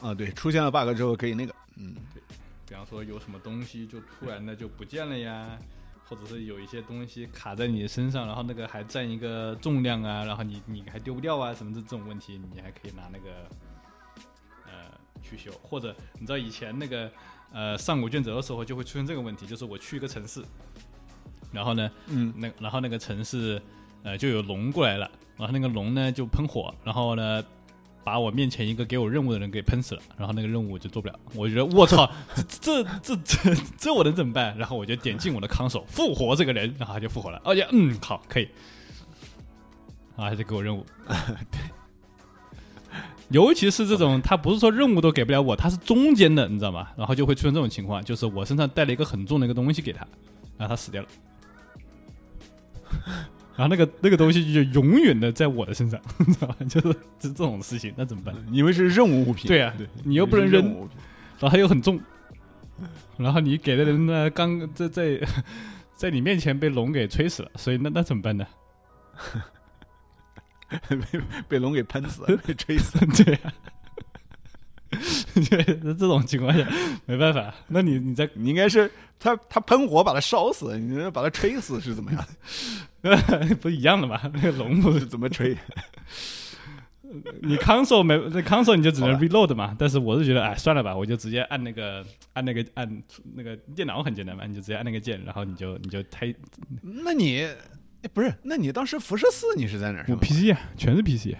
啊，对，出现了 bug 之后可以那个，嗯，对比方说有什么东西就突然的就不见了呀，或者是有一些东西卡在你身上，然后那个还占一个重量啊，然后你你还丢不掉啊，什么这这种问题，你还可以拿那个呃去修，或者你知道以前那个呃上古卷轴的时候就会出现这个问题，就是我去一个城市，然后呢，嗯，那然后那个城市呃就有龙过来了，然后那个龙呢就喷火，然后呢把我面前一个给我任务的人给喷死了，然后那个任务我就做不了，我觉得我操，这这这这这我能怎么办？然后我就点进我的康手复活这个人，然后他就复活了，而且嗯好可以，啊他就给我任务，对。尤其是这种，他不是说任务都给不了我，他是中间的，你知道吗？然后就会出现这种情况，就是我身上带了一个很重的一个东西给他，然后他死掉了。然后那个那个东西就永远的在我的身上，你知道吧？就是这这种事情，那怎么办？因为是任务物品，对啊对，你又不能扔然后它又很重，然后你给的人呢，刚在在 在你面前被龙给吹死了，所以那那怎么办呢？被被龙给喷死了，被吹死了。对呀、对，那这种情况下没办法，那你你在你应该是他他喷火把它烧死，你这把它吹死是怎么样？不一样的嘛？那个龙不是是怎么吹？你 console 没那 console 你就只能 reload 嘛，但是我是觉得哎算了吧，我就直接按那个按那个按那个电脑很简单嘛，你就直接按那个键，然后你就你就开那你哎不是？那你当时辐射四你是在哪儿上我？PC 啊，全是 PC，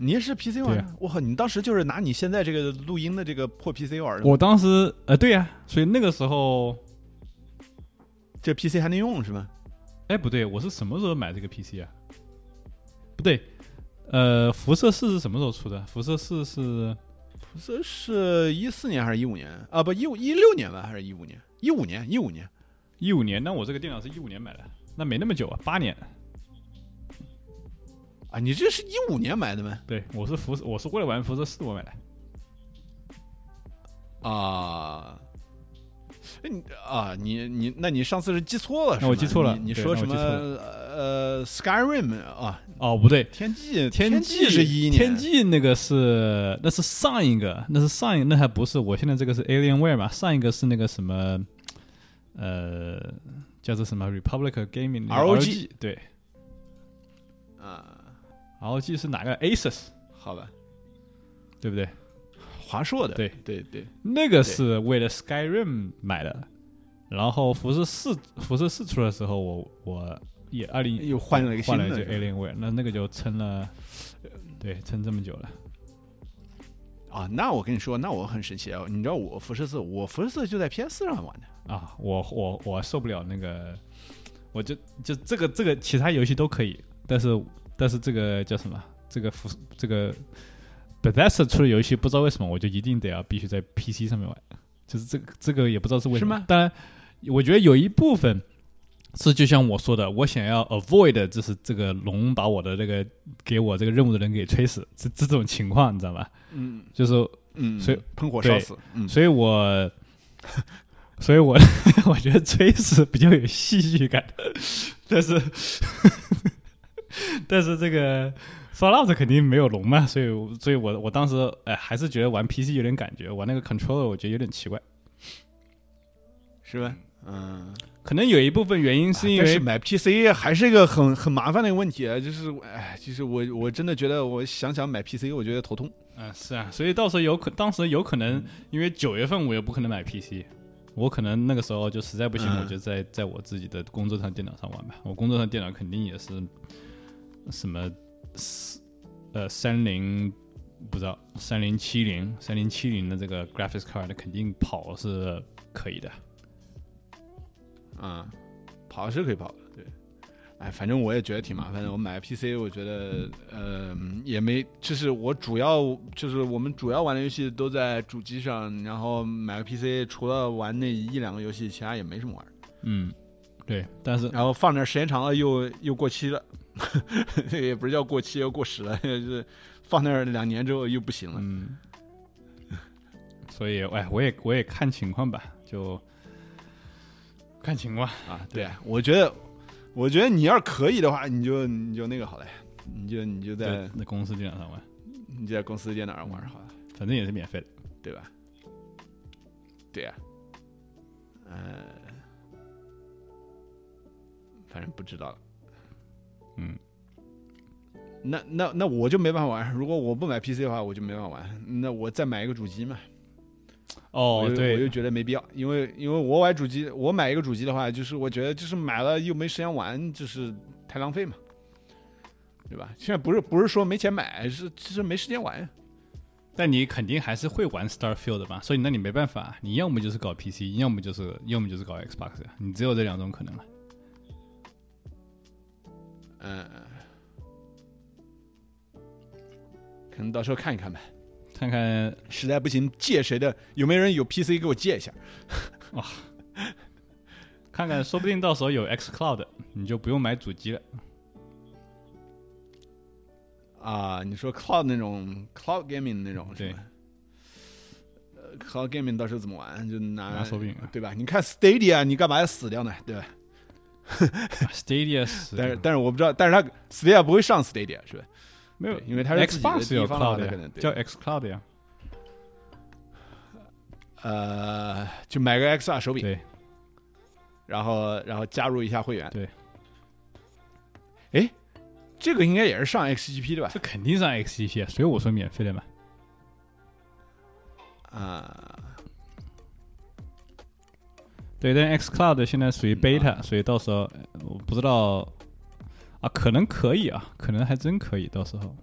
你是 PC 对啊玩的？我靠！你当时就是拿你现在这个录音的这个破 PC 玩的？我当时呃对呀、所以那个时候这 PC 还能用是吗？哎不对，我是什么时候买这个 PC 啊？不对，呃，辐射四是什么时候出的？辐射四是辐射是一四年还是一五年啊？不，一五一六年吧，还是一五年？一五年，一五年。一五年，那我这个电脑是一五年买的，那没那么久啊，八年。啊，你这是一五年买的吗？对，我是辐射，我是为了玩辐射四我买的。啊，哎你啊，你你，那你上次是记错了我记错了你你说什么？呃，Skyrim 啊，哦，不对，天际，天际是一一年，天际那个是那是上一个，那是上一个，那还不是我现在这个是 Alienware 嘛？上一个是那个什么，呃，叫做什么 Republic Gaming ROG 对啊，，ROG 是哪个 Asus 好吧，对不对？华硕的，对对对，那个是为了 Skyrim 买的，然后辐射四辐射四出的时候，我我也二零又换了一个新的换了一个 Alienware，那那个就撑了，对，撑这么久了。啊，那我跟你说，那我很神奇啊！你知道我辐射四，我辐射四就在 PS 上玩的。啊，我我我受不了那个，我就就这个这个其他游戏都可以，但是但是这个叫什么？这个服这个 Bethesda 出的游戏，不知道为什么我就一定得要必须在 PC 上面玩，就是这个这个也不知道是为什么。当然，我觉得有一部分是就像我说的，我想要 avoid 就是这个龙把我的这个给我这个任务的人给吹死，这这种情况你知道吧？嗯就是嗯，所以喷火烧死，嗯，所以我，所以我 我觉得吹死比较有戏剧感，但是 但是这个 Fallout 肯定没有龙嘛，所以所以我我当时哎还是觉得玩 PC 有点感觉，玩那个 controller 我觉得有点奇怪。是吧？嗯，可能有一部分原因是因为买 PC 还是一个很很麻烦的一个问题啊，就是哎，就是我我真的觉得，我想想买 PC，我觉得头痛。嗯，是啊，所以到时候有可，当时有可嗯能，因为九月份我也不可能买 PC，我可能那个时候就实在不行，嗯我就在在我自己的工作上电脑上玩吧。我工作上电脑肯定也是什么四呃三零不知道三零七零三零七零的这个 graphics card 肯定跑是可以的。啊、跑是可以跑的，对。哎，反正我也觉得挺麻烦的。我买 PC，我觉得呃也没，就是我主要就是我们主要玩的游戏都在主机上，然后买个 PC，除了玩那一两个游戏，其他也没什么玩儿。嗯，对，但是然后放那时间长了又又过期了，也不是叫过期，要过时了，就是放那儿两年之后又不行了。嗯，所以哎，我也我也看情况吧，就看情况。啊，对啊，我觉得，我觉得你要是可以的话，你就你就那个好了，你就你就在在在公司电脑上玩，你就在公司电脑上玩好了，反正也是免费的。对吧？对呀、呃，反正不知道了。嗯，那那那我就没办法玩。如果我不买 PC 的话，我就没办法玩。那我再买一个主机嘛。哦对，我就，觉得没必要，因为因为我买主机，我买一个主机的话，就是我觉得就是买了又没时间玩，就是太浪费嘛，对吧？现在不是不是说没钱买，是就是没时间玩。但你肯定还是会玩 Starfield 的吧？所以那你没办法，你要么就是搞 PC，要么就是要么就是搞 Xbox，呀你只有这两种可能了。嗯，可能到时候看一看吧。看看实在不行借谁的？有没有人有 PC 给我借一下哇？看看，说不定到时候有 X Cloud，你就不用买主机了。啊，你说 Cloud 那种 Cloud Gaming 那种是对吧？呃，Cloud Gaming 到时候怎么玩？就拿拿手柄啊对吧？你看 Stadia，你干嘛要死掉呢？对吧？Stadia 是，但是但是我不知道，但是它 Stadia 不会上 Stadia 是吧？没有对，因为它是自己的 Xbox 有地方的话 Cloud 呀它可能，叫 X Cloud 呀。呃，就买个 XR 手柄，对，然后然后加入一下会员。对，哎，这个应该也是上 XGP 的吧？这肯定上 XGP，啊所以我说免费的嘛。啊，对，但 X Cloud 现在属于 beta，所以到时候呃我不知道啊，可能可以啊，可能还真可以，到时候。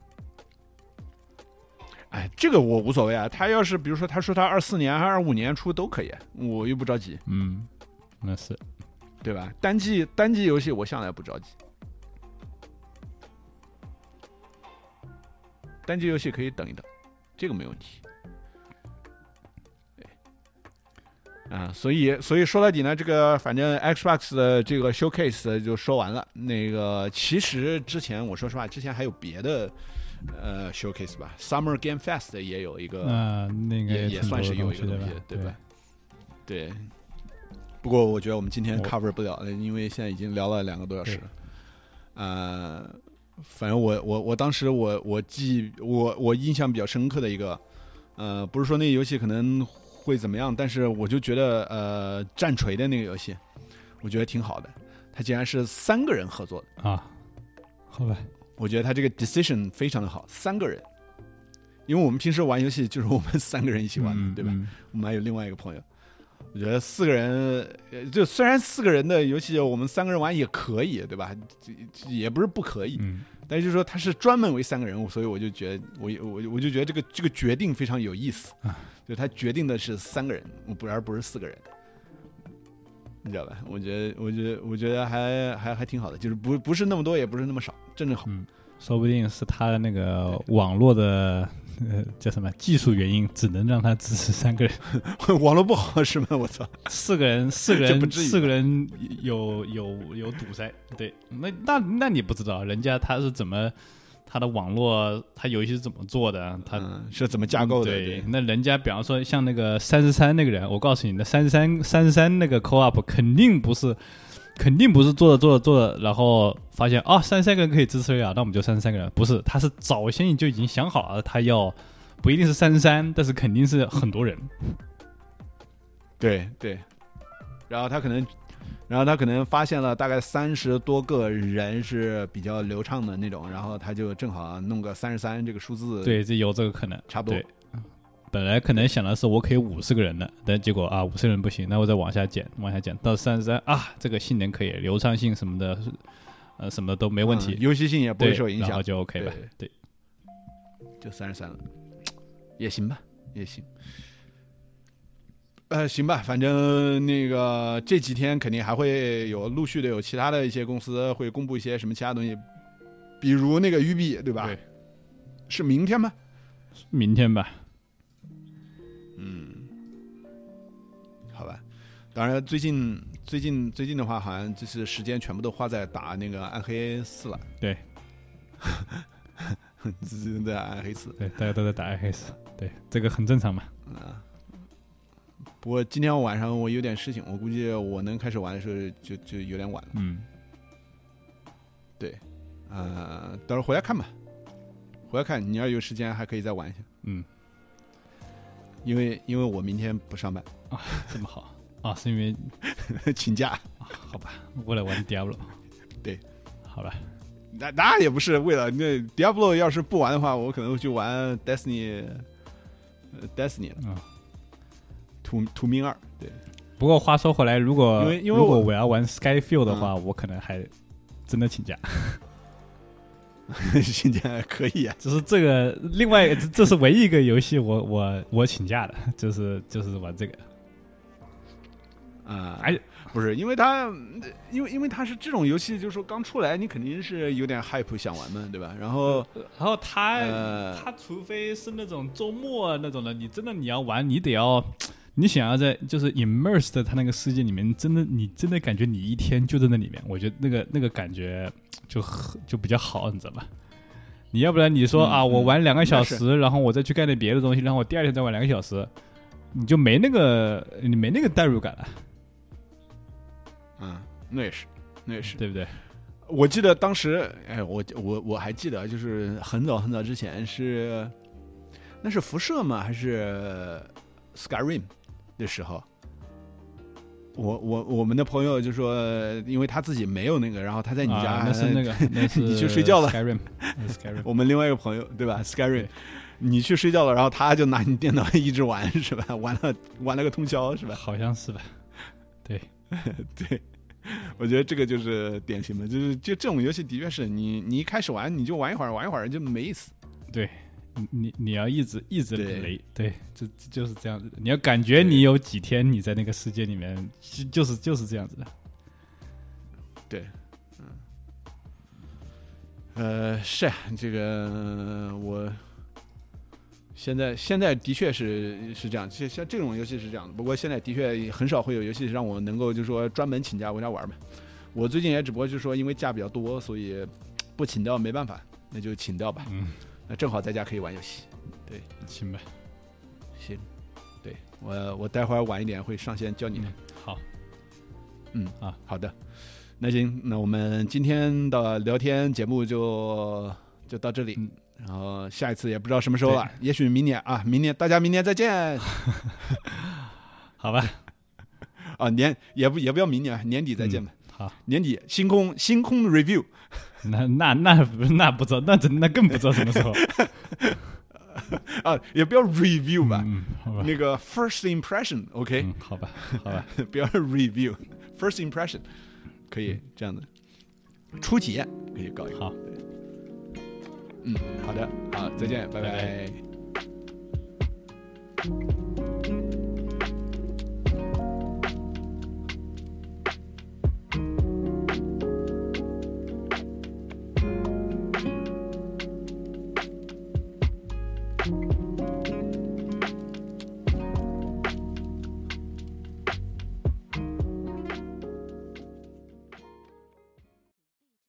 哎，这个我无所谓啊。他要是比如说他说他二四年还是二五年出都可以，我又不着急，嗯，那是对吧？单机单机游戏我向来不着急，单机游戏可以等一等，这个没问题。啊，所以所以说到底呢，这个反正 Xbox 的这个 showcase 就说完了。那个其实之前我说实话，之前还有别的呃 showcase 吧，Summer Game Fest 也有一个。那那个也算是有一个东西对对吧？？对。不过我觉得我们今天 cover 不了了，因为现在已经聊了两个多小时了。呃，反正我我我当时我我记我我印象比较深刻的一个，呃，不是说那个游戏可能会怎么样，但是我就觉得呃战锤的那个游戏，我觉得挺好的。它竟然是三个人合作的，啊，好吧，我觉得他这个 decision 非常的好，三个人。因为我们平时玩游戏就是我们三个人一起玩的，对吧？我们还有另外一个朋友，我觉得四个人，呃就虽然四个人的游戏我们三个人玩也可以，对吧？也不是不可以，嗯，但是就是说他是专门为三个人物，所以我就觉得我我我就觉得这个这个决定非常有意思啊，就他决定的是三个人，不而不是四个人。你知道吧？我觉得，我觉得，我觉得还还还挺好的，就是不不是那么多，也不是那么少，正正好。说不定是他的那个网络的呃叫什么技术原因，只能让他支持三个人，网络不好是吗？我操！四个人四个人四个人有有有堵塞，对，那那那你不知道人家他是怎么他的网络他游戏是怎么做的，他嗯，是怎么架构的？对，那人家比方说像那个三十三那个人，我告诉你，那三十三三十三那个 co-op 肯定不是，肯定不是做着做着做着，然后发现啊三十三个人可以支持了，那我们就三十三个人，不是，他是早先就已经想好了，他要不一定是三十三，但是肯定是很多人。对对，然后他可能，然后他可能发现了大概三十多个人是比较流畅的那种，然后他就正好弄个三十三这个数字，，对，这有这个可能。差不多对。本来可能想的是我可以五十个人的，但结果啊五十人不行，那我再往下减，往下减到三十三啊，这个性能可以，流畅性什么的，呃什么的都没问题嗯，游戏性也不，会受影响，然后就 OK 了。对，就三十三了，也行吧，也行。呃，行吧，反正那个这几天肯定还会有陆续的有其他的一些公司会公布一些什么其他东西，比如那个育碧，对吧？对是明天吗？明天吧。当然最近最近最近的话，好像就是时间全部都花在打那个暗黑四了。对，对暗黑四对，大家都在打暗黑四对，这个很正常嘛。啊。不过今天晚上我有点事情，我估计我能开始玩的时候就就有点晚了。嗯，对呃，到时候回来看吧，回来看。你要有时间还可以再玩一下，嗯，因为因为我明天不上班啊，这么好啊？是因为 请假。好吧，为了玩 Diablo。对，好吧，那那也不是为了那 Diablo 要是不玩的话，我可能会去玩 Destiny，呃 Destiny 了。嗯图图命二，对，不过话说回来，如果因为因为如果我我要玩 Skyfield 的话，我可能还真的请假。请假可以啊。就是这个，另外这这是唯一一个游戏我我我请假的，就是就是玩这个。啊、哎，不是，因为他，因为因为他是这种游戏，就是说刚出来，你肯定是有点 hype 想玩嘛，对吧？然后，然后他、呃他除非是那种周末那种的，你真的你要玩，你得要。你想要在就是 immerse 在他那个世界里面，真的你真的感觉你一天就在那里面，我觉得那个那个感觉就很就比较好，你知道吧？你要不然你说、嗯啊，我嗯玩两个小时，然后我再去干点别的东西，然后我第二天再玩两个小时，你就没那个你没那个代入感了，嗯，那也是，那也是。对不对？我记得当时，哎，我我我还记得，就是很早很早之前是，那是辐射吗？还是 Skyrim 的时候？我我我们的朋友就说，因为他自己没有那个，然后他在你家，啊、那是那个 那是你去睡觉了 Skyrim，, Skyrim 我们另外一个朋友对吧？Skyrim，对你去睡觉了，然后他就拿你电脑 一直玩是吧？玩了玩了个通宵是吧？好像是吧？对，我觉得这个就是典型的，就是就这种游戏的确是你你一开始玩你就玩一会儿玩一会儿就没意思。对，你你你要一直一直对雷，对，这这就是这样子的。你要感觉你有几天你在那个世界里面，就就是就是这样子的。对，嗯，呃，是啊这个呃我现在现在的确是是这样，像像这种游戏是这样的。不过现在的确很少会有游戏让我能够就是说专门请假回家玩嘛。我最近也只不过就是说因为假比较多，所以不请掉没办法，那就请掉吧。嗯，那正好在家可以玩游戏。对行吧，行，对我我待会儿晚一点会上线教你的。嗯，好，嗯啊，好的，那行，那我们今天的聊天节目就就到这里，嗯然后下一次也不知道什么时候了，也许明年啊，明年大家明年再见。好吧，啊，年也不也不要明年，年底再见吧。好，年底星空星空 review 那那那不那不知道，那真那更不知道什么时候。啊，也不要 review 吧，嗯，吧，那个 first impression，OK，、嗯，好吧，好吧，不要 review，first impression 可以这样的，初体验可以搞一个。好，嗯，好的，好，再见，拜拜。